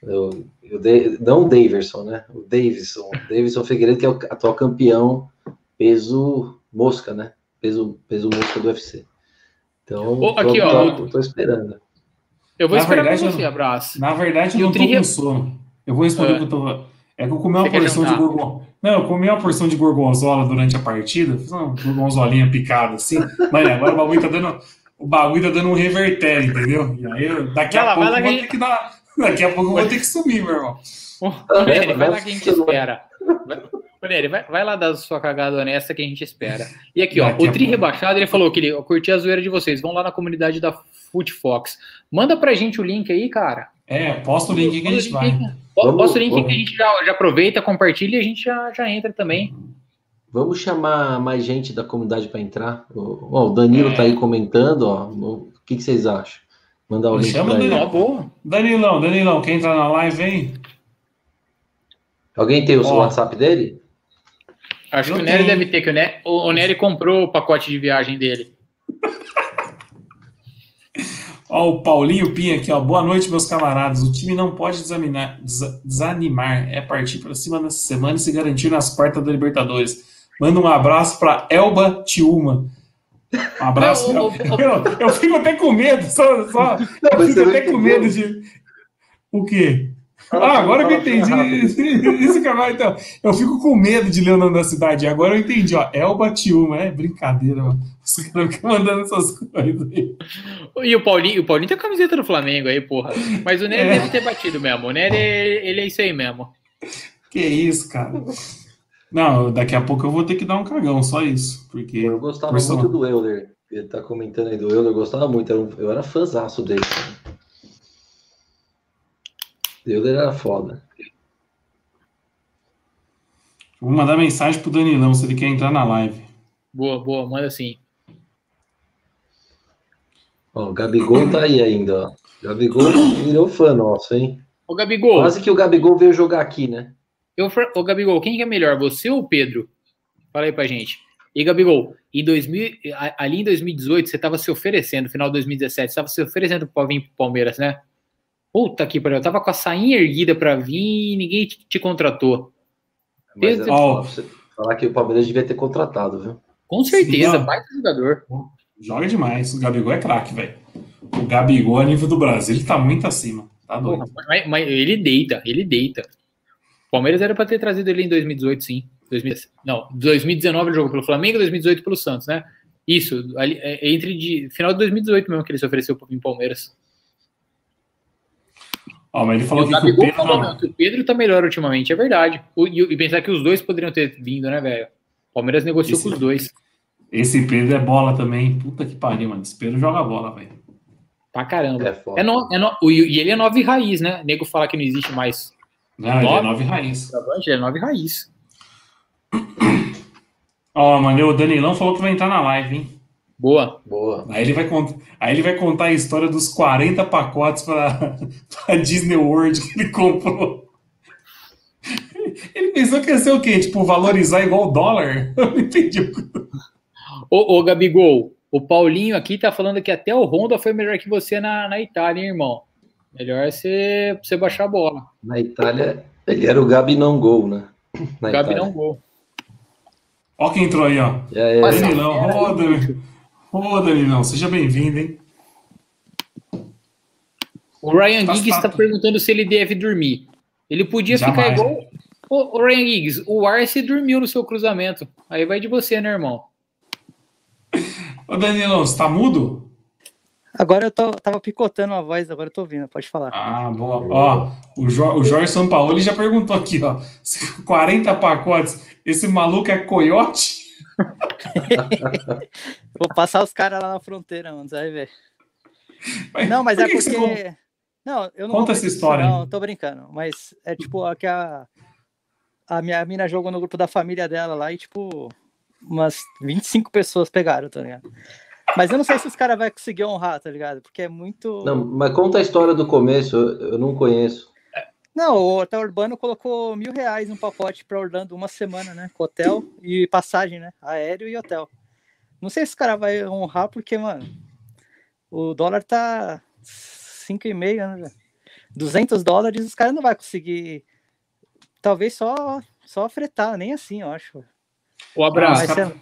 S5: Eu, eu, não o Davidson, né? O Davidson, Davidson Figueiredo, que é o atual campeão peso mosca, né? Peso, peso mosca do UFC. Então,
S4: oh, aqui, tô, ó,
S5: tô, tô, esperando.
S4: Eu vou na esperar verdade, você, abraço.
S1: Na verdade, eu não tô com sono. Eu vou responder o que eu tô. É que eu comi uma porção de gorgonzola. Não, eu comi uma porção de gorgonzola durante a partida. Fiz uma gorgonzolinha picada assim. Mas agora o bagulho tá dando. O bagulho tá dando um revertério, entendeu? E aí, eu, daqui vai a lá, pouco eu vou ter que dar. Daqui a pouco eu vou ter que sumir, meu irmão.
S4: vai, vai lá que a gente espera. Valério, vai, vai lá dar sua cagada honesta que a gente espera. E aqui, ó, o Tri Rebaixado, ele falou que ele curtiu a zoeira de vocês. Vão lá na comunidade da Footfox. Manda pra gente o link aí, cara.
S1: É, posta o link que a gente vai.
S4: Posta o link que a gente já, já aproveita, compartilha e a gente já, já entra também.
S5: Vamos chamar mais gente da comunidade para entrar. Ó, o Danilo é. tá aí comentando, ó. O que, que vocês acham? Mandar o link
S1: Chama pra
S5: ele.
S1: boa. Danilão, Danilão, quem entrar na live, hein?
S5: Alguém tem o WhatsApp dele?
S4: Acho que o Nery deve ter, que o Nery, o Nery comprou o pacote de viagem dele.
S1: ó, o Paulinho Pinha aqui, ó. Boa noite, meus camaradas. O time não pode desanimar, desanimar. É partir para cima nessa semana e se garantir nas quartas da Libertadores. Manda um abraço para Elba Tiuma. Um abraço. eu, eu, eu, fico até com medo, só, só eu fico até com medo de. O quê? Ah, agora que eu entendi. Isso que agora, então. Eu fico com medo de ler o nome da cidade. Agora eu entendi, ó. Elba Tiuma. É brincadeira, mano. Os caras ficam mandando essas coisas aí.
S4: E o Paulinho, o Paulinho tem a camiseta do Flamengo aí, porra. Mas o Nery é. deve ter batido mesmo. O Nery, ele é isso aí mesmo.
S1: Que isso, cara. Não, daqui a pouco eu vou ter que dar um cagão, só isso. Porque
S5: eu gostava muito do Euler. Ele tá comentando aí do Euler, eu gostava muito. Eu era, eu era fãzaço dele. Euler era foda.
S1: Vou mandar mensagem pro Danilão se ele quer entrar na live.
S4: Boa, boa, manda sim.
S5: Ó, o Gabigol tá aí ainda, ó. Gabigol virou fã nosso, hein?
S4: O Gabigol.
S5: Quase que o Gabigol veio jogar aqui, né?
S4: Eu, o Gabigol, quem é melhor, você ou o Pedro? Fala aí pra gente. E Gabigol, em 2000, ali em 2018, você estava se oferecendo, final de 2017, você estava se oferecendo para vir para Palmeiras, né? Puta que pariu, eu tava com a sainha erguida para vir e ninguém te, te contratou.
S5: Mas, oh. falar que o Palmeiras devia ter contratado, viu?
S4: Com certeza, baita jogador.
S1: Joga demais. O Gabigol é craque, velho. O Gabigol, a nível do Brasil, ele tá muito acima. Tá doido. Porra,
S4: mas, mas, ele deita, ele deita. O Palmeiras era para ter trazido ele em 2018, sim. 2000, não, 2019 ele jogou pelo Flamengo, 2018 pelo Santos, né? Isso, ali, é, entre de final de 2018 mesmo que ele se ofereceu em Palmeiras.
S1: Ó, mas ele falou que,
S4: o Pedro... falou não, que o Pedro tá melhor ultimamente, é verdade. O, e, e, pensar que os dois poderiam ter vindo, né, velho? Palmeiras negociou esse, com os dois.
S1: Esse Pedro é bola também. Puta que pariu, mano. Esse Pedro joga bola, velho.
S4: Pra caramba. É, é, no, é no, e ele é nove raiz, né? O nego fala que não existe mais.
S1: Não, nove, ele é nove raiz.
S4: Ele é nove raiz.
S1: Ó, oh, mano, o Danilão falou que vai entrar na live, hein?
S4: Boa.
S5: Boa.
S1: Aí ele vai, cont... Aí ele vai contar a história dos 40 pacotes para a Disney World que ele comprou. Ele pensou que ia ser o quê? Tipo, valorizar igual o dólar? Eu não entendi.
S4: Ô, ô, Gabigol, o Paulinho aqui tá falando que até o Honda foi melhor que você na, na Itália, hein, irmão? Melhor é você, você baixar a bola.
S5: Na Itália, ele era o Gabi não gol, né?
S4: Na Gabi Itália. não gol.
S1: Ó quem entrou aí, ó.
S5: É, é.
S1: Danilão, roda. Ô, Danilão, seja bem-vindo, hein?
S4: O Ryan tá Giggs está perguntando se ele deve dormir. Ele podia Jamais. ficar igual. Ô, Ryan Giggs, o Arce dormiu no seu cruzamento. Aí vai de você, né, irmão?
S1: Ô, Danilão, você tá mudo?
S7: Agora eu tô, tava picotando a voz, agora eu tô ouvindo, pode falar.
S1: Ah, boa. Ó, o, jo, o Jorge Sampaoli já perguntou aqui, ó. 40 pacotes, esse maluco é coiote?
S7: Vou passar os caras lá na fronteira, mano, você vai ver. Mas, não, mas é porque. Não, eu não
S1: Conta essa história.
S7: Não, tô brincando. Mas é tipo a que a, a minha mina jogou no grupo da família dela lá e, tipo, umas 25 pessoas pegaram, tá ligado? Mas eu não sei se os caras vão conseguir honrar, tá ligado? Porque é muito.
S5: Não, mas conta a história do começo, eu, eu não conheço.
S7: Não, o Hotel Urbano colocou mil reais no pacote para Orlando uma semana, né? Com hotel e passagem, né? Aéreo e hotel. Não sei se os caras vão honrar, porque, mano, o dólar tá 5,5, né? 200 dólares, os caras não vão conseguir. Talvez só, só fretar, nem assim, eu acho.
S4: O abraço.
S1: Cara...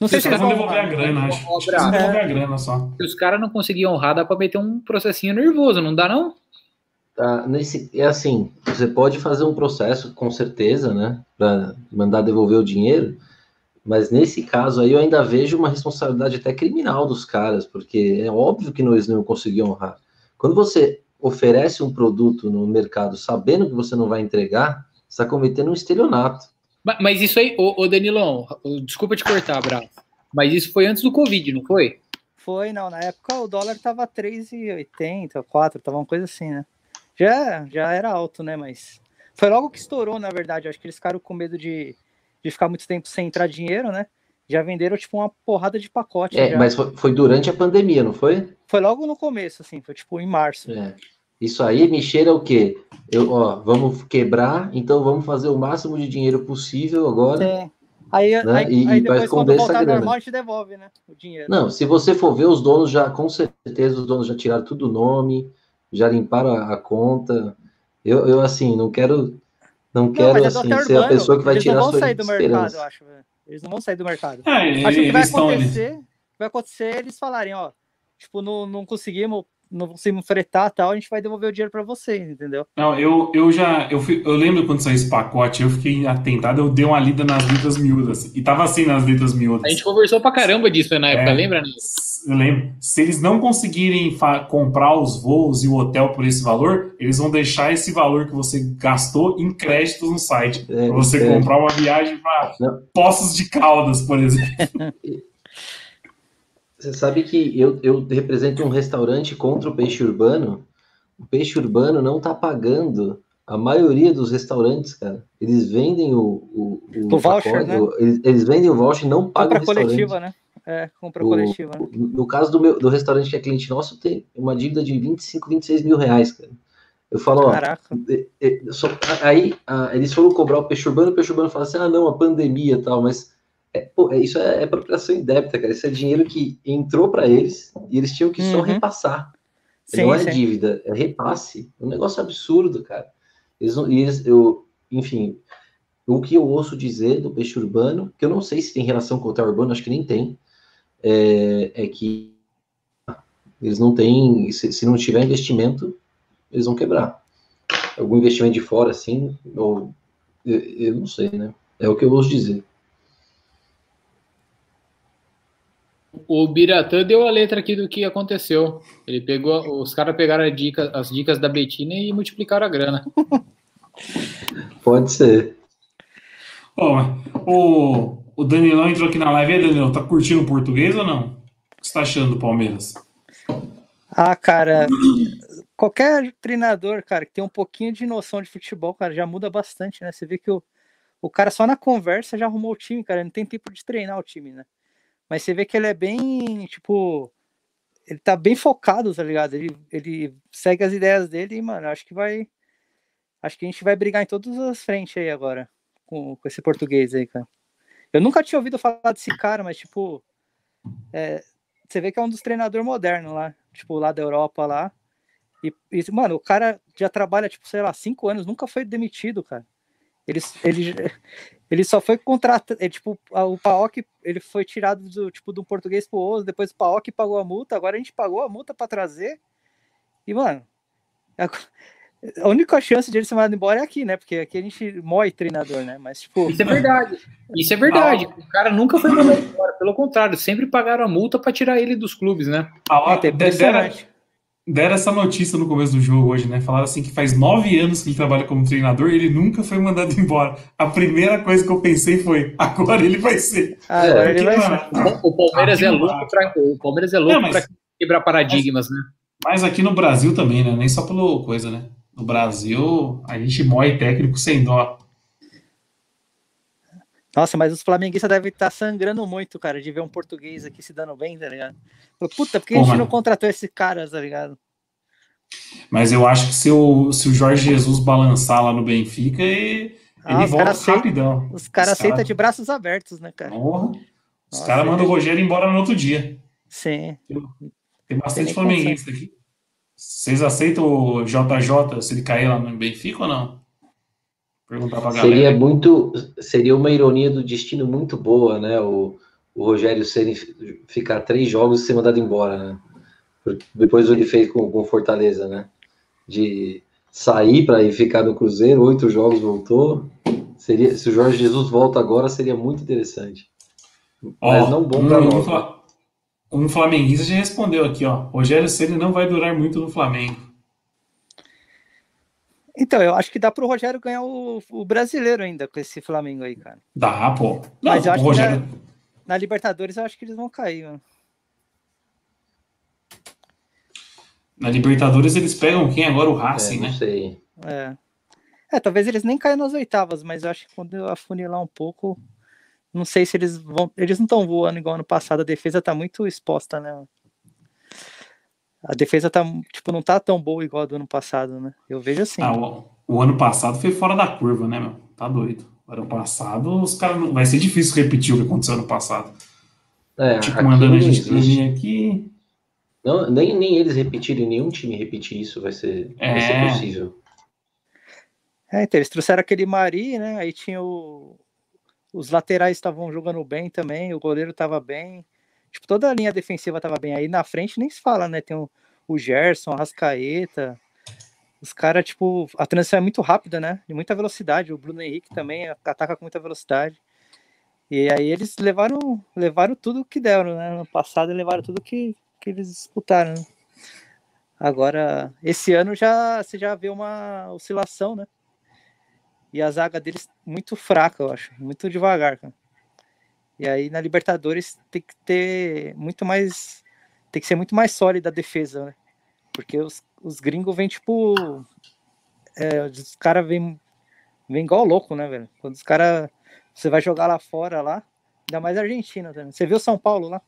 S1: Não sei se eles vão devolver a grana, acho. O abraço. a grana só.
S4: Se os caras não conseguirem honrar, dá pra meter um processinho nervoso, não dá, não?
S5: Tá, nesse, é assim, você pode fazer um processo, com certeza, né, para mandar devolver o dinheiro, mas nesse caso aí eu ainda vejo uma responsabilidade até criminal dos caras, porque é óbvio que eles não conseguiam honrar. Quando você oferece um produto no mercado sabendo que você não vai entregar, você está cometendo um estelionato.
S4: Mas, mas isso aí, ô, ô, Danilão, desculpa te cortar, Abraço, mas isso foi antes do Covid, não foi?
S7: Foi, não. Na época o dólar tava 3,80, 4, tava uma coisa assim, né? Já, já era alto, né? Mas foi logo que estourou, na verdade. Acho que eles ficaram com medo de, de ficar muito tempo sem entrar dinheiro, né? Já venderam, tipo, uma porrada de pacote.
S5: É,
S7: já.
S5: mas foi, foi, durante a pandemia, não foi?
S7: Foi logo no começo, assim, foi tipo em março.
S5: É. Isso aí me cheira o quê? Eu, ó, vamos quebrar, então vamos fazer o máximo de dinheiro possível agora. É.
S7: Aí, né? aí, e, aí depois, quando voltar normal, a gente devolve, né? O dinheiro.
S5: Não, se você for ver, os donos já, com certeza, os donos já tiraram tudo o nome, já limparam a, a conta. Eu, eu, assim, não quero, não, não quero é assim, ser a pessoa que vai tirar sua sair do mercado, eu
S7: acho. Eles não vão sair do mercado. É, acho que vai acontecer, vai acontecer eles falarem, ó, tipo, não, não conseguimos não conseguimos fretar tal, a gente vai devolver o dinheiro para vocês, entendeu?
S1: Não, eu, eu já, eu, fui, eu lembro quando saiu esse pacote, eu fiquei atentado, eu dei uma lida nas letras miúdas, e tava assim nas letras miúdas.
S4: A gente conversou pra caramba disso na época, é, lembra?
S1: Eu lembro. Se eles não conseguirem comprar os voos e o hotel por esse valor, eles vão deixar esse valor que você gastou em créditos no site, é, pra você é. comprar uma viagem para Poços de Caldas, por exemplo.
S5: Você sabe que eu, eu represento um restaurante contra o peixe urbano. O peixe urbano não está pagando a maioria dos restaurantes, cara. Eles vendem o, o,
S7: o, o voucher, pacote, né?
S5: eles, eles, vendem o voucher e não pagam
S7: compra o coletiva, né? É, compra o, coletiva. Né?
S5: No caso do, meu, do restaurante que é cliente nosso, tem uma dívida de 25, 26 mil reais, cara. Eu falo, Caraca. ó, só, aí a, eles foram cobrar o peixe urbano, o peixe urbano fala assim, ah, não, a pandemia e tal, mas É, pô, é- isso é, é apropriação indébita, cara. Isso é dinheiro que entrou para eles e eles tinham que só
S7: Uhum.
S5: repassar.
S7: Sim,
S5: não é
S7: sim.
S5: dívida, é repasse. É um negócio absurdo, cara. Eles, eles, eu, enfim, o que eu ouço dizer do peixe urbano, que eu não sei se tem relação com o hotel urbano, acho que nem tem, é, é que eles não têm, se, se não tiver investimento, eles vão quebrar. Algum investimento de fora, assim, ou eu, eu não sei, né? É o que eu ouço dizer.
S4: O Biratã deu a letra aqui do que aconteceu. Ele pegou, os caras pegaram a dica- as dicas da Betina e multiplicaram a grana.
S5: Pode ser.
S1: Ó, o, o Danilão entrou aqui na live. E aí, Danilão, tá curtindo o português ou não? O que você tá achando do Palmeiras?
S7: Ah, cara, qualquer treinador, cara, que tem um pouquinho de noção de futebol, cara, já muda bastante, né? Você vê que o, o cara só na conversa já arrumou o time, cara, não tem tempo de treinar o time, né? Mas você vê que ele é bem, tipo, ele tá bem focado, tá ligado? Ele, ele segue as ideias dele e, mano, acho que vai. Acho que a gente vai brigar em todas as frentes aí agora, com, com esse português aí, cara. Eu nunca tinha ouvido falar desse cara, mas, tipo, é, você vê que é um dos treinadores modernos lá, tipo, lá da Europa lá. E, e, mano, o cara já trabalha, tipo, sei lá, cinco anos, nunca foi demitido, cara. Ele, ele, ele só foi contratado, é, tipo, o Paok, ele foi tirado do, tipo, de um português pro outro, depois o Paok pagou a multa, agora a gente pagou a multa pra trazer. E, mano, a, a única chance de ele ser mandado embora é aqui, né? Porque aqui a gente mói treinador, né? Mas, tipo,
S4: Isso é verdade. Isso é verdade. O cara nunca foi mandado embora. Pelo contrário, sempre pagaram a multa pra tirar ele dos clubes, né?
S1: A
S7: é,
S1: de- deram, essa notícia no começo do jogo hoje, né? Falaram assim que faz nove anos que ele trabalha como treinador e ele nunca foi mandado embora. A primeira coisa que eu pensei foi: agora ele vai ser.
S7: Ah, ele vai
S1: mano,
S4: O Palmeiras é louco pra, o Palmeiras é louco quebrar paradigmas, né?
S1: Mas aqui no Brasil também, né? Nem só pelo coisa, né? No Brasil, a gente mói técnico sem dó.
S7: Nossa, mas os flamenguistas devem estar sangrando muito, cara, de ver um português aqui se dando bem, tá ligado? Puta, por que a gente não contratou esse cara, tá ligado?
S1: Mas eu acho que se o, se o Jorge Jesus balançar lá no Benfica, ele,
S7: Ah,
S1: ele
S7: os
S1: volta
S7: aceitam-
S1: rapidão.
S7: Os caras aceitam
S1: cara-
S7: de braços abertos, né, cara?
S1: Porra. Os caras mandam o Rogério embora no outro dia.
S7: Sim.
S1: Tem bastante flamenguista aqui. Vocês aceitam o JJ se ele cair lá no Benfica ou não? Perguntar pra galera.
S5: Seria muito, seria uma ironia do destino muito boa, né? O, o Rogério Ceni ficar três jogos e ser mandado embora, né? Porque depois ele fez com com Fortaleza, né? De sair para ir ficar no Cruzeiro, oito jogos voltou. Seria, se o Jorge Jesus volta agora, seria muito interessante. Mas
S1: Ó,
S5: não bom para
S1: um
S5: nós. né?
S1: um flamenguista já respondeu aqui, ó. Rogério Ceni não vai durar muito no Flamengo.
S7: Então, eu acho que dá pro Rogério ganhar o, o brasileiro ainda com esse Flamengo aí, cara.
S1: Dá, pô. Não,
S7: Mas eu acho que
S1: Rogério.
S7: Na Libertadores eu acho que eles vão cair, mano.
S1: Na Libertadores eles pegam quem agora? O
S5: É,
S1: Racing,
S5: não
S1: né?
S5: sei.
S7: É. É, talvez eles nem caiam nas oitavas, mas eu acho que quando eu afunilar um pouco, não sei se eles vão. Eles não estão voando igual ano passado, a defesa tá muito exposta, né? A defesa tá, tipo, não tá tão boa igual a do ano passado, né? Eu vejo assim.
S1: Ah, o, o ano passado foi fora da curva, né, meu? Tá doido. Ano passado, os caras. não- Vai ser difícil repetir o que aconteceu ano passado.
S5: É,
S1: Tipo, mandando a gente dormir aqui.
S5: Não, nem, nem eles repetirem, nenhum time repetir isso vai ser, vai ser
S1: É.
S5: possível.
S7: É, então eles trouxeram aquele Mari, né? Aí tinha o. Os laterais estavam jogando bem também, o goleiro tava bem. Tipo, toda a linha defensiva tava bem. Aí na frente nem se fala, né? Tem o, o Gerson, a Rascaeta. Os caras, tipo, a transição é muito rápida, né? De muita velocidade. O Bruno Henrique também ataca com muita velocidade. E aí eles levaram, levaram tudo que deram, né? No passado levaram tudo que, que eles disputaram. né? Agora, esse ano já você já vê uma oscilação, né? E a zaga deles muito fraca, eu acho. Muito devagar, cara. E aí na Libertadores tem que ter muito mais. Tem que ser muito mais sólida a defesa, né? Porque os, os gringos vêm tipo. é, os caras vêm vem igual louco, né, velho? Quando os caras. Você vai jogar lá fora lá, ainda mais a Argentina também. Você viu São Paulo lá?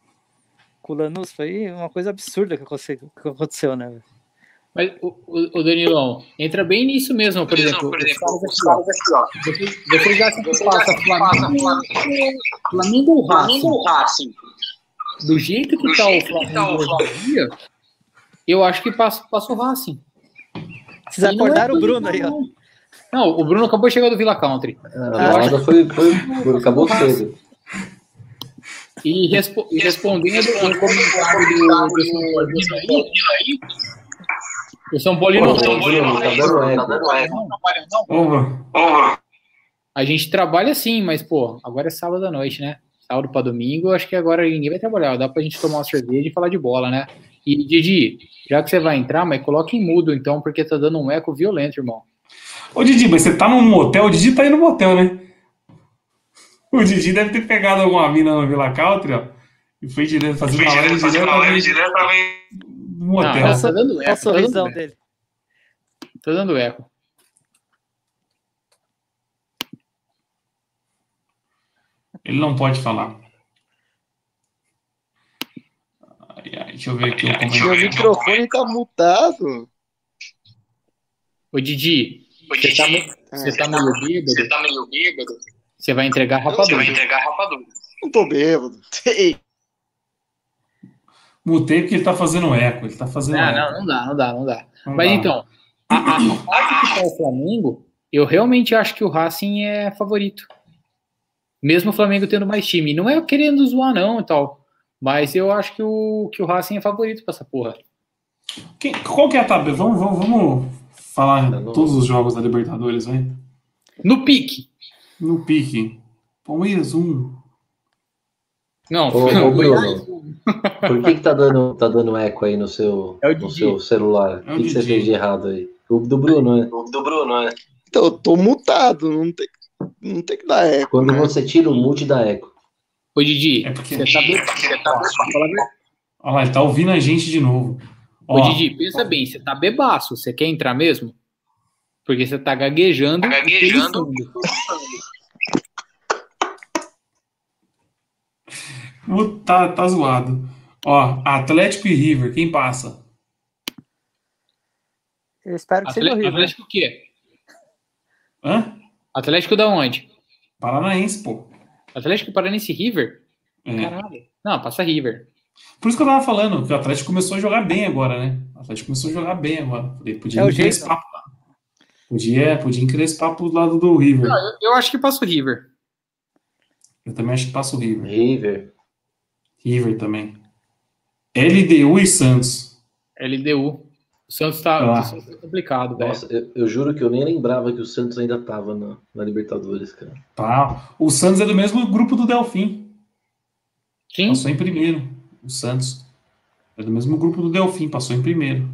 S7: Com o Lanús, foi uma coisa absurda que aconteceu, que aconteceu né, velho?
S4: Mas, o, o, o Danilão, entra bem nisso mesmo, por exemplo.
S8: por exemplo,
S4: os caras aqui,
S8: ó.
S4: Acham que
S8: Vocês
S4: passa Flamengo, Flamengo ou Racing?
S8: Flamengo Racing?
S4: Do jeito que
S8: Do
S4: tá o
S8: que tá o
S4: Flamengo hoje dia, eu acho que passa, passa o Racing.
S7: Vocês
S4: E não é
S7: acordaram o
S4: coisa
S7: Bruno aí, ó.
S4: não. Não, o Bruno acabou de chegar do Villa Country.
S5: A balada foi, foi, foi- acabou cedo.
S4: E, respo e respondendo o comentário do, do Paulino aí, o São Paulino
S5: Pô,
S4: não,
S5: Bruno, tá dando eco.
S1: Ô,
S4: A gente trabalha sim, mas, pô, agora é sábado à noite, né? Sábado pra domingo, acho que agora ninguém vai trabalhar. Dá pra gente tomar uma cerveja e falar de bola, né? E, Didi, já que você vai entrar, mas coloque em mudo, então, porque tá dando um eco violento, irmão.
S1: Ô, Didi, mas você tá num motel? O Didi tá aí no motel, né? O Didi deve ter pegado alguma mina no Villa Country, ó. E foi direto, fazendo uma live diretamente no motel.
S4: Não, tá dando
S7: Olha o
S4: eco. Tá dando, eco,
S7: dele.
S4: tá dando eco.
S1: Ele não pode falar. Ai, ai, deixa eu ver aqui o
S9: Meu microfone tá mutado.
S4: Ô, Didi, você tá, me- você tá meio bêbado,
S8: Você tá meio bêbado?
S4: você vai entregar
S8: Você vai
S4: rapadura.
S8: entregar rapadura.
S9: Não tô bêbado. Ei,
S1: Mutei porque ele tá fazendo eco. Ele tá fazendo
S4: Não,
S1: eco.
S4: não, não dá, não dá, não dá.
S1: Não
S4: Mas
S1: dá.
S4: então, a, a, fase que tá o Flamengo, eu realmente acho que o Racing é favorito. Mesmo o Flamengo tendo mais time. Não é querendo zoar, não e tal. Mas eu acho que o, que o Racing é favorito pra essa porra.
S1: Quem- qual que é a tabela? Vamos, vamos, vamos falar
S5: Tá
S1: todos os jogos da Libertadores, vai?
S4: No pique.
S1: No pique. Palmeiras 1.
S4: Não,
S5: Ô,
S4: não,
S5: ô, Bruno, por que, que tá, dando, tá dando eco aí no seu,
S4: É
S5: no seu celular?
S1: É o
S5: que, que você fez de errado aí? O do Bruno, né?
S8: O do Bruno, né?
S9: então eu tô mutado. Não tem, não tem que dar eco.
S5: Quando
S9: né?
S5: você tira o mute dá eco.
S4: Ô, Didi,
S1: É porque-
S4: você tá bem. Você tá.
S1: Olha lá, ele tá ouvindo a gente de novo.
S4: Ô,
S1: Ó,
S4: Didi, pensa bem, você tá bebaço. Você quer entrar mesmo? Porque você tá gaguejando.
S8: Tá gaguejando.
S1: O- tá, tá zoado. Ó, Atlético e River, quem passa?
S7: Eu espero que seja
S4: Atle-
S7: horrível.
S4: Atlético o quê?
S1: Hã?
S4: Atlético da onde?
S1: Paranaense, pô.
S4: Atlético Paranaense e River?
S1: É.
S4: Caralho. Não, passa River.
S1: Por isso que eu tava falando, que o Atlético começou a jogar bem agora, né? O Atlético começou a jogar bem agora. Falei, Podia
S7: É o
S1: encrespar lá. Podia, podia encrespar pro lado do River.
S4: Não, eu, eu acho que passa o River.
S1: Eu também acho que passa o River.
S5: River.
S1: River também. LDU e Santos.
S4: LDU. O Santos tá,
S1: Ah.
S4: o Santos tá complicado, velho.
S5: Nossa, eu, eu juro que eu nem lembrava que o Santos ainda tava na, na Libertadores, cara.
S1: Tá. O Santos é do mesmo grupo do Delfim.
S4: Sim,
S1: Passou em primeiro. O Santos. É do mesmo grupo do Delfim, passou em primeiro.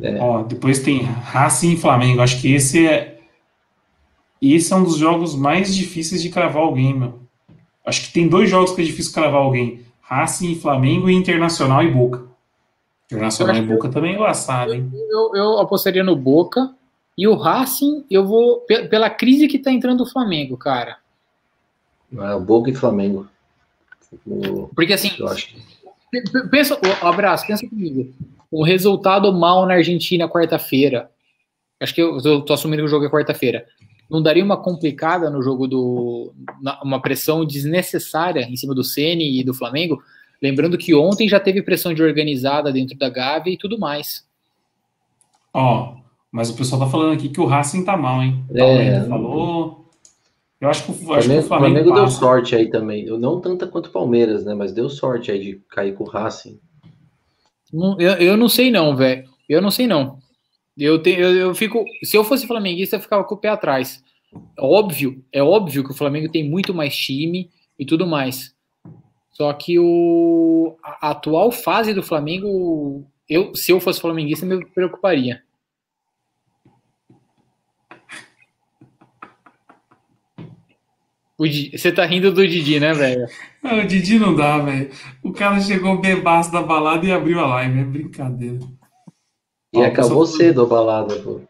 S5: É.
S1: Ó, depois tem Racing e Flamengo. Acho que esse é. Esse é um dos jogos mais difíceis de cravar alguém, meu. Acho que tem dois jogos que é difícil cravar alguém: Racing e Flamengo e Internacional e Boca. Internacional e Boca também é engraçado, hein?
S4: eu, eu apostaria no Boca. E o Racing, eu vou. pe- Pela crise que tá entrando o Flamengo, cara.
S5: É, o Boca e Flamengo. O-
S4: Porque assim,
S5: eu acho
S4: Pensa, ô, abraço, pensa comigo. Um resultado mal na Argentina quarta-feira. Acho que eu, eu tô assumindo que o jogo é quarta-feira. Não daria uma complicada no jogo do. na- uma pressão desnecessária em cima do Ceni e do Flamengo? Lembrando que ontem já teve pressão de organizada dentro da Gávea e tudo mais.
S1: Ó, mas o pessoal tá falando aqui que o Racing tá mal, hein? O
S5: É.
S1: Taulento falou. Eu acho que, o-
S5: O
S1: acho que o
S5: Flamengo,
S1: Flamengo,
S5: Flamengo deu
S1: passa.
S5: sorte aí também. Eu não tanta quanto o Palmeiras, né? Mas deu sorte aí de cair com o Racing.
S4: Não- Eu, eu não sei não, velho. Eu não sei não. Eu, te, eu, eu fico. Se eu fosse flamenguista, eu ficava com o pé atrás. Óbvio, é óbvio que o Flamengo tem muito mais time e tudo mais. Só que o, a, atual fase do Flamengo, eu, se eu fosse flamenguista, me preocuparia. Você tá rindo do Didi, né, velho?
S1: O Didi não dá, velho. O cara chegou bebaço da balada e abriu a live. É brincadeira.
S5: E
S1: Ó,
S5: acabou
S1: pessoal-
S5: cedo a balada, pô.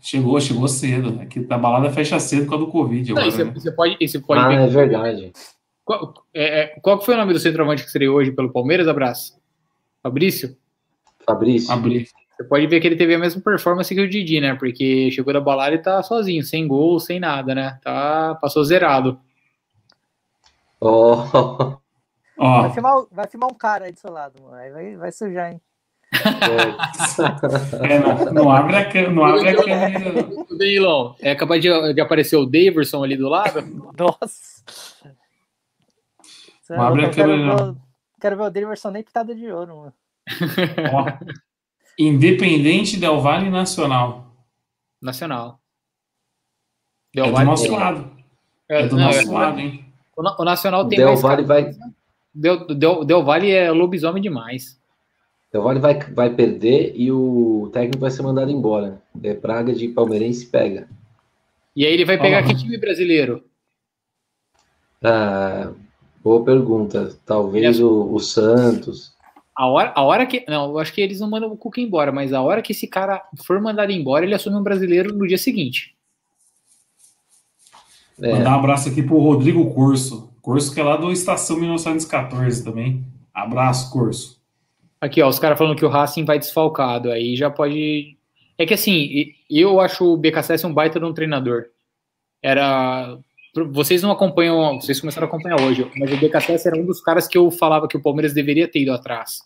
S1: Chegou, chegou cedo. Aqui a balada fecha cedo por causa do Covid
S4: Não,
S1: agora,
S4: você,
S1: né?
S4: você pode, você pode
S5: Ah,
S4: ver.
S5: é verdade.
S4: Qual, é, é, qual que foi o nome do centroavante que estreou hoje pelo Palmeiras, abraço? Fabrício,
S5: Fabrício.
S1: Abrir.
S4: você pode ver que ele teve a mesma performance que o Didi, né? Porque chegou da balada e tá sozinho, sem gol, sem nada, né? Tá, passou zerado.
S5: Ó,
S1: Ó,
S7: Vai filmar, vai filmar um cara aí do seu lado, mano. Aí vai, vai sujar, hein?
S1: É, não, não abre a, não abre a câmera.
S4: Danilão, é capaz de, de aparecer o Daverson ali do lado?
S7: Nossa. É
S1: Não abre a
S7: eu quero,
S1: câmera,
S7: ver, o- quero ver o Davidson nem pitada de ouro, mano.
S1: Ó. Independente Del Vale Nacional.
S4: Nacional.
S1: É
S4: Del
S1: do
S4: Valle-
S1: nosso lado. É do
S4: não,
S1: nosso
S4: é-
S1: lado, hein?
S4: O, o Nacional tem
S5: Del
S4: mais.
S5: Valle vai,
S4: Del, Del, Del Valle é lobisomem demais.
S5: Del Valle vai, vai perder e o técnico vai ser mandado embora. É praga de palmeirense pega.
S4: E aí ele vai pegar
S1: Ah.
S4: que time brasileiro?
S5: Ah, boa pergunta. Talvez o, o Santos.
S4: A hora, a hora que. Não, eu acho que eles não mandam o Cuca embora, mas a hora que esse cara for mandado embora, ele assume um brasileiro no dia seguinte.
S5: É,
S1: Mandar um abraço aqui pro Rodrigo Corso. Corso que é lá do Estação 1914 também. Abraço, Corso.
S4: Aqui, ó, os caras falando que o Racing vai desfalcado. Aí já pode. É que assim, eu acho o BKSS um baita de um treinador. Era. Vocês não acompanham, vocês começaram a acompanhar hoje, mas o BKSS era um dos caras que eu falava que o Palmeiras deveria ter ido atrás.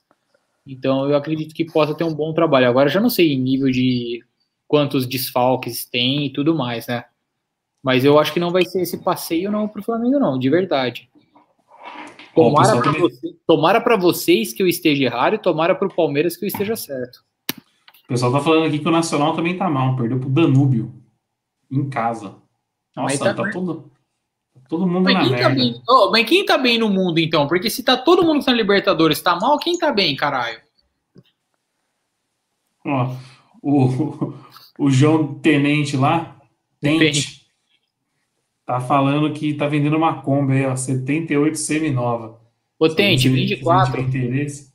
S4: Então eu acredito que possa ter um bom trabalho. Agora já não sei em nível de quantos desfalques tem e tudo mais, né? Mas eu acho que não vai ser esse passeio não pro Flamengo, não, de verdade.
S1: O
S4: Tomara você- tomara pra vocês que eu esteja errado e tomara pro Palmeiras que eu esteja certo.
S1: O pessoal tá falando aqui que o Nacional também tá mal. Perdeu pro Danúbio. Em casa. Nossa,
S4: tá-
S1: tá, todo, tá todo mundo
S4: Mas
S1: na
S4: quem, tá
S1: merda.
S4: bem, Ô, mas quem tá bem no mundo, então? Porque se tá todo mundo que tá na Libertadores tá mal, quem tá bem, caralho?
S1: Ó, o, o João Tenente lá, Tente, tá falando que tá vendendo uma Kombi aí, ó, 78 semi-nova.
S4: Ô, Tente,
S1: Se
S4: vende
S1: você
S4: quatro.
S1: tiver interesse.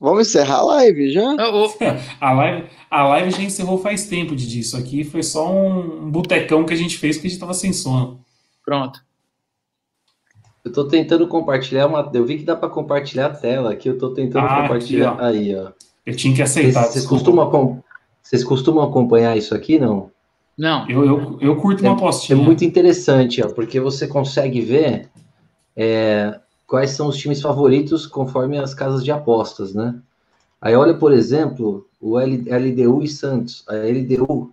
S9: Vamos encerrar a live já?
S4: Ô, ô,
S1: A live, a live já encerrou faz tempo de disso. Aqui foi só um botecão que a gente fez porque a gente tava sem sono.
S4: pronto.
S5: eu tô tentando compartilhar uma. Eu vi que dá para compartilhar a tela aqui. Eu tô tentando
S1: Ah,
S5: compartilhar.
S1: aqui, ó.
S5: aí, ó.
S1: Eu tinha que aceitar.
S5: costumam, acom- vocês costumam acompanhar isso aqui, não?
S4: Não.
S1: Eu, eu, eu curto uma
S5: É
S1: postinha.
S5: muito interessante, ó, porque você consegue ver é, quais são os times favoritos conforme as casas de apostas, né? Aí olha, por exemplo, o L- LDU e Santos. A LDU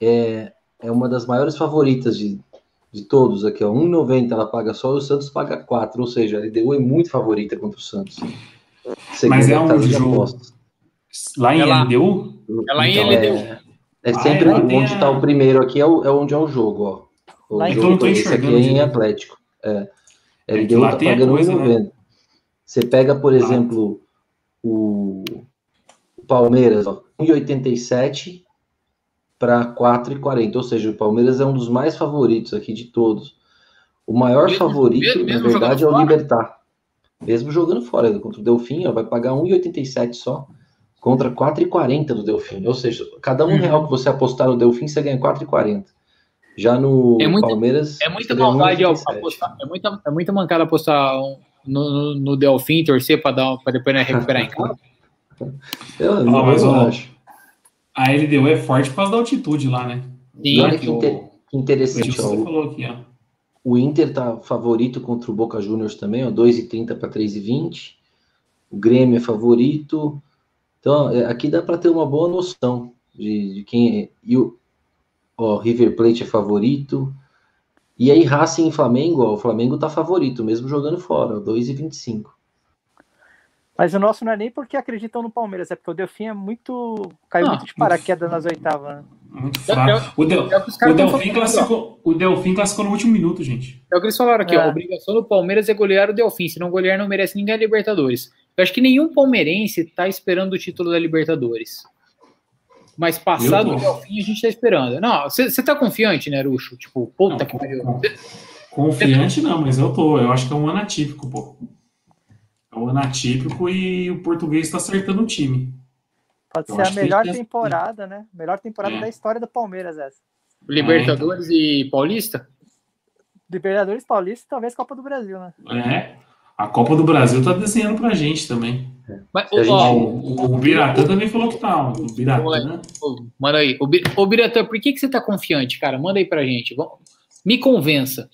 S5: é, é uma das maiores favoritas de, de todos aqui, ó. 1,90 ela paga só e o Santos paga 4, ou seja, a LDU é muito favorita contra o Santos.
S1: Mas é
S5: de
S1: jogo?
S5: apostas.
S1: Lá em
S4: É lá.
S1: LDU?
S4: É lá em
S5: Então,
S4: LDU.
S5: É, é
S1: Ah,
S5: sempre
S1: é lá tem
S5: onde
S1: a-
S5: está o primeiro aqui, é, o- é onde é o jogo, ó. O
S7: Lá em-
S5: jogo
S1: Então
S5: esse aqui é em
S1: direito.
S5: Atlético. É.
S1: É que
S5: LDU
S1: lá
S5: tá
S1: tem a
S5: pagando
S1: coisa, né?
S5: 1,90. Você pega, por exemplo, o o Palmeiras, ó, 1,87 para 4,40. Ou seja, o Palmeiras é um dos mais favoritos aqui de todos. O maior
S4: Mesmo-
S5: favorito,
S4: mesmo
S5: na verdade, é o
S4: fora?
S5: Libertar. Mesmo jogando fora, contra o Delfim, ó, vai pagar 1,87 só, contra 4,40 do Delfim. Ou seja, cada um
S4: Uhum.
S5: real que você apostar no Delfim, você ganha 4,40. Já no
S4: É muita-
S5: Palmeiras.
S4: É muita
S5: você
S4: maldade ao
S5: 1,87.
S4: apostar. É muita, é muita mancada apostar no, no, no Delfim, torcer pra depois né, recuperar em casa.
S5: Eu, não,
S1: mas,
S5: eu
S1: ó,
S5: acho.
S1: A LDU é forte por causa da altitude lá, né?
S5: E
S4: Sim.
S5: olha
S1: que
S5: que,
S1: o-
S5: inte- que interessante, ó, o-
S1: falou aqui, ó.
S5: O Inter tá favorito contra o Boca Juniors também, ó, 2,30 para 3,20. O Grêmio é favorito. Então, é, aqui dá para ter uma boa noção de, de quem é. E o ó, River Plate é favorito. E aí, Racing e Flamengo, ó, o Flamengo tá favorito, mesmo jogando fora, ó, 2,25.
S7: Mas o nosso não é nem porque acreditam no Palmeiras, é porque o Delfim é muito. caiu
S4: Não,
S7: muito de paraquedas nas oitavas. né?
S1: Muito
S4: É-
S1: fraco. O, Del,
S4: É o tão
S1: Delfim
S4: ó.
S1: classificou, o Delfim classificou no último minuto, gente.
S4: É o que eles falaram aqui, ó.
S7: É.
S4: A obrigação do Palmeiras é golear o Delfim. Se não golear, não merece ninguém a Libertadores. Eu acho que nenhum palmeirense tá esperando o título da Libertadores. Mas passado o. Delfim, a gente tá esperando. Não, você tá confiante, né, Ruxo? Tipo, puta
S1: Não,
S4: que pariu.
S1: Confiante não, mas eu tô. Eu acho que é um ano atípico, pô. É um ano atípico e o português tá acertando o time.
S7: Pode
S1: Eu
S7: ser a melhor
S1: tem
S7: temporada, né? Melhor temporada
S1: É.
S7: da história do Palmeiras, essa.
S4: Libertadores e Paulista?
S7: Libertadores Paulista e talvez Copa do Brasil, né?
S1: É. A Copa do Brasil tá desenhando pra gente também.
S4: Mas,
S5: a gente-
S4: ó,
S1: o, o Biratã também falou que tá. O Biratã.
S4: Ô, Manda aí. Ô, Bi- Ô, Biratã, por que, que você tá confiante, cara? Manda aí pra gente. Vamos- Me convença.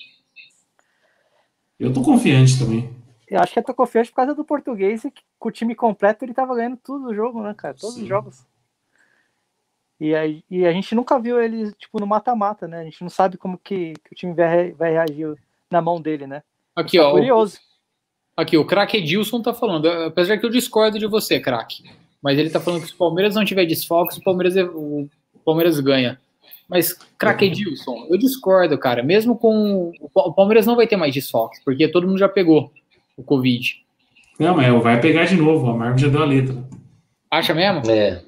S1: Eu tô confiante também.
S7: Eu acho que eu tô confiante por causa do português e que com o time completo ele tava ganhando tudo o jogo, né, cara? Todos
S1: Sim.
S7: os jogos. E, aí, e a gente nunca viu ele, tipo, no mata-mata, né? A gente não sabe como que, que o time vai, vai reagir na mão dele, né?
S4: Aqui,
S7: Tá
S4: ó. o-
S7: curioso.
S4: Aqui, o craque Edilson tá falando. Apesar que eu discordo de você, craque. Mas ele tá falando que se o Palmeiras não tiver desfalques, o Palmeiras, é- o Palmeiras ganha. Mas, craque Edilson, eu discordo, cara. Mesmo com. O Pa- o Palmeiras não vai ter mais desfalques, porque todo mundo já pegou o Covid.
S1: Não, mas vai pegar de novo. A Marvel já deu a letra.
S4: Acha mesmo?
S5: É,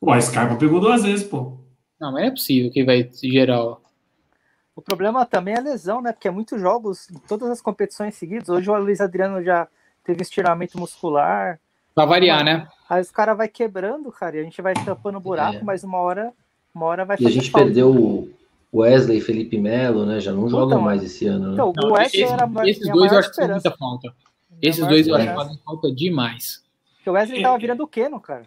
S1: Pô, a Scarpa pegou duas vezes, pô.
S4: Não, mas não é possível que vai gerar.
S7: O problema também é a lesão, né? Porque é muitos jogos, em todas as competições seguidas. Hoje o Luiz Adriano já teve estiramento muscular.
S4: Pra variar, né?
S7: Aí os caras vai quebrando, cara, e a gente vai tampando buraco,
S5: É.
S7: mas uma hora, uma hora vai
S5: e a gente
S7: falta.
S5: perdeu o Wesley e Felipe Melo, né? Já não jogam
S7: Então,
S5: mais esse ano, né?
S7: Então, o Wesley
S4: esse-
S7: era
S4: esses dois eu acho que muita falta.
S7: Minha
S4: Esses dois eu acho que fazem falta demais.
S7: Porque o Wesley tava virando o Keno, cara.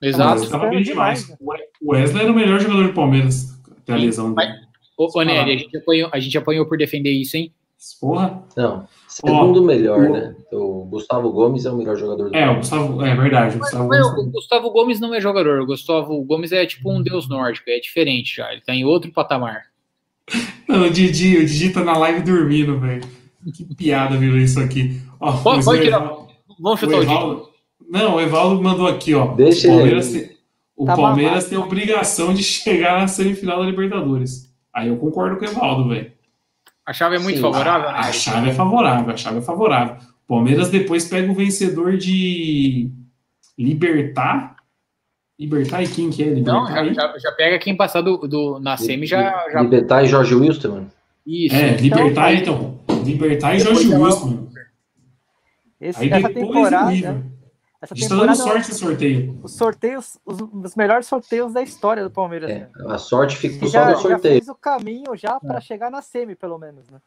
S4: Exato.
S1: Tava bem
S7: demais,
S1: demais. O Wesley era o melhor jogador do Palmeiras. Até a lesão dele.
S4: Ô, ô Nery, a gente, apanhou, a gente apanhou por defender isso, hein?
S1: Porra.
S5: Não, segundo
S1: Ó,
S5: melhor,
S1: o-
S5: né? O Gustavo Gomes é o melhor jogador do
S1: É, o. Gustavo. É verdade. O Gustavo
S4: Mas o
S1: Gomes-
S4: Gustavo Gomes não é jogador. O Gustavo Gomes é tipo um deus nórdico, é diferente já. Ele tá em outro patamar.
S1: Não, o Didi, o Didi tá na live dormindo, velho. Que piada virou isso aqui. Ó,
S4: Pode- pode
S1: o
S4: tirar.
S1: Evaldo-
S4: Vamos
S1: o
S4: chutar o.
S1: Evaldo- Não, o Evaldo mandou aqui, ó.
S5: Deixa
S1: o
S5: ele
S1: Palmeiras,
S5: aí.
S1: tem, o
S7: Tá
S1: Palmeiras tem obrigação de chegar na semifinal da Libertadores. Aí eu concordo com o Evaldo, velho.
S4: A chave é muito
S5: Sim.
S4: favorável,
S1: A,
S4: né?
S1: a chave é favorável, a chave é favorável. O Palmeiras depois pega o vencedor de Libertar. Libertar e quem que é? Libertar
S4: Não, já, já, pega quem passar do, do- na semi, já. já
S5: Libertar e Jorge Wilson, mano.
S4: isso.
S1: É, Libertar
S7: Então,
S1: então. Libertar e Jorge
S4: é
S1: Wilson.
S7: Esse,
S1: Aí
S7: essa
S1: depois o
S7: temporada,
S1: River.
S7: Essa
S1: A gente tá dando sorte esse sorteio.
S7: os sorteios, os, os melhores sorteios da história do Palmeiras.
S5: É,
S7: né?
S5: a sorte ficou só
S7: já,
S5: no
S7: já
S5: sorteio.
S7: fez o caminho já para chegar na semi, pelo menos, né?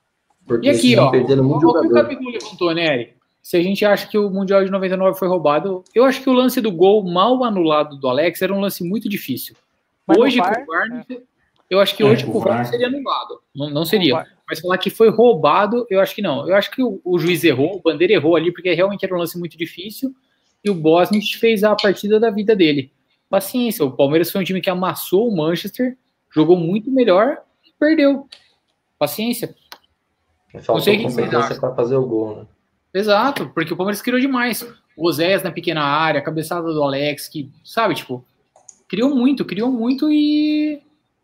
S5: Porque
S4: E aqui, ó,
S5: perderam muito
S4: o que o. Capitão levantou, Nery? Se a gente acha que o Mundial de 99 foi roubado, eu acho que o lance do gol mal anulado do Alex era um lance muito difícil.
S7: Mas
S4: hoje,
S7: VAR,
S4: com o VAR, sei- eu acho que
S1: É,
S4: hoje
S1: com
S4: o
S1: o
S4: VAR seria anulado. Não, não
S7: o
S4: seria. Mas falar que foi roubado, eu acho que não. Eu acho que o, o juiz errou, o Bandeira errou ali, porque realmente era um lance muito difícil. E o Bosnich fez a partida da vida dele. Paciência, o Palmeiras foi um time que amassou o Manchester, jogou muito melhor e perdeu. Paciência.
S5: Faltou
S4: Não sei
S5: competência para fazer o gol, né?
S4: Exato, porque o Palmeiras criou demais. O Oséias na pequena área, a cabeçada do Alex, que, sabe, tipo, criou muito, criou muito e,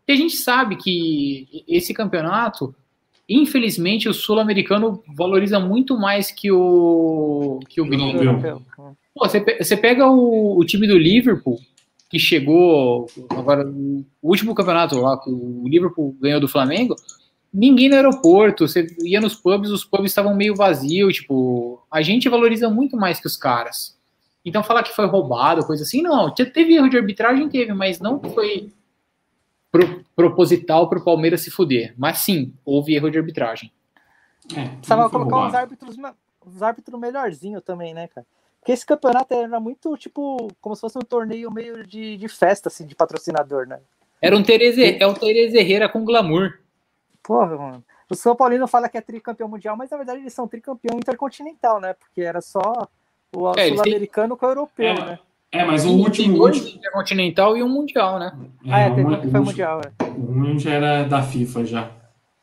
S4: e a gente sabe que esse campeonato, infelizmente, o sul-americano valoriza muito mais que o, que o gringo. Pô, você, pe- você pega o, o time do Liverpool, que chegou agora, o último campeonato lá, que o Liverpool ganhou do Flamengo, ninguém no aeroporto, você ia nos pubs, os pubs estavam meio vazios, tipo, a gente valoriza muito mais que os caras. Então falar que foi roubado, coisa assim, não, te- teve erro de arbitragem, teve, mas não foi pro- proposital pro Palmeiras se fuder. Mas sim, houve erro de arbitragem.
S1: É,
S7: Precisava colocar uns árbitros, uns árbitros melhorzinho também, né, cara? Porque esse campeonato era muito, tipo, como se fosse um torneio meio de, de festa, assim, de patrocinador, né?
S4: Era um Tereze, é o Tereze Herrera com glamour.
S7: Porra, mano. O São Paulino fala que é tricampeão mundial, mas na verdade eles são tricampeão intercontinental, né? Porque era só o
S4: É,
S7: sul-americano com o europeu,
S1: É,
S7: né?
S1: É, mas o
S4: Tem
S1: último.
S4: dois
S1: último
S4: intercontinental e um mundial, né?
S7: ah, é,
S1: o
S7: teve
S1: uma-
S7: um que foi mundial, é.
S1: O um já era da FIFA já.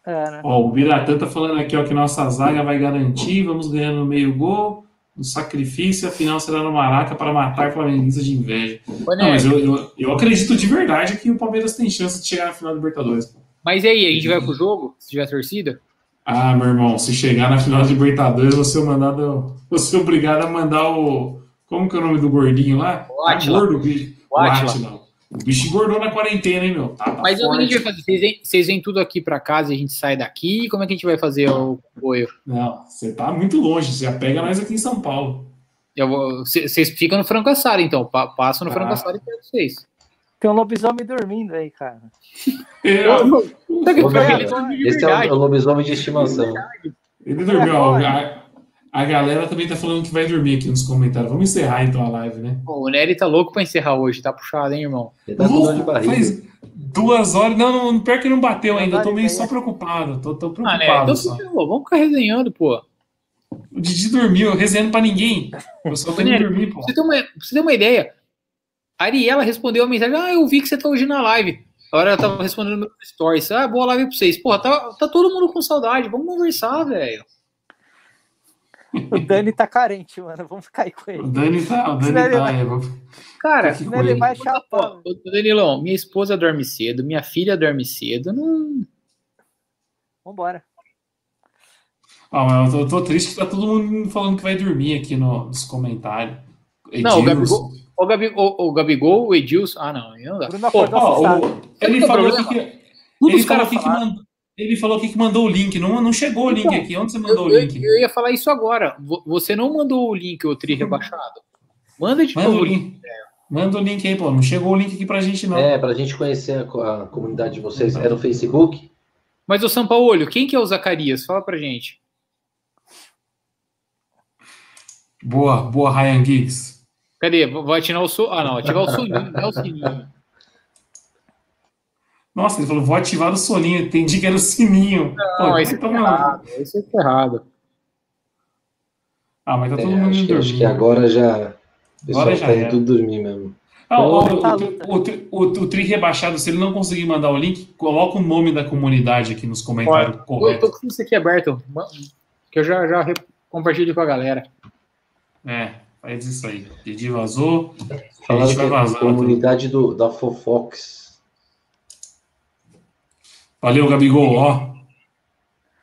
S7: É, né?
S1: Ó, o Biratã tá falando aqui ó, que nossa zaga vai garantir, vamos ganhando no meio gol, no sacrifício, a final será no Maraca para matar flamenguistas de inveja.
S4: Ô,
S1: Não, mas eu, eu, eu acredito de verdade que o Palmeiras tem chance de chegar na final da Libertadores.
S4: Mas e aí, a gente vai pro jogo? Se tiver torcida?
S1: Ah, meu irmão, se chegar na final da Libertadores, eu vou ser mandado, vou ser obrigado a mandar o. Como que é o nome do gordinho lá?
S4: O
S1: Tá
S4: Átila.
S1: gordo o bicho.
S4: O
S1: bicho engordou na quarentena, hein, meu? Tá, tá
S4: Mas o que a
S1: forte.
S4: gente vai fazer? Vocês vêm, vocês vêm tudo aqui pra casa e a gente sai daqui? Como é que a gente vai fazer o apoio?
S1: Não, você tá muito longe, você já pega nós aqui em São Paulo.
S4: Eu Vocês ficam no Franco Assar, então. Pa- Passo no Franco
S1: Ah.
S4: Assar e pego vocês.
S7: Tem um lobisomem dormindo aí, cara.
S1: Eu-
S4: ele dormiu de
S5: Esse é o, é lobisomem de estimação.
S1: Ele dormiu. ó, a, galera também tá falando que vai dormir aqui nos comentários. Vamos encerrar então a live, né?
S4: Pô, o Nery tá louco pra encerrar hoje, tá puxado, hein, irmão?
S5: Ele tá dor de barriga.
S1: faz duas horas. Não, não, pior que não bateu ainda. Eu tô meio só preocupado. Tô, tô
S4: Ah, né?
S1: preocupado
S4: Então,
S1: só.
S4: pô, vamos ficar resenhando, pô.
S1: O Didi dormiu, eu resenhando pra ninguém. Eu só tô indo
S4: Nery,
S1: dormir, pô.
S4: Pra você ter uma, você ter uma ideia, a Ariela respondeu a mensagem: Ah, eu vi que você tá hoje na live. Agora ela tava respondendo meus stories. Ah, boa live pra vocês. Porra, tá, tá todo mundo com saudade. Vamos conversar, velho.
S7: O Dani tá carente, mano. Vamos cair com
S1: O
S7: ele.
S1: Dani tá. O Dani
S7: ele
S1: tá.
S7: vai-
S1: é, vou-
S4: Cara,
S1: Tô aqui com
S7: Senão ele
S1: ele.
S7: vai chapar.
S4: Danilão, minha esposa dorme cedo, minha filha dorme cedo. Não.
S7: Vambora.
S1: Ah, mas eu tô, eu tô triste que tá todo mundo falando que vai dormir aqui no- nos comentários.
S4: Não, o
S1: Edilson.
S4: Gabigol, o, Gabi, o, o Gabigol, o Edilson. Ah, não, aí não dá.
S7: Bruno
S4: Pô,
S1: Ó, o- ele falou
S4: o
S1: que.
S4: Tudo
S1: Ele
S4: os caras
S1: que mandou, ele falou aqui que mandou o link. Não, não chegou o link
S4: Então,
S1: aqui. Onde você
S4: Eu,
S1: mandou o
S4: eu-
S1: link?
S4: eu ia falar isso agora. Vo- Você não mandou o link, o Tri rebaixado. Manda de
S1: Manda o
S4: novo.
S1: link. Manda o link aí, pô. Não chegou o link aqui pra gente, não.
S5: É, pra gente conhecer a, a comunidade de vocês. É no Facebook?
S4: Mas o Sampaolho, quem que é o Zacarias? Fala pra gente.
S1: Boa, boa, Ryan Giggs.
S4: Cadê? Vai ativar o so... Ah, não, ativar o soninho, não é o sininho.
S1: Nossa, ele falou, vou ativar o soninho. Entendi que era o sininho.
S4: Não,
S1: Pô,
S4: esse é
S1: então, mano.
S4: errado. Esse é errado.
S1: Ah, mas tá
S5: É,
S1: todo mundo
S5: acho,
S1: indo
S5: que, acho que agora já.
S1: Agora já
S5: tá indo tudo dormir mesmo.
S1: Ah, o,
S7: Tá,
S1: o, o, o, o Tri rebaixado, se ele não conseguir mandar o link, coloca o nome da comunidade aqui nos comentários
S4: Eu tô com isso aqui aberto, que eu já, já compartilho com a galera.
S1: É, faz isso aí. Didi vazou. A
S5: Falaram
S1: gente
S5: que
S1: vai
S5: é a
S1: vazando.
S5: comunidade do, da Fofox.
S1: Valeu, Gabigol. Ó,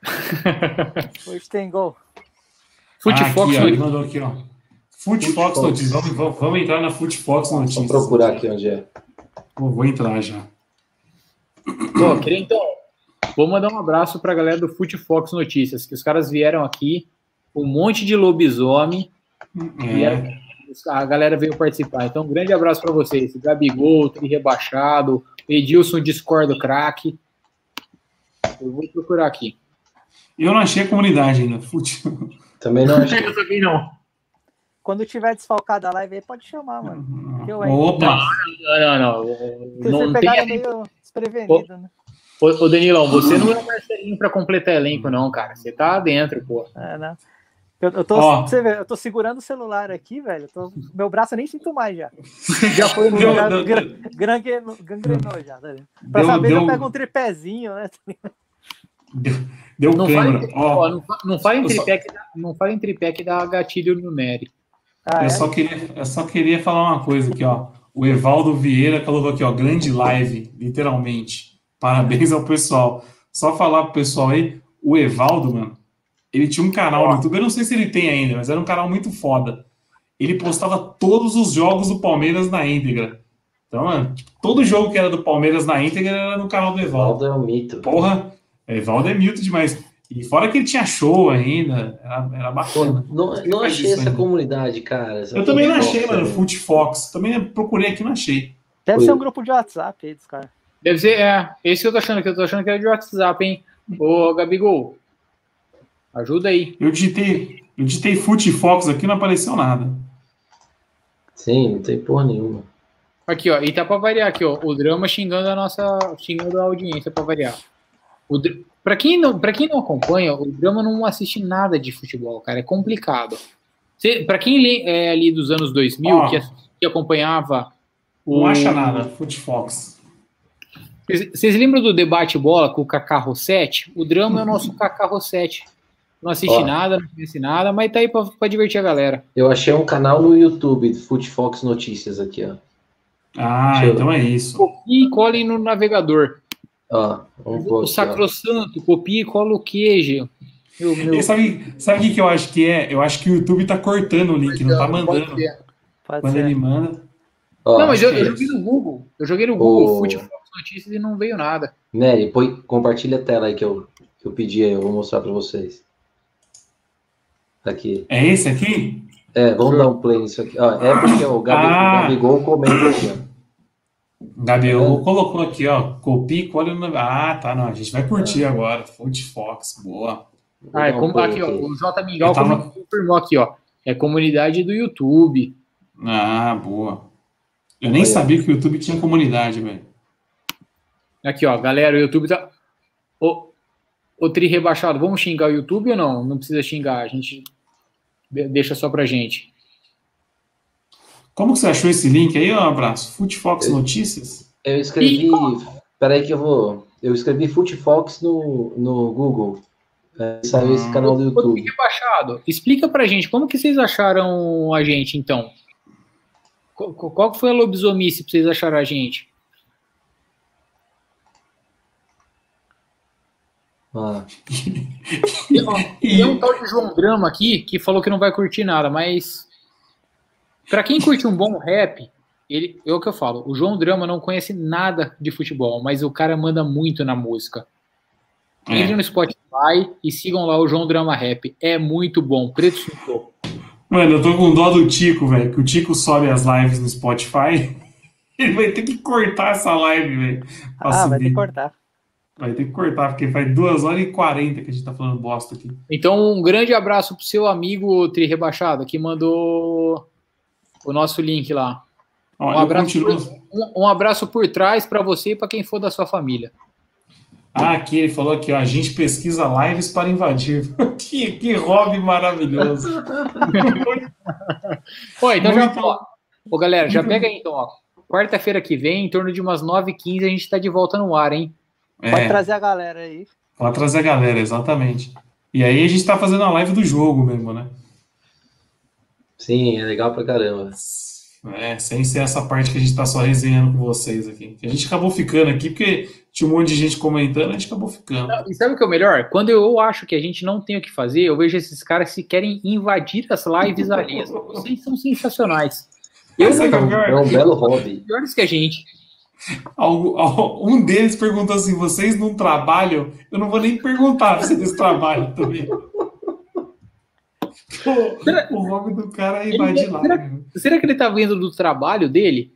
S7: Hoje tem gol.
S4: Fute
S1: Ah, aqui, ó, mandou aqui, ó. Foot
S5: Foot
S1: Fox
S5: Fox.
S1: Notícias. Vamos, vamos, vamos entrar na Foot Fox
S5: Vou
S1: Notícias.
S5: procurar aqui onde é.
S1: Vou, vou entrar já.
S4: Pô, queria então. Vou mandar um abraço pra galera do Fute Fox Notícias, que os caras vieram aqui, um monte de lobisomem,
S1: É.
S4: a galera veio participar. Então, um grande abraço pra vocês. Gabigol, Tri Rebaixado, Edilson Discordo Crack. Eu vou procurar aqui.
S1: Eu não achei a comunidade ainda. Foot.
S5: Também não achei.
S4: Eu também não.
S7: Quando tiver desfalcado a live aí, pode chamar, mano. Eu?
S1: Opa!
S4: Não, não, não. Não,
S7: você
S4: não
S7: pegaram
S4: tem.
S7: meio desprevenido, né?
S4: Ô, ô, Danilão, você não é o Marcelinho pra completar elenco, não, cara. Você tá dentro, pô.
S7: É, né? Eu, eu tô, você vê, eu tô segurando o celular aqui, velho. tô- meu braço eu nem sinto mais já.
S4: Já foi no.
S1: Deu-
S7: gangrenou, gangrenou já, tá? Pra
S1: Deu-
S7: saber,
S1: deu-
S7: eu pego um tripézinho, né?
S1: Deu, deu
S4: Não
S1: câmera. Ó,
S4: ó, não, fa- não fale em tripé que dá- não fale em tripé que dá gatilho no Nery.
S7: Ah,
S1: eu,
S7: é?
S1: só queria, eu só queria falar uma coisa aqui, ó. O Evaldo Vieira colocou aqui, ó, grande live, literalmente. Parabéns ao pessoal. Só falar pro pessoal aí, o Evaldo, mano, ele tinha um canal no YouTube, eu não sei se ele tem ainda, mas era um canal muito foda. Ele postava todos os jogos do Palmeiras na íntegra. Então, mano, tipo, todo jogo que era do Palmeiras na íntegra era no canal do Evaldo.
S5: Valdo é um mito.
S1: Porra, Evaldo é mito demais. E fora que ele tinha show ainda, era, era bacana.
S5: não, não achei essa
S1: ainda.
S5: comunidade, cara. essa
S1: Eu também não achei, mano,
S5: também.
S1: Foot Fox. Também procurei aqui, não achei.
S7: Deve
S5: Foi.
S7: ser um grupo de WhatsApp aí dos caras.
S4: Deve ser, é, esse que eu tô achando que eu tô achando que era de WhatsApp, hein? Ô, Gabigol, ajuda aí.
S1: Eu digitei, eu digitei Foot Fox aqui, não apareceu nada.
S5: Sim, não tem porra nenhuma.
S4: Aqui, ó, e tá pra variar aqui, ó, o drama xingando a nossa, xingando a audiência pra variar. O, dr- pra, quem não, pra quem não acompanha, o drama não assiste nada de futebol, cara, é complicado. Cê, pra quem lê, é ali dos anos 2000,
S1: Ó.
S4: que, que acompanhava o...
S1: Não acha nada, Foot Fox.
S4: Vocês vocês lembram do debate bola com o Kaká Rossetti? O drama é o nosso Kaká Rossetti. Não assiste
S5: Ó.
S4: nada, não conhece nada, mas tá aí pra, pra divertir a galera.
S5: Eu achei um canal no YouTube, Foot Fox Notícias aqui, ó.
S1: Ah,
S5: Deixa eu-
S1: então é isso.
S4: Copie e colhem no navegador.
S5: Ó, vamos
S4: O sacrossanto, copia e cola o queijo. Meu, meu,
S1: sabe, sabe o que, que eu acho que é? Eu acho que o YouTube tá cortando o link, não tá
S4: pode
S1: mandando.
S4: ser.
S7: Pode
S1: Quando
S7: ser.
S1: ele manda.
S5: Ó,
S4: Não, mas eu, eu joguei no Google. Eu joguei no Google
S5: O-
S4: Fox Notícias e não veio nada.
S5: Nery, põe, compartilha a tela aí que eu, que eu pedi aí, eu vou mostrar pra vocês. Aqui.
S1: É esse aqui?
S5: É, vamos dar um play nisso aqui. Ó, é porque o, Gabi,
S1: Ah.
S5: o Gabigol comenta aqui, ó.
S1: Gabriel colocou aqui, ó. Copie e colhe no. Ah, tá, não. A gente vai curtir agora. Food Fox, boa.
S4: Ah, é como,
S5: um
S4: aqui, ó, o J. Mingau
S1: Eu tava-
S4: confirmou aqui, ó. É comunidade do YouTube.
S1: Ah, boa. Eu nem
S5: Olha.
S1: sabia que o YouTube tinha comunidade, velho.
S4: Aqui, ó, galera, o YouTube tá. Ô, ô Tri rebaixado, vamos xingar o YouTube ou não? Não precisa xingar, a gente deixa só pra gente.
S1: Como que você achou esse link aí? Um abraço. Food Fox Notícias?
S5: Eu escrevi. Peraí que eu vou. Eu escrevi Footfox no, no Google. Aí saiu esse canal do YouTube.
S4: rebaixado, explica pra gente, como que vocês acharam a gente, então? Qual, qual que foi a lobisomice pra vocês acharem a gente?
S5: Ah,
S4: Tem, ó, tem um tal de João Drama aqui que falou que não vai curtir nada, mas pra quem curte um bom rap, ele, é o que eu falo, o João Drama não conhece nada de futebol, mas o cara manda muito na música.
S1: É.
S4: Entre no Spotify e sigam lá o João Drama Rap. É muito bom. Preto Cintou.
S1: Mano, eu tô com dó do Tico, velho. Que o Tico sobe as lives no Spotify. Ele vai ter que cortar essa live, velho.
S7: Ah, vai ter
S1: subir.
S7: que cortar.
S1: Vai ter que cortar, porque faz 2 horas e 40 que a gente tá falando bosta aqui.
S4: Então, um grande abraço pro seu amigo Tri Rebaixado, que mandou o nosso link lá.
S1: Ó,
S4: Um abraço, por, um, um abraço por trás pra você e pra quem for da sua família.
S1: Ah, aqui ele falou aqui, ó. A gente pesquisa lives para invadir. que, que hobby maravilhoso.
S4: Pô, então já,
S1: Muito-
S4: ó, Ô, galera, já pega aí então, ó. Quarta-feira que vem, em torno de umas 9h15, a gente tá de volta no ar, hein?
S7: Pode
S1: É,
S7: trazer a galera aí.
S1: pode trazer a galera, exatamente. E aí a gente tá fazendo a live do jogo mesmo, né?
S5: sim, é legal pra caramba.
S1: É, sem ser essa parte que a gente tá só resenhando com vocês aqui. A gente acabou ficando aqui porque tinha um monte de gente comentando, a gente acabou ficando.
S4: E sabe o que é o melhor? Quando eu acho que a gente não tem o que fazer, eu vejo esses caras que querem invadir as lives alheias. Vocês são sensacionais. Eu
S1: é o pior?
S5: É um belo hobby.
S4: piores que a gente.
S1: Um deles perguntou assim: vocês não trabalham? Eu não vou nem perguntar se eles trabalham também. O hobby do cara é invadir lá.
S4: Será-
S1: né?
S4: Será que ele tá vendo do trabalho dele?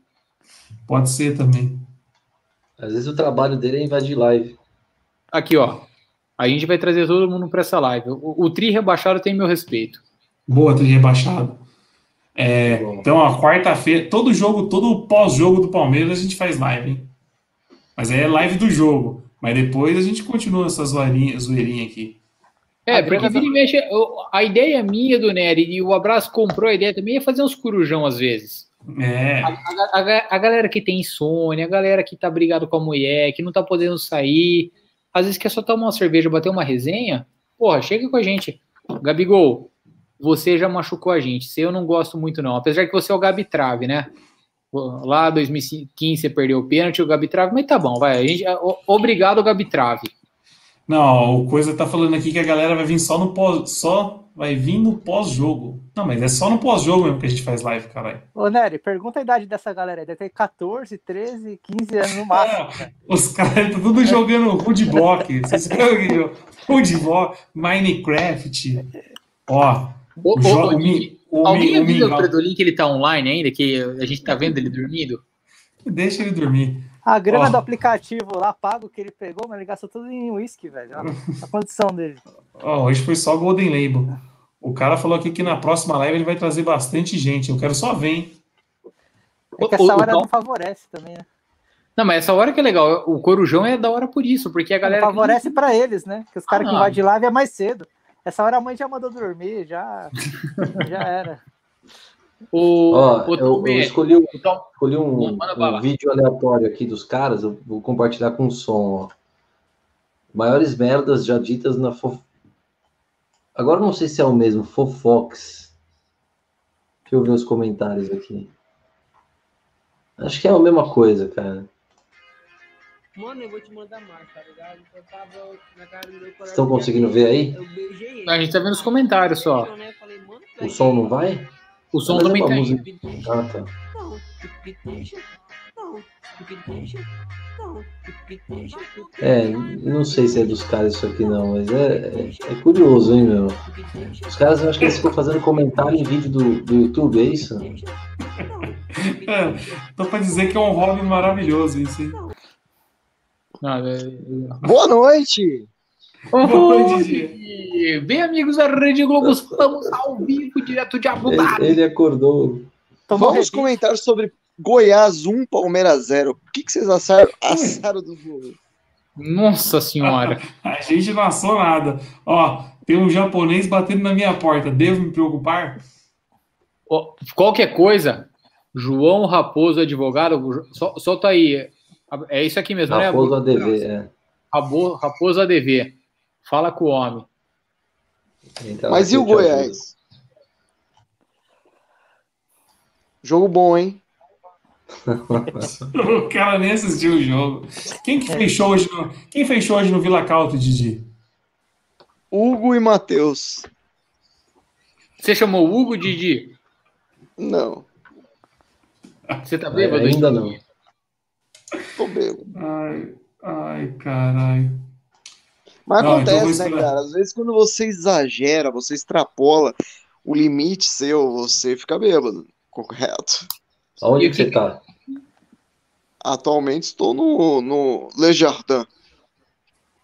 S1: Pode ser também.
S5: Às vezes o trabalho dele é invadir live.
S4: Aqui, ó. A gente vai trazer todo mundo pra essa live. O, o Tri rebaixado tem meu respeito.
S1: Boa, ter rebaixado. É, então, ó, quarta-feira, todo jogo, todo pós-jogo do Palmeiras a gente faz live, hein? Mas aí é live do jogo. Mas depois a gente continua essa zoeirinha, zoeirinha aqui.
S4: É,
S7: A
S4: porque vira e mexe, eu- a ideia minha do Nery e o Abraço comprou a ideia também é fazer uns corujão às vezes.
S1: É,
S4: A, a- a- a galera que tem insônia, a galera que tá brigado com a mulher, que não tá podendo sair, às vezes quer só tomar uma cerveja, bater uma resenha, porra, chega com a gente. Gabigol, você já machucou a gente, você eu não gosto muito não, apesar que você é o Gabi Trave, né? Lá 2015 você perdeu o pênalti, o Gabi Trave, mas tá bom, vai, a gente, o- obrigado Gabi Trave.
S1: Não, o Coisa tá falando aqui que a galera vai vir só no pós, só vai vir no pós-jogo. Não, mas é só no pós-jogo mesmo que a gente faz live, caralho.
S7: Ô, Nery, pergunta a idade dessa galera aí. Deve ter 14, 13, 15 anos no máximo.
S1: Ah, os caras estão tudo jogando Woodblock. Vocês viram que? Woodblock, Minecraft. Ó, O,
S4: ô,
S1: o, Mi- o,
S4: Alguém
S1: Mi- o
S4: avisa o Predolin que ele tá online ainda, que a gente tá vendo ele dormindo?
S1: Deixa ele dormir.
S7: A grana
S1: Ó.
S7: do aplicativo lá, pago que ele pegou, mas ele gastou tudo em uísque, velho. Olha a condição dele.
S1: Ó, hoje foi só Golden Label. O cara falou aqui que na próxima live ele vai trazer bastante gente. Eu quero só ver, hein?
S7: É que essa hora não favorece também, né?
S4: Não, mas essa hora que é legal. O Corujão é da hora por isso, porque a galera.
S7: Não favorece pra eles, né? Que os caras
S4: Ah,
S7: que invadem live é mais cedo. Essa hora a mãe já mandou dormir, já, já era.
S4: O,
S5: Ó,
S4: o
S5: eu, eu escolhi, um-
S4: então,
S5: escolhi um, um vídeo aleatório aqui dos caras, eu vou compartilhar com som. Ó. Maiores merdas já ditas na fof... Agora eu não sei se é o mesmo, Fofox. Deixa eu ver os comentários aqui. Acho que é a mesma coisa, cara.
S10: Mano, eu vou te mandar mais, tá ligado? Eu tava na casa do meu colega.
S5: Estão conseguindo ver aí?
S10: Eu beijei ele.
S4: A gente tá vendo os comentários só.
S10: Eu, né,
S5: O som não vai?
S4: O som
S5: é
S4: também
S5: uma
S4: tá
S5: música.
S4: indo.
S5: Ah, tá.
S10: Não, que deixa. Não, que deixa. Não, que deixa.
S5: É, não sei se é dos caras isso aqui não, mas é, é, é curioso, hein, meu? Os caras, eu acho que eles ficam fazendo comentário em vídeo do, do YouTube, é isso?
S1: É, Tô pra dizer que é um hobby maravilhoso isso, hein?
S4: Não, é-
S9: Boa noite!
S1: Boa noite,
S4: Oi! Bem, amigos da Rede Globo, estamos ao vivo, direto de Abu
S5: Ele,
S4: Dhabi.
S5: ele acordou.
S7: Tomou
S9: Vamos
S7: revista.
S9: comentar sobre Goiás 1, Palmeiras 0. O que, que vocês acharam, acharam do jogo?
S4: Nossa senhora.
S1: A gente não assou nada. Ó, tem um japonês batendo na minha porta. Devo me preocupar?
S4: Qualquer coisa, João Raposo, advogado, sol- solta aí. É isso aqui mesmo,
S5: Raposo
S4: né?
S5: ADV, é.
S4: Rabo- Raposo ADV. Fala com o homem.
S5: Então,
S9: Mas e o. Goiás? Jogo bom, hein?
S1: O cara nem assistiu o jogo. Quem que fechou hoje no, quem fechou hoje no Vila Calto, Didi?
S9: Hugo e Matheus.
S4: Você chamou o Hugo, Didi?
S9: Não,
S4: Você tá bêbado?
S5: Ainda não.
S9: Tô bêbado.
S1: Ai, ai, caralho.
S9: Mas
S1: Não, então
S9: acontece,
S1: vou
S9: né, cara? Às vezes quando você exagera, você extrapola o limite seu, você fica bêbado. Correto.
S5: Onde
S4: E o
S5: que você tá?
S9: Atualmente estou no, no Le Jardin.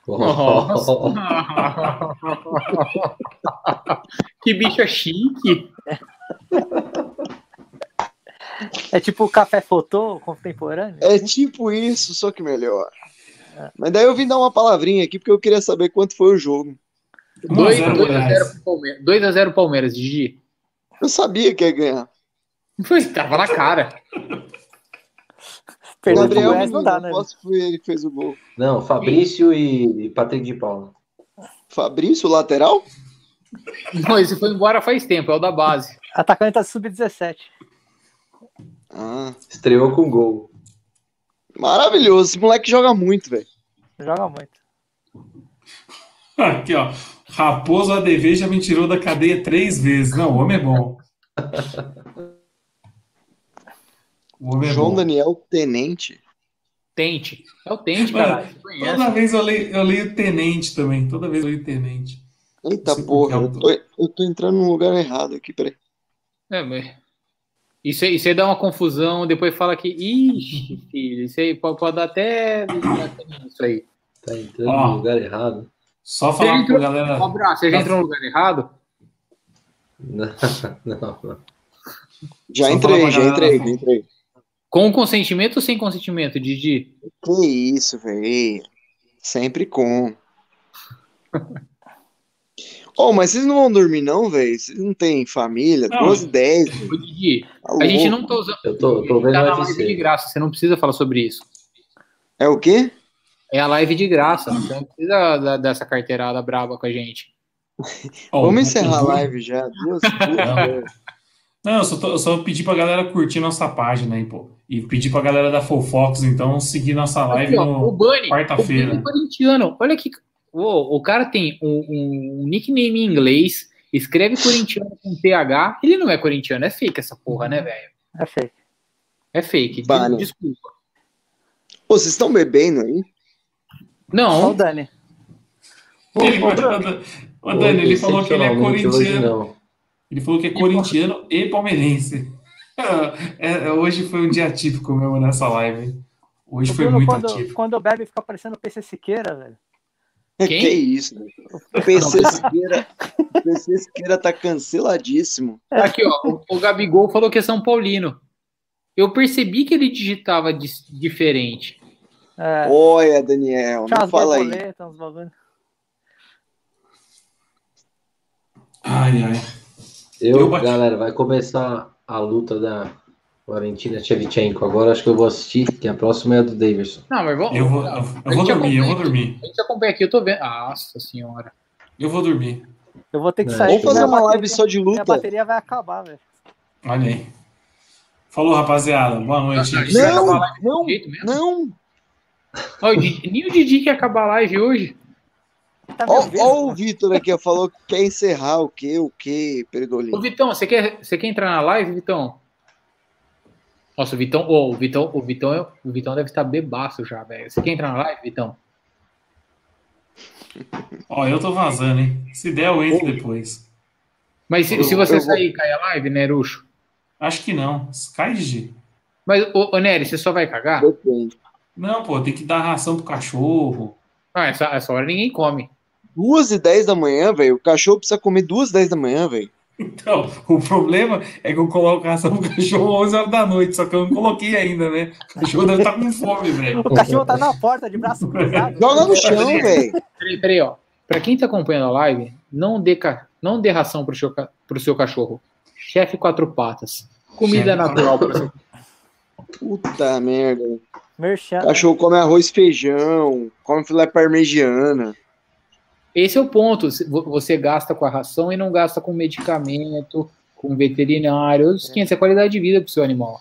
S4: que bicha chique.
S7: É tipo café fotô contemporâneo?
S9: É tipo isso, só que melhor. Mas daí eu vim dar uma palavrinha aqui porque eu queria saber quanto foi o jogo.
S4: 2
S1: 0
S4: a
S1: Goiás.
S4: 0 pro Palmeiras. 2 a 0 Palmeiras, Didi.
S9: Eu sabia que ia ganhar.
S4: Foi, tava na cara.
S7: Pro
S9: Gabriel
S7: Goiás não dá, né?
S9: que foi ele que fez o gol.
S5: Não, Fabrício e Patrick de Paula.
S9: Fabrício, lateral?
S4: Não, esse foi embora faz tempo, é o da base.
S7: Atacante tá sub-17.
S9: Ah,
S5: Estreou com gol.
S9: maravilhoso. Esse moleque joga muito, velho.
S7: Joga muito.
S1: Aqui, ó. Raposo ADV já me tirou da cadeia três vezes. Não, o homem é bom. O homem é
S9: João
S1: bom.
S9: Daniel Tenente.
S4: Tente. É o Tente, caralho.
S1: Toda vez eu leio, eu leio tenente também. Toda vez eu leio tenente.
S9: Eita porra,
S1: que
S9: eu tô, eu tô entrando num lugar errado aqui, peraí.
S4: É, mas... Isso, aí- isso aí dá uma confusão, depois fala que. Ixi, filho, isso aí pode, pode dar até. Isso aí.
S5: Tá entrando
S1: Ó.
S5: no lugar errado.
S1: Só falar
S4: entrou-
S1: pra galera.
S4: Ó, Bra, você já entrou no lugar errado?
S5: Não, não, não.
S9: Já
S1: Só
S9: entrei, já entrei, já entrei.
S4: Com consentimento ou sem consentimento, Didi?
S9: Que isso, velho. Sempre com. Oh, mas vocês não vão dormir, não, velho? Vocês não têm família?
S1: Não.
S9: 12 10
S4: Ô, Didi,
S9: Tá
S4: a gente não tá usando.
S5: Eu tô, tô vendo
S4: tá na live de graça, você não precisa falar sobre isso.
S9: É o quê?
S4: É a live de graça, você não precisa da- dessa carteirada braba com a gente.
S9: Vamos encerrar a live já. Duas, duas,
S1: Não, eu só, tô- eu só pedi pra galera curtir nossa página aí, pô. E pedir pra galera da Fofox, então, seguir nossa live
S4: Aqui, ó,
S1: no
S4: Bunny,
S1: quarta-feira.
S4: o Bunny corintiano. Olha que. Ô, o cara tem um, um nickname em inglês, escreve corintiano com PH. Ele não é corintiano, é fake essa porra, né, velho?
S7: É feio.
S4: É fake.
S9: Bunny.
S4: Desculpa.
S9: Pô, vocês estão bebendo aí?
S7: Só o
S4: Não,
S7: Dani.
S1: Ele, ô, Dani, ele falou que ele é corintiano.
S5: não.
S1: Ele falou que é corintiano e palmeirense. É, é, hoje foi um dia típico mesmo nessa live. Hoje
S7: O
S1: foi
S7: Bruno,
S1: muito
S7: quando,
S1: atípico.
S7: quando bebe, fica parecendo o PC Siqueira, velho.
S4: Quem?
S9: Que isso, velho. PC Siqueira, PC Siqueira tá canceladíssimo.
S4: aqui, ó. O, o Gabigol falou que é São Paulino. Eu percebi que ele digitava diferente.
S7: É,
S9: Olha, Daniel,
S7: tinha
S9: não fala aí.
S7: borboletas, uns bagulho.
S1: Ai, ai.
S5: Eu,
S1: Eu
S5: galera, vai começar a luta da Valentina Shevchenko. Agora acho que eu vou assistir, que a próxima é a do Davidson.
S4: Não, mas vamos.
S1: Eu vou, eu,
S4: a
S1: eu vou dormir, eu vou dormir.
S4: A gente acompanha aqui, eu tô vendo. Nossa senhora.
S1: Eu vou dormir.
S7: Eu vou ter que
S5: É.
S7: sair.
S9: Vamos
S7: que
S9: fazer uma live só de luta.
S7: bateria vai acabar, velho.
S1: Olha aí. Falou, rapaziada. Boa noite.
S4: A a
S9: Não, não,
S4: desse jeito mesmo?
S9: não.
S4: Ó, o Didi- nem o Didi quer acabar a live hoje.
S7: Tá
S9: Ó, ó o Vitor aqui, ó, falou que quer encerrar o quê, o quê,
S4: Ô,
S9: Perigolinho.
S4: Vitão, você quer, você quer entrar na live, Vitão? Nossa, o Vitão, ô, o Vitão, o Vitão, é- o Vitão deve estar bebaço já, velho. Você quer entrar na live, Vitão?
S1: Ó, eu tô vazando, hein? Se der, eu entro depois.
S4: Mas se,
S9: Eu-
S4: se você
S9: eu vou-
S4: sair, cai a live, né, Ruxo?
S1: Acho que não. Cai, Gigi.
S4: Mas, ô, ô Nery, você só vai cagar?
S9: Depende.
S1: Não, pô, tem que dar ração pro cachorro.
S4: Ah, essa, essa hora ninguém come.
S9: Duas e dez da manhã, velho. O cachorro precisa comer duas e dez da manhã, velho.
S1: Então, o problema é que eu coloco ração pro cachorro 11 horas da noite, só que eu não coloquei ainda, né? O cachorro deve estar com fome, velho.
S7: O cachorro tá na porta de braço cruzado.
S9: Joga no chão, velho.
S4: Peraí, peraí, ó. Pra quem tá acompanhando a live, não dê, ca- não dê ração pro seu, ca- pro seu cachorro. Chefe quatro patas. Comida
S1: Chefe
S4: natural pro seu
S9: Puta merda.
S7: Merchan.
S9: O cachorro come arroz e feijão, come filé parmegiana.
S4: Esse é o ponto. Você gasta com a ração e não gasta com medicamento, com veterinário. Os 500 é qualidade de vida pro seu animal.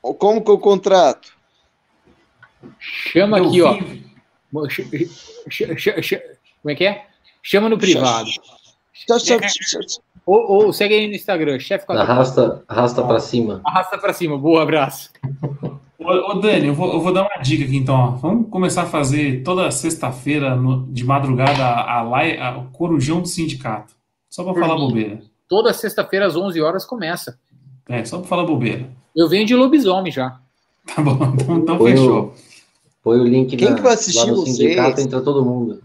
S9: Como que eu contrato?
S4: Chama
S1: Meu
S4: aqui, ó. ch- ch- Como é que é? Chama no privado. Ou, ou segue aí no Instagram, chefe.
S5: Arrasta, arrasta pra cima.
S4: Arrasta pra cima. Boa, abraço.
S1: Ô, ô, Dani, eu vou, eu vou dar uma dica aqui então. ó. Vamos começar a fazer toda sexta-feira, no- de madrugada, a, a, a- o corujão do sindicato. Só pra
S4: Por
S1: falar
S4: mim.
S1: bobeira.
S4: Toda sexta-feira às 11 horas começa.
S1: É, só pra falar bobeira.
S4: Eu venho de lobisomem já.
S1: Tá bom, então, então
S5: Põe
S1: fechou.
S5: o, põe o link
S9: Quem
S5: na-
S9: que vai assistir
S5: lá no
S9: vocês?
S5: sindicato, entra todo mundo.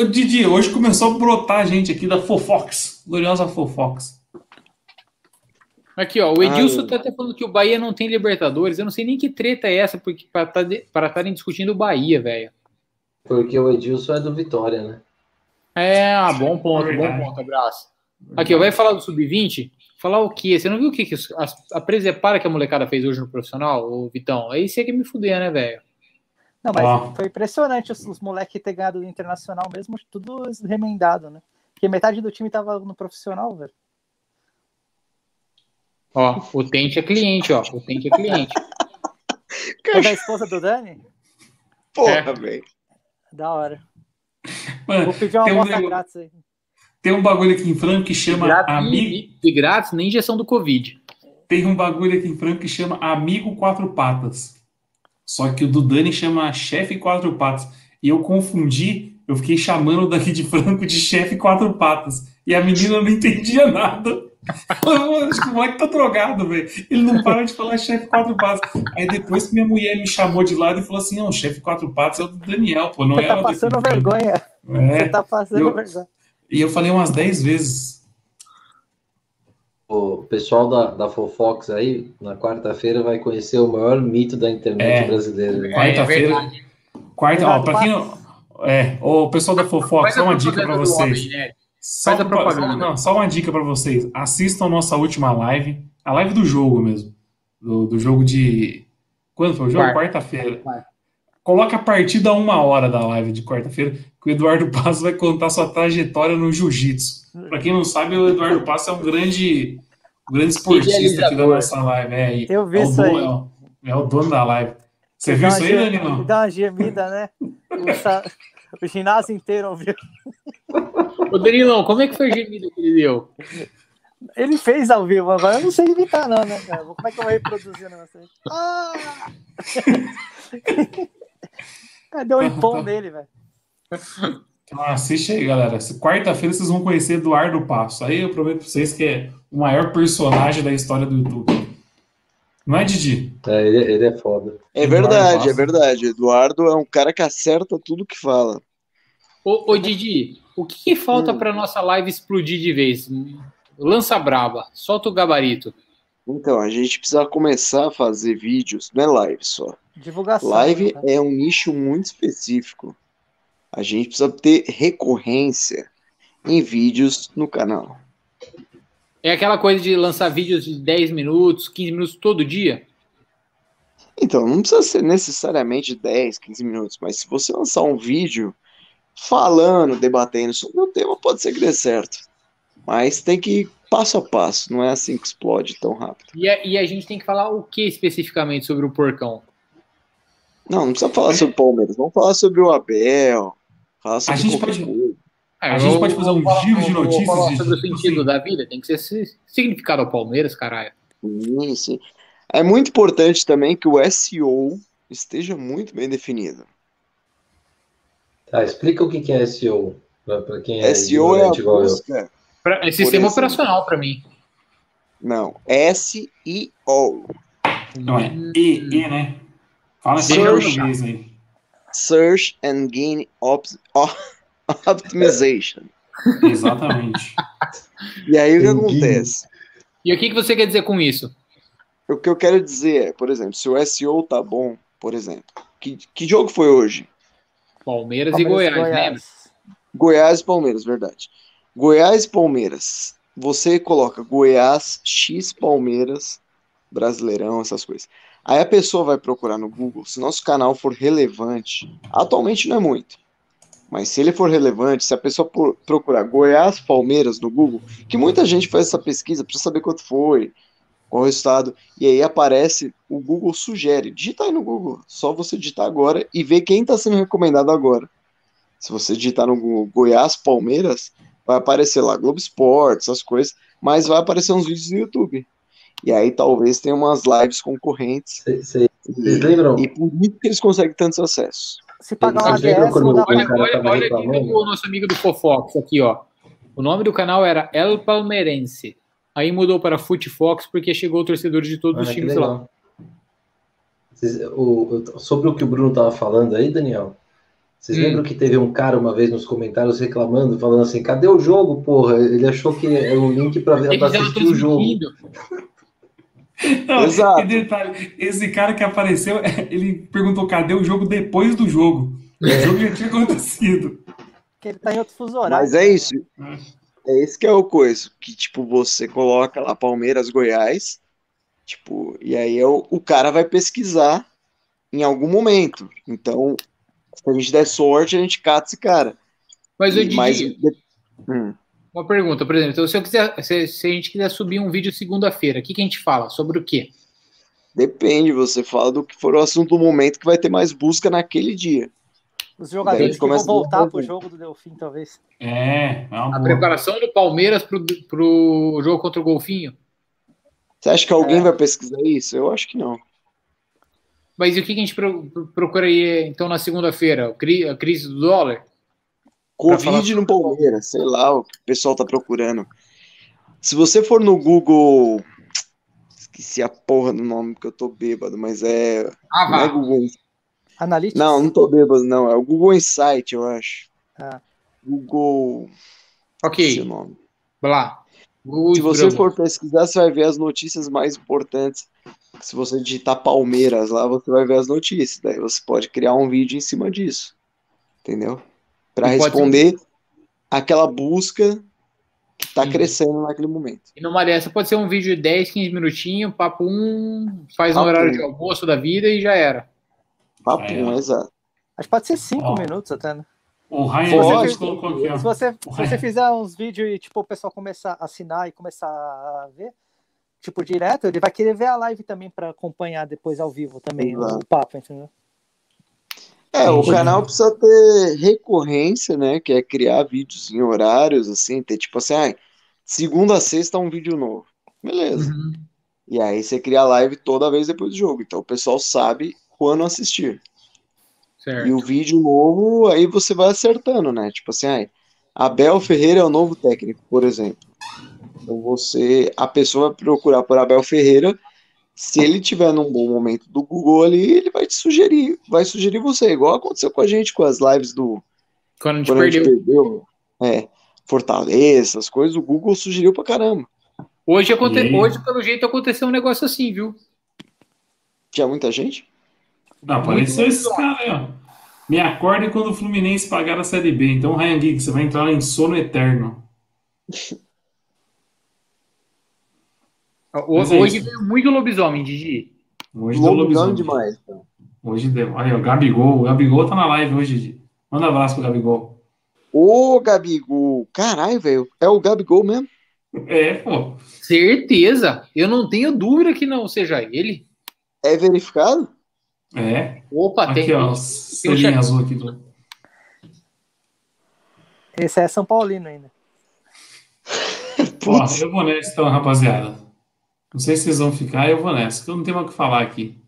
S1: Ô, Didi, hoje começou a brotar gente aqui da Fofox. Gloriosa Fofox.
S4: Aqui, ó, o Edilson
S9: Ai.
S4: tá até falando que o Bahia não tem Libertadores. Eu não sei nem que treta é essa porque para tá estarem discutindo o Bahia, velho.
S5: Porque o Edilson é do Vitória, né?
S4: É, ah, bom ponto, bom ponto, abraço. Aqui, ó, vai falar do Sub-20? Falar o quê? Você não viu o que, que as- a presepara que a molecada fez hoje no profissional, ô Vitão? Aí você quer me fuder, né, velho?
S7: Não, mas
S1: Ó.
S7: foi impressionante os, os moleques ter ganhado do Internacional mesmo, tudo remendado, né? Porque metade do time tava no profissional, velho.
S4: Ó, o Tente é cliente, ó. O Tente é cliente.
S7: É da esposa do Dani?
S9: Porra,
S4: É.
S9: velho.
S7: Da hora.
S1: Mano,
S7: Vou pedir uma
S1: tem um
S7: amostra
S1: nego-
S7: grátis aí.
S1: tem um bagulho aqui em Franco que chama
S4: Grátis,
S1: Amigo.
S4: de, de grátis, nem injeção do Covid.
S1: Tem um bagulho aqui em Franco que chama Amigo Quatro Patas. Só que o do Dani chama Chefe Quatro Patas. E eu confundi, eu fiquei chamando o daqui de Franco de Chefe Quatro Patas. E a menina não entendia nada. Acho que o moleque tá drogado, velho. Ele não para de falar chefe quatro patas. Aí depois que minha mulher me chamou de lado e falou assim: não, chefe quatro patas é o do Daniel, pô, não
S7: Você
S1: é
S7: tá passando
S1: Franco."
S7: vergonha. Você
S1: É.
S7: tá passando
S1: eu-
S7: vergonha.
S1: E eu falei umas 10 vezes.
S5: O pessoal da, da Fofox aí, na quarta-feira, vai conhecer o maior mito da internet
S1: É.
S5: brasileira. né?
S1: Quarta-feira. Quarta, ó, pra quem não. É, o pessoal da Fofox, só uma dica pra vocês.
S4: né?
S1: Só,
S4: Faz a
S1: pra-
S4: propaganda.
S1: não, só uma dica pra vocês. Assistam a nossa última live, a live do jogo mesmo. Do, do jogo de. Quando foi o jogo?
S4: Quarta.
S1: Quarta-feira.
S4: Quarta.
S1: Coloca a partida a uma hora da live de quarta-feira, que o Eduardo Passo vai contar sua trajetória no jiu-jitsu. Pra quem não sabe, o Eduardo Passo é um grande, um grande esportista aqui da nossa live. É, e
S7: Eu vi
S1: é o
S7: isso
S1: dono-
S7: aí.
S1: É o, é o dono da live. Você viu isso aí, Danilo?
S7: Dá uma gemida, né? O, ginásio inteiro ouviu.
S4: Ô, Danilão, como é que foi o gemido que ele deu?
S7: Ele fez ao vivo, agora eu não sei imitar, não, né, cara? Como é que eu vou reproduzir o negócio aí? Ah! Cadê o impom dele, velho?
S1: Então, assiste aí, galera. Quarta-feira vocês vão conhecer Eduardo Passo. Aí eu prometo pra vocês que é o maior personagem da história do YouTube. Não é, Didi?
S5: É, ele, ele é foda.
S9: É
S1: Eduardo
S9: verdade,
S1: Passo.
S9: é verdade. Eduardo é um cara que acerta tudo que fala.
S4: Ô, ô Didi, o que, que falta
S9: Hum.
S4: pra nossa live explodir de vez? Lança braba, solta o gabarito.
S9: Então, a gente precisa começar a fazer vídeos, não é live só.
S7: Divulgação.
S9: Live
S7: né?
S9: é um nicho muito específico. A gente precisa ter recorrência em vídeos no canal.
S4: É aquela coisa de lançar vídeos de 10 minutos, 15 minutos todo dia?
S9: Então, não precisa ser necessariamente 10, 15 minutos, mas se você lançar um vídeo falando, debatendo sobre o tema, pode ser que dê certo. Mas tem que ir passo a passo, não é assim que explode tão rápido.
S4: E a, e a gente tem que falar o que especificamente sobre o porcão?
S9: Não, não precisa falar sobre o Palmeiras, vamos falar sobre o Abel, falar sobre
S1: gente
S9: qualquer
S1: pode-
S9: coisa.
S1: A gente
S4: vou-
S1: pode fazer um giro de notícias,
S4: falar sobre o sentido
S1: assim.
S4: da vida, tem que ser si- significado ao Palmeiras, caralho.
S9: Sim, sim. É muito importante também que o SEO esteja muito bem definido.
S5: Tá, explica o que é SEO, pra quem é
S9: SEO é a busca.
S4: Pra- é sistema operacional pra mim.
S9: Não, S-I-O.
S1: Não, é E, E, né? Fala em
S9: Search.
S1: aí.
S9: Search Engine Ops- o- Optimization.
S1: Exatamente.
S9: E aí o que acontece?
S4: E o que, que você quer dizer com isso?
S9: O que eu quero dizer é, por exemplo, se o SEO tá bom, por exemplo, que, que jogo foi hoje?
S4: Palmeiras, e
S7: Palmeiras
S4: Goiás, lembra?
S9: Goiás e Palmeiras, verdade. Goiás e Palmeiras. Você coloca Goiás, X Palmeiras, Brasileirão, essas coisas. Aí a pessoa vai procurar no Google, se nosso canal for relevante, atualmente não é muito, mas se ele for relevante, se a pessoa procurar Goiás, Palmeiras no Google, que muita gente faz essa pesquisa, precisa saber quanto foi, qual o resultado, e aí aparece, o Google sugere, digita aí no Google, só você digitar agora e ver quem está sendo recomendado agora. Se você digitar no Google Goiás, Palmeiras, vai aparecer lá Globo Esporte, essas coisas, mas vai aparecer uns vídeos no YouTube. E aí talvez tenha umas lives concorrentes.
S5: Vocês
S9: E,
S5: lembram?
S9: e por isso que eles conseguem tantos acessos.
S7: Se pagar um
S5: lembram
S7: ADS,
S5: quando.
S4: Olha, olha, olha aqui o nosso amigo do Fofox, aqui, ó. O nome do canal era El Palmeirense. Aí mudou para Footfox porque chegou o torcedor de todos os
S5: Olha que
S4: times lá.
S5: o- sobre o que o Bruno tava falando aí, Daniel, vocês
S4: Hum.
S5: lembram que teve um cara uma vez nos comentários reclamando, falando assim, cadê o jogo, porra? Ele achou que era o link pra, ver,
S4: Eles
S5: pra
S4: estavam
S5: assistir o jogo.
S1: Não,
S9: Exato.
S1: E detalhe, esse cara que apareceu, ele perguntou cadê o jogo depois do jogo. O jogo já tinha acontecido.
S7: Porque ele tá em outro fuso horário.
S9: Mas é isso. É esse que é o coisa. Que, tipo, você coloca lá Palmeiras, Goiás, tipo, e aí é o, o cara vai pesquisar em algum momento. Então, se a gente der sorte, a gente cata esse cara.
S4: Mas,
S9: E-
S4: Didi,
S9: mas- Hum.
S4: uma pergunta, por exemplo, então, se, eu quiser, se, se a gente quiser subir um vídeo segunda-feira, o que, que a gente fala? Sobre o quê?
S9: Depende, você fala do que for o assunto do momento que vai ter mais busca naquele dia.
S7: Os jogadores que vão voltar pro jogo do Delfim, talvez.
S1: É, é uma
S4: A preparação do Palmeiras pro, pro jogo contra o Golfinho?
S9: Você acha que alguém
S7: É.
S9: vai pesquisar isso? Eu acho que não.
S4: Mas e o que, a gente pro- pro- procura aí, então, na segunda-feira? A crise do dólar?
S9: Covid no Palmeiras, sei lá o que o pessoal tá procurando. Se você for no Google. Esqueci a porra do nome que eu tô bêbado, mas é.
S4: Ah,
S9: Não é. Google.
S7: Analytics?
S9: Não, não tô bêbado, não. É o Google Insight, eu acho.
S7: Ah.
S9: Google.
S4: Ok,
S9: nome.
S4: lá. Google
S9: Se você for pesquisar, você vai ver as notícias mais importantes. Se você digitar Palmeiras lá, você vai ver as notícias. Daí você pode criar um vídeo em cima disso. Entendeu? Para
S4: pode
S9: responder aquela busca que tá
S4: Sim.
S9: crescendo naquele momento.
S4: E numa dessa pode ser um vídeo de 10, 15 minutinhos, papo um, faz no
S9: Papo
S4: horário
S9: um.
S4: de almoço da vida e já era.
S9: Papo
S1: É.
S9: um, exato.
S7: Acho que pode ser cinco
S1: Ó.
S7: minutos até, né?
S1: O Ryan
S7: Pode.
S1: Andrews colocou aqui, ó.
S7: Se você, se você fizer uns vídeos e tipo, o pessoal começar a assinar e começar a ver, tipo, direto, ele vai querer ver a live também para acompanhar depois ao vivo também,
S9: Exato.
S7: o papo, entendeu?
S9: É, o canal precisa ter recorrência, né? Que é criar vídeos em horários, assim, ter tipo assim, ah, segunda a sexta um vídeo novo. Beleza. E aí você cria a live toda vez depois do jogo. Então o pessoal sabe quando assistir.
S4: Certo.
S9: E o vídeo novo, aí você vai acertando, né? Tipo assim, ai, Abel Ferreira é o novo técnico, por exemplo. Então você, a pessoa vai procurar por Abel Ferreira, se ele tiver num bom momento do Google ali, ele vai te sugerir, vai sugerir você, igual aconteceu com a gente com as lives do
S4: Quando a gente
S9: quando a gente
S4: perdeu.
S9: perdeu, é, Fortaleza, essas coisas, o Google sugeriu pra caramba.
S4: Hoje, aconte...
S1: Aí?
S4: Hoje, pelo jeito, aconteceu um negócio assim, viu?
S9: Tinha muita gente?
S1: Não, apareceu esses caras aí, ó. Me acordem quando o Fluminense pagar a Série B. Então, Ryan Giggs, você vai entrar em sono eterno.
S4: Ho-
S1: Mas é
S4: Hoje veio muito lobisomem, Didi.
S1: Hoje deu
S9: Lobisomem demais. então.
S1: Hoje deu. Olha, o Gabigol. O Gabigol tá na live hoje, Didi. Manda um abraço pro Gabigol.
S9: Ô, Gabigol, caralho, velho, é o Gabigol mesmo?
S1: É, pô.
S4: Certeza. Eu não tenho dúvida que não seja ele.
S9: É verificado?
S1: É.
S4: Opa,
S1: Aqui,
S4: tem.
S1: ó.
S4: um
S1: Selinha azul aqui. Do...
S7: Esse é São Paulino ainda.
S1: Ó, eu vou nessa então, rapaziada. Não sei se vocês vão ficar, eu vou nessa, que eu não tenho mais o que falar aqui.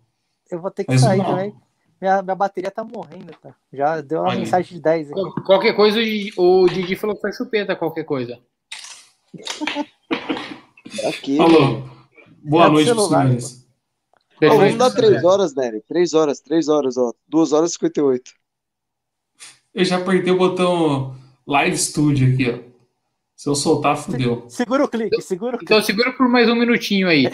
S7: Eu vou ter que
S1: Mas
S7: sair também. Minha, minha bateria tá morrendo, tá? Já deu uma
S1: Olha.
S7: mensagem de 10 aqui.
S4: Qual- Qualquer coisa, o Didi- falou que foi chupeta, qualquer coisa.
S9: Aqui.
S1: Falou. Boa
S3: É
S1: noite senhores.
S4: Deixa eu
S9: vamos dar três horas, Nery. Três horas, três horas, ó. Duas horas e 58.
S1: Eu já apertei o botão Live Studio aqui, ó. Se eu soltar, fudeu.
S3: Segura o clique, segura o clique.
S4: Então segura por mais um minutinho aí.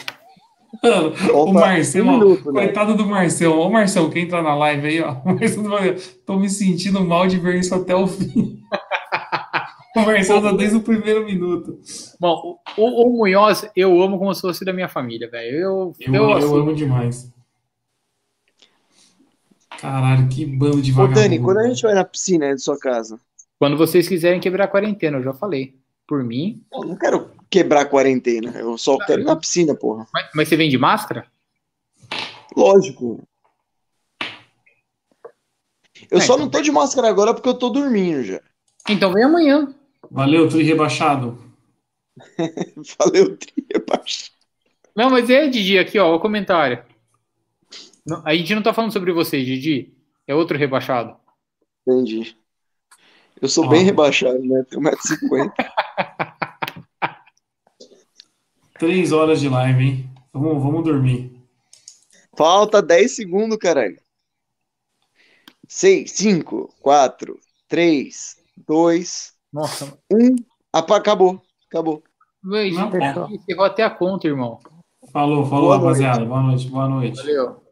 S1: Mano, o
S9: Falta
S1: Marcelo,
S9: um minuto, né?
S1: coitado do Marcelo. Ô, Marcelo, quem entrar na live aí, ó. O Tô me sentindo mal de ver isso até o fim. O Marcelo tá desde o primeiro minuto.
S4: Bom, o, o Munhoz eu amo como se fosse da minha família, velho. Eu,
S1: Eu,
S4: eu,
S1: eu
S4: assim,
S1: amo demais. Caralho, que bando de
S9: Ô,
S1: vagabundo.
S9: Dani, quando a gente vai na piscina aí de sua casa?
S4: Quando vocês quiserem quebrar a quarentena, eu já falei. Por mim.
S9: Eu não quero quebrar a quarentena. Eu só quero ir na piscina, porra.
S4: Mas, mas você vem de máscara?
S9: Lógico. Eu
S4: É,
S9: só
S4: então
S9: não tô de máscara agora porque eu tô dormindo já.
S4: Então vem amanhã.
S1: Valeu, tri rebaixado.
S9: Valeu, tria, baixo.
S4: Não, mas é, Didi, aqui, ó, o comentário. Não, a gente não tá falando sobre você, Didi. É outro rebaixado.
S9: Entendi. Eu sou
S1: Ó.
S9: bem rebaixado, né? Tenho 1,50m.
S1: Três horas de live, hein? Vamos, vamos dormir.
S9: Falta 10 segundos, caralho. 6, 5, 4, 3, 2,
S4: Nossa,
S9: 1. Apa, acabou. Acabou.
S1: Não,
S4: encerrou até a conta, irmão.
S1: Falou, falou,
S9: Boa noite.
S1: rapaziada. Boa noite, boa noite.
S4: Valeu.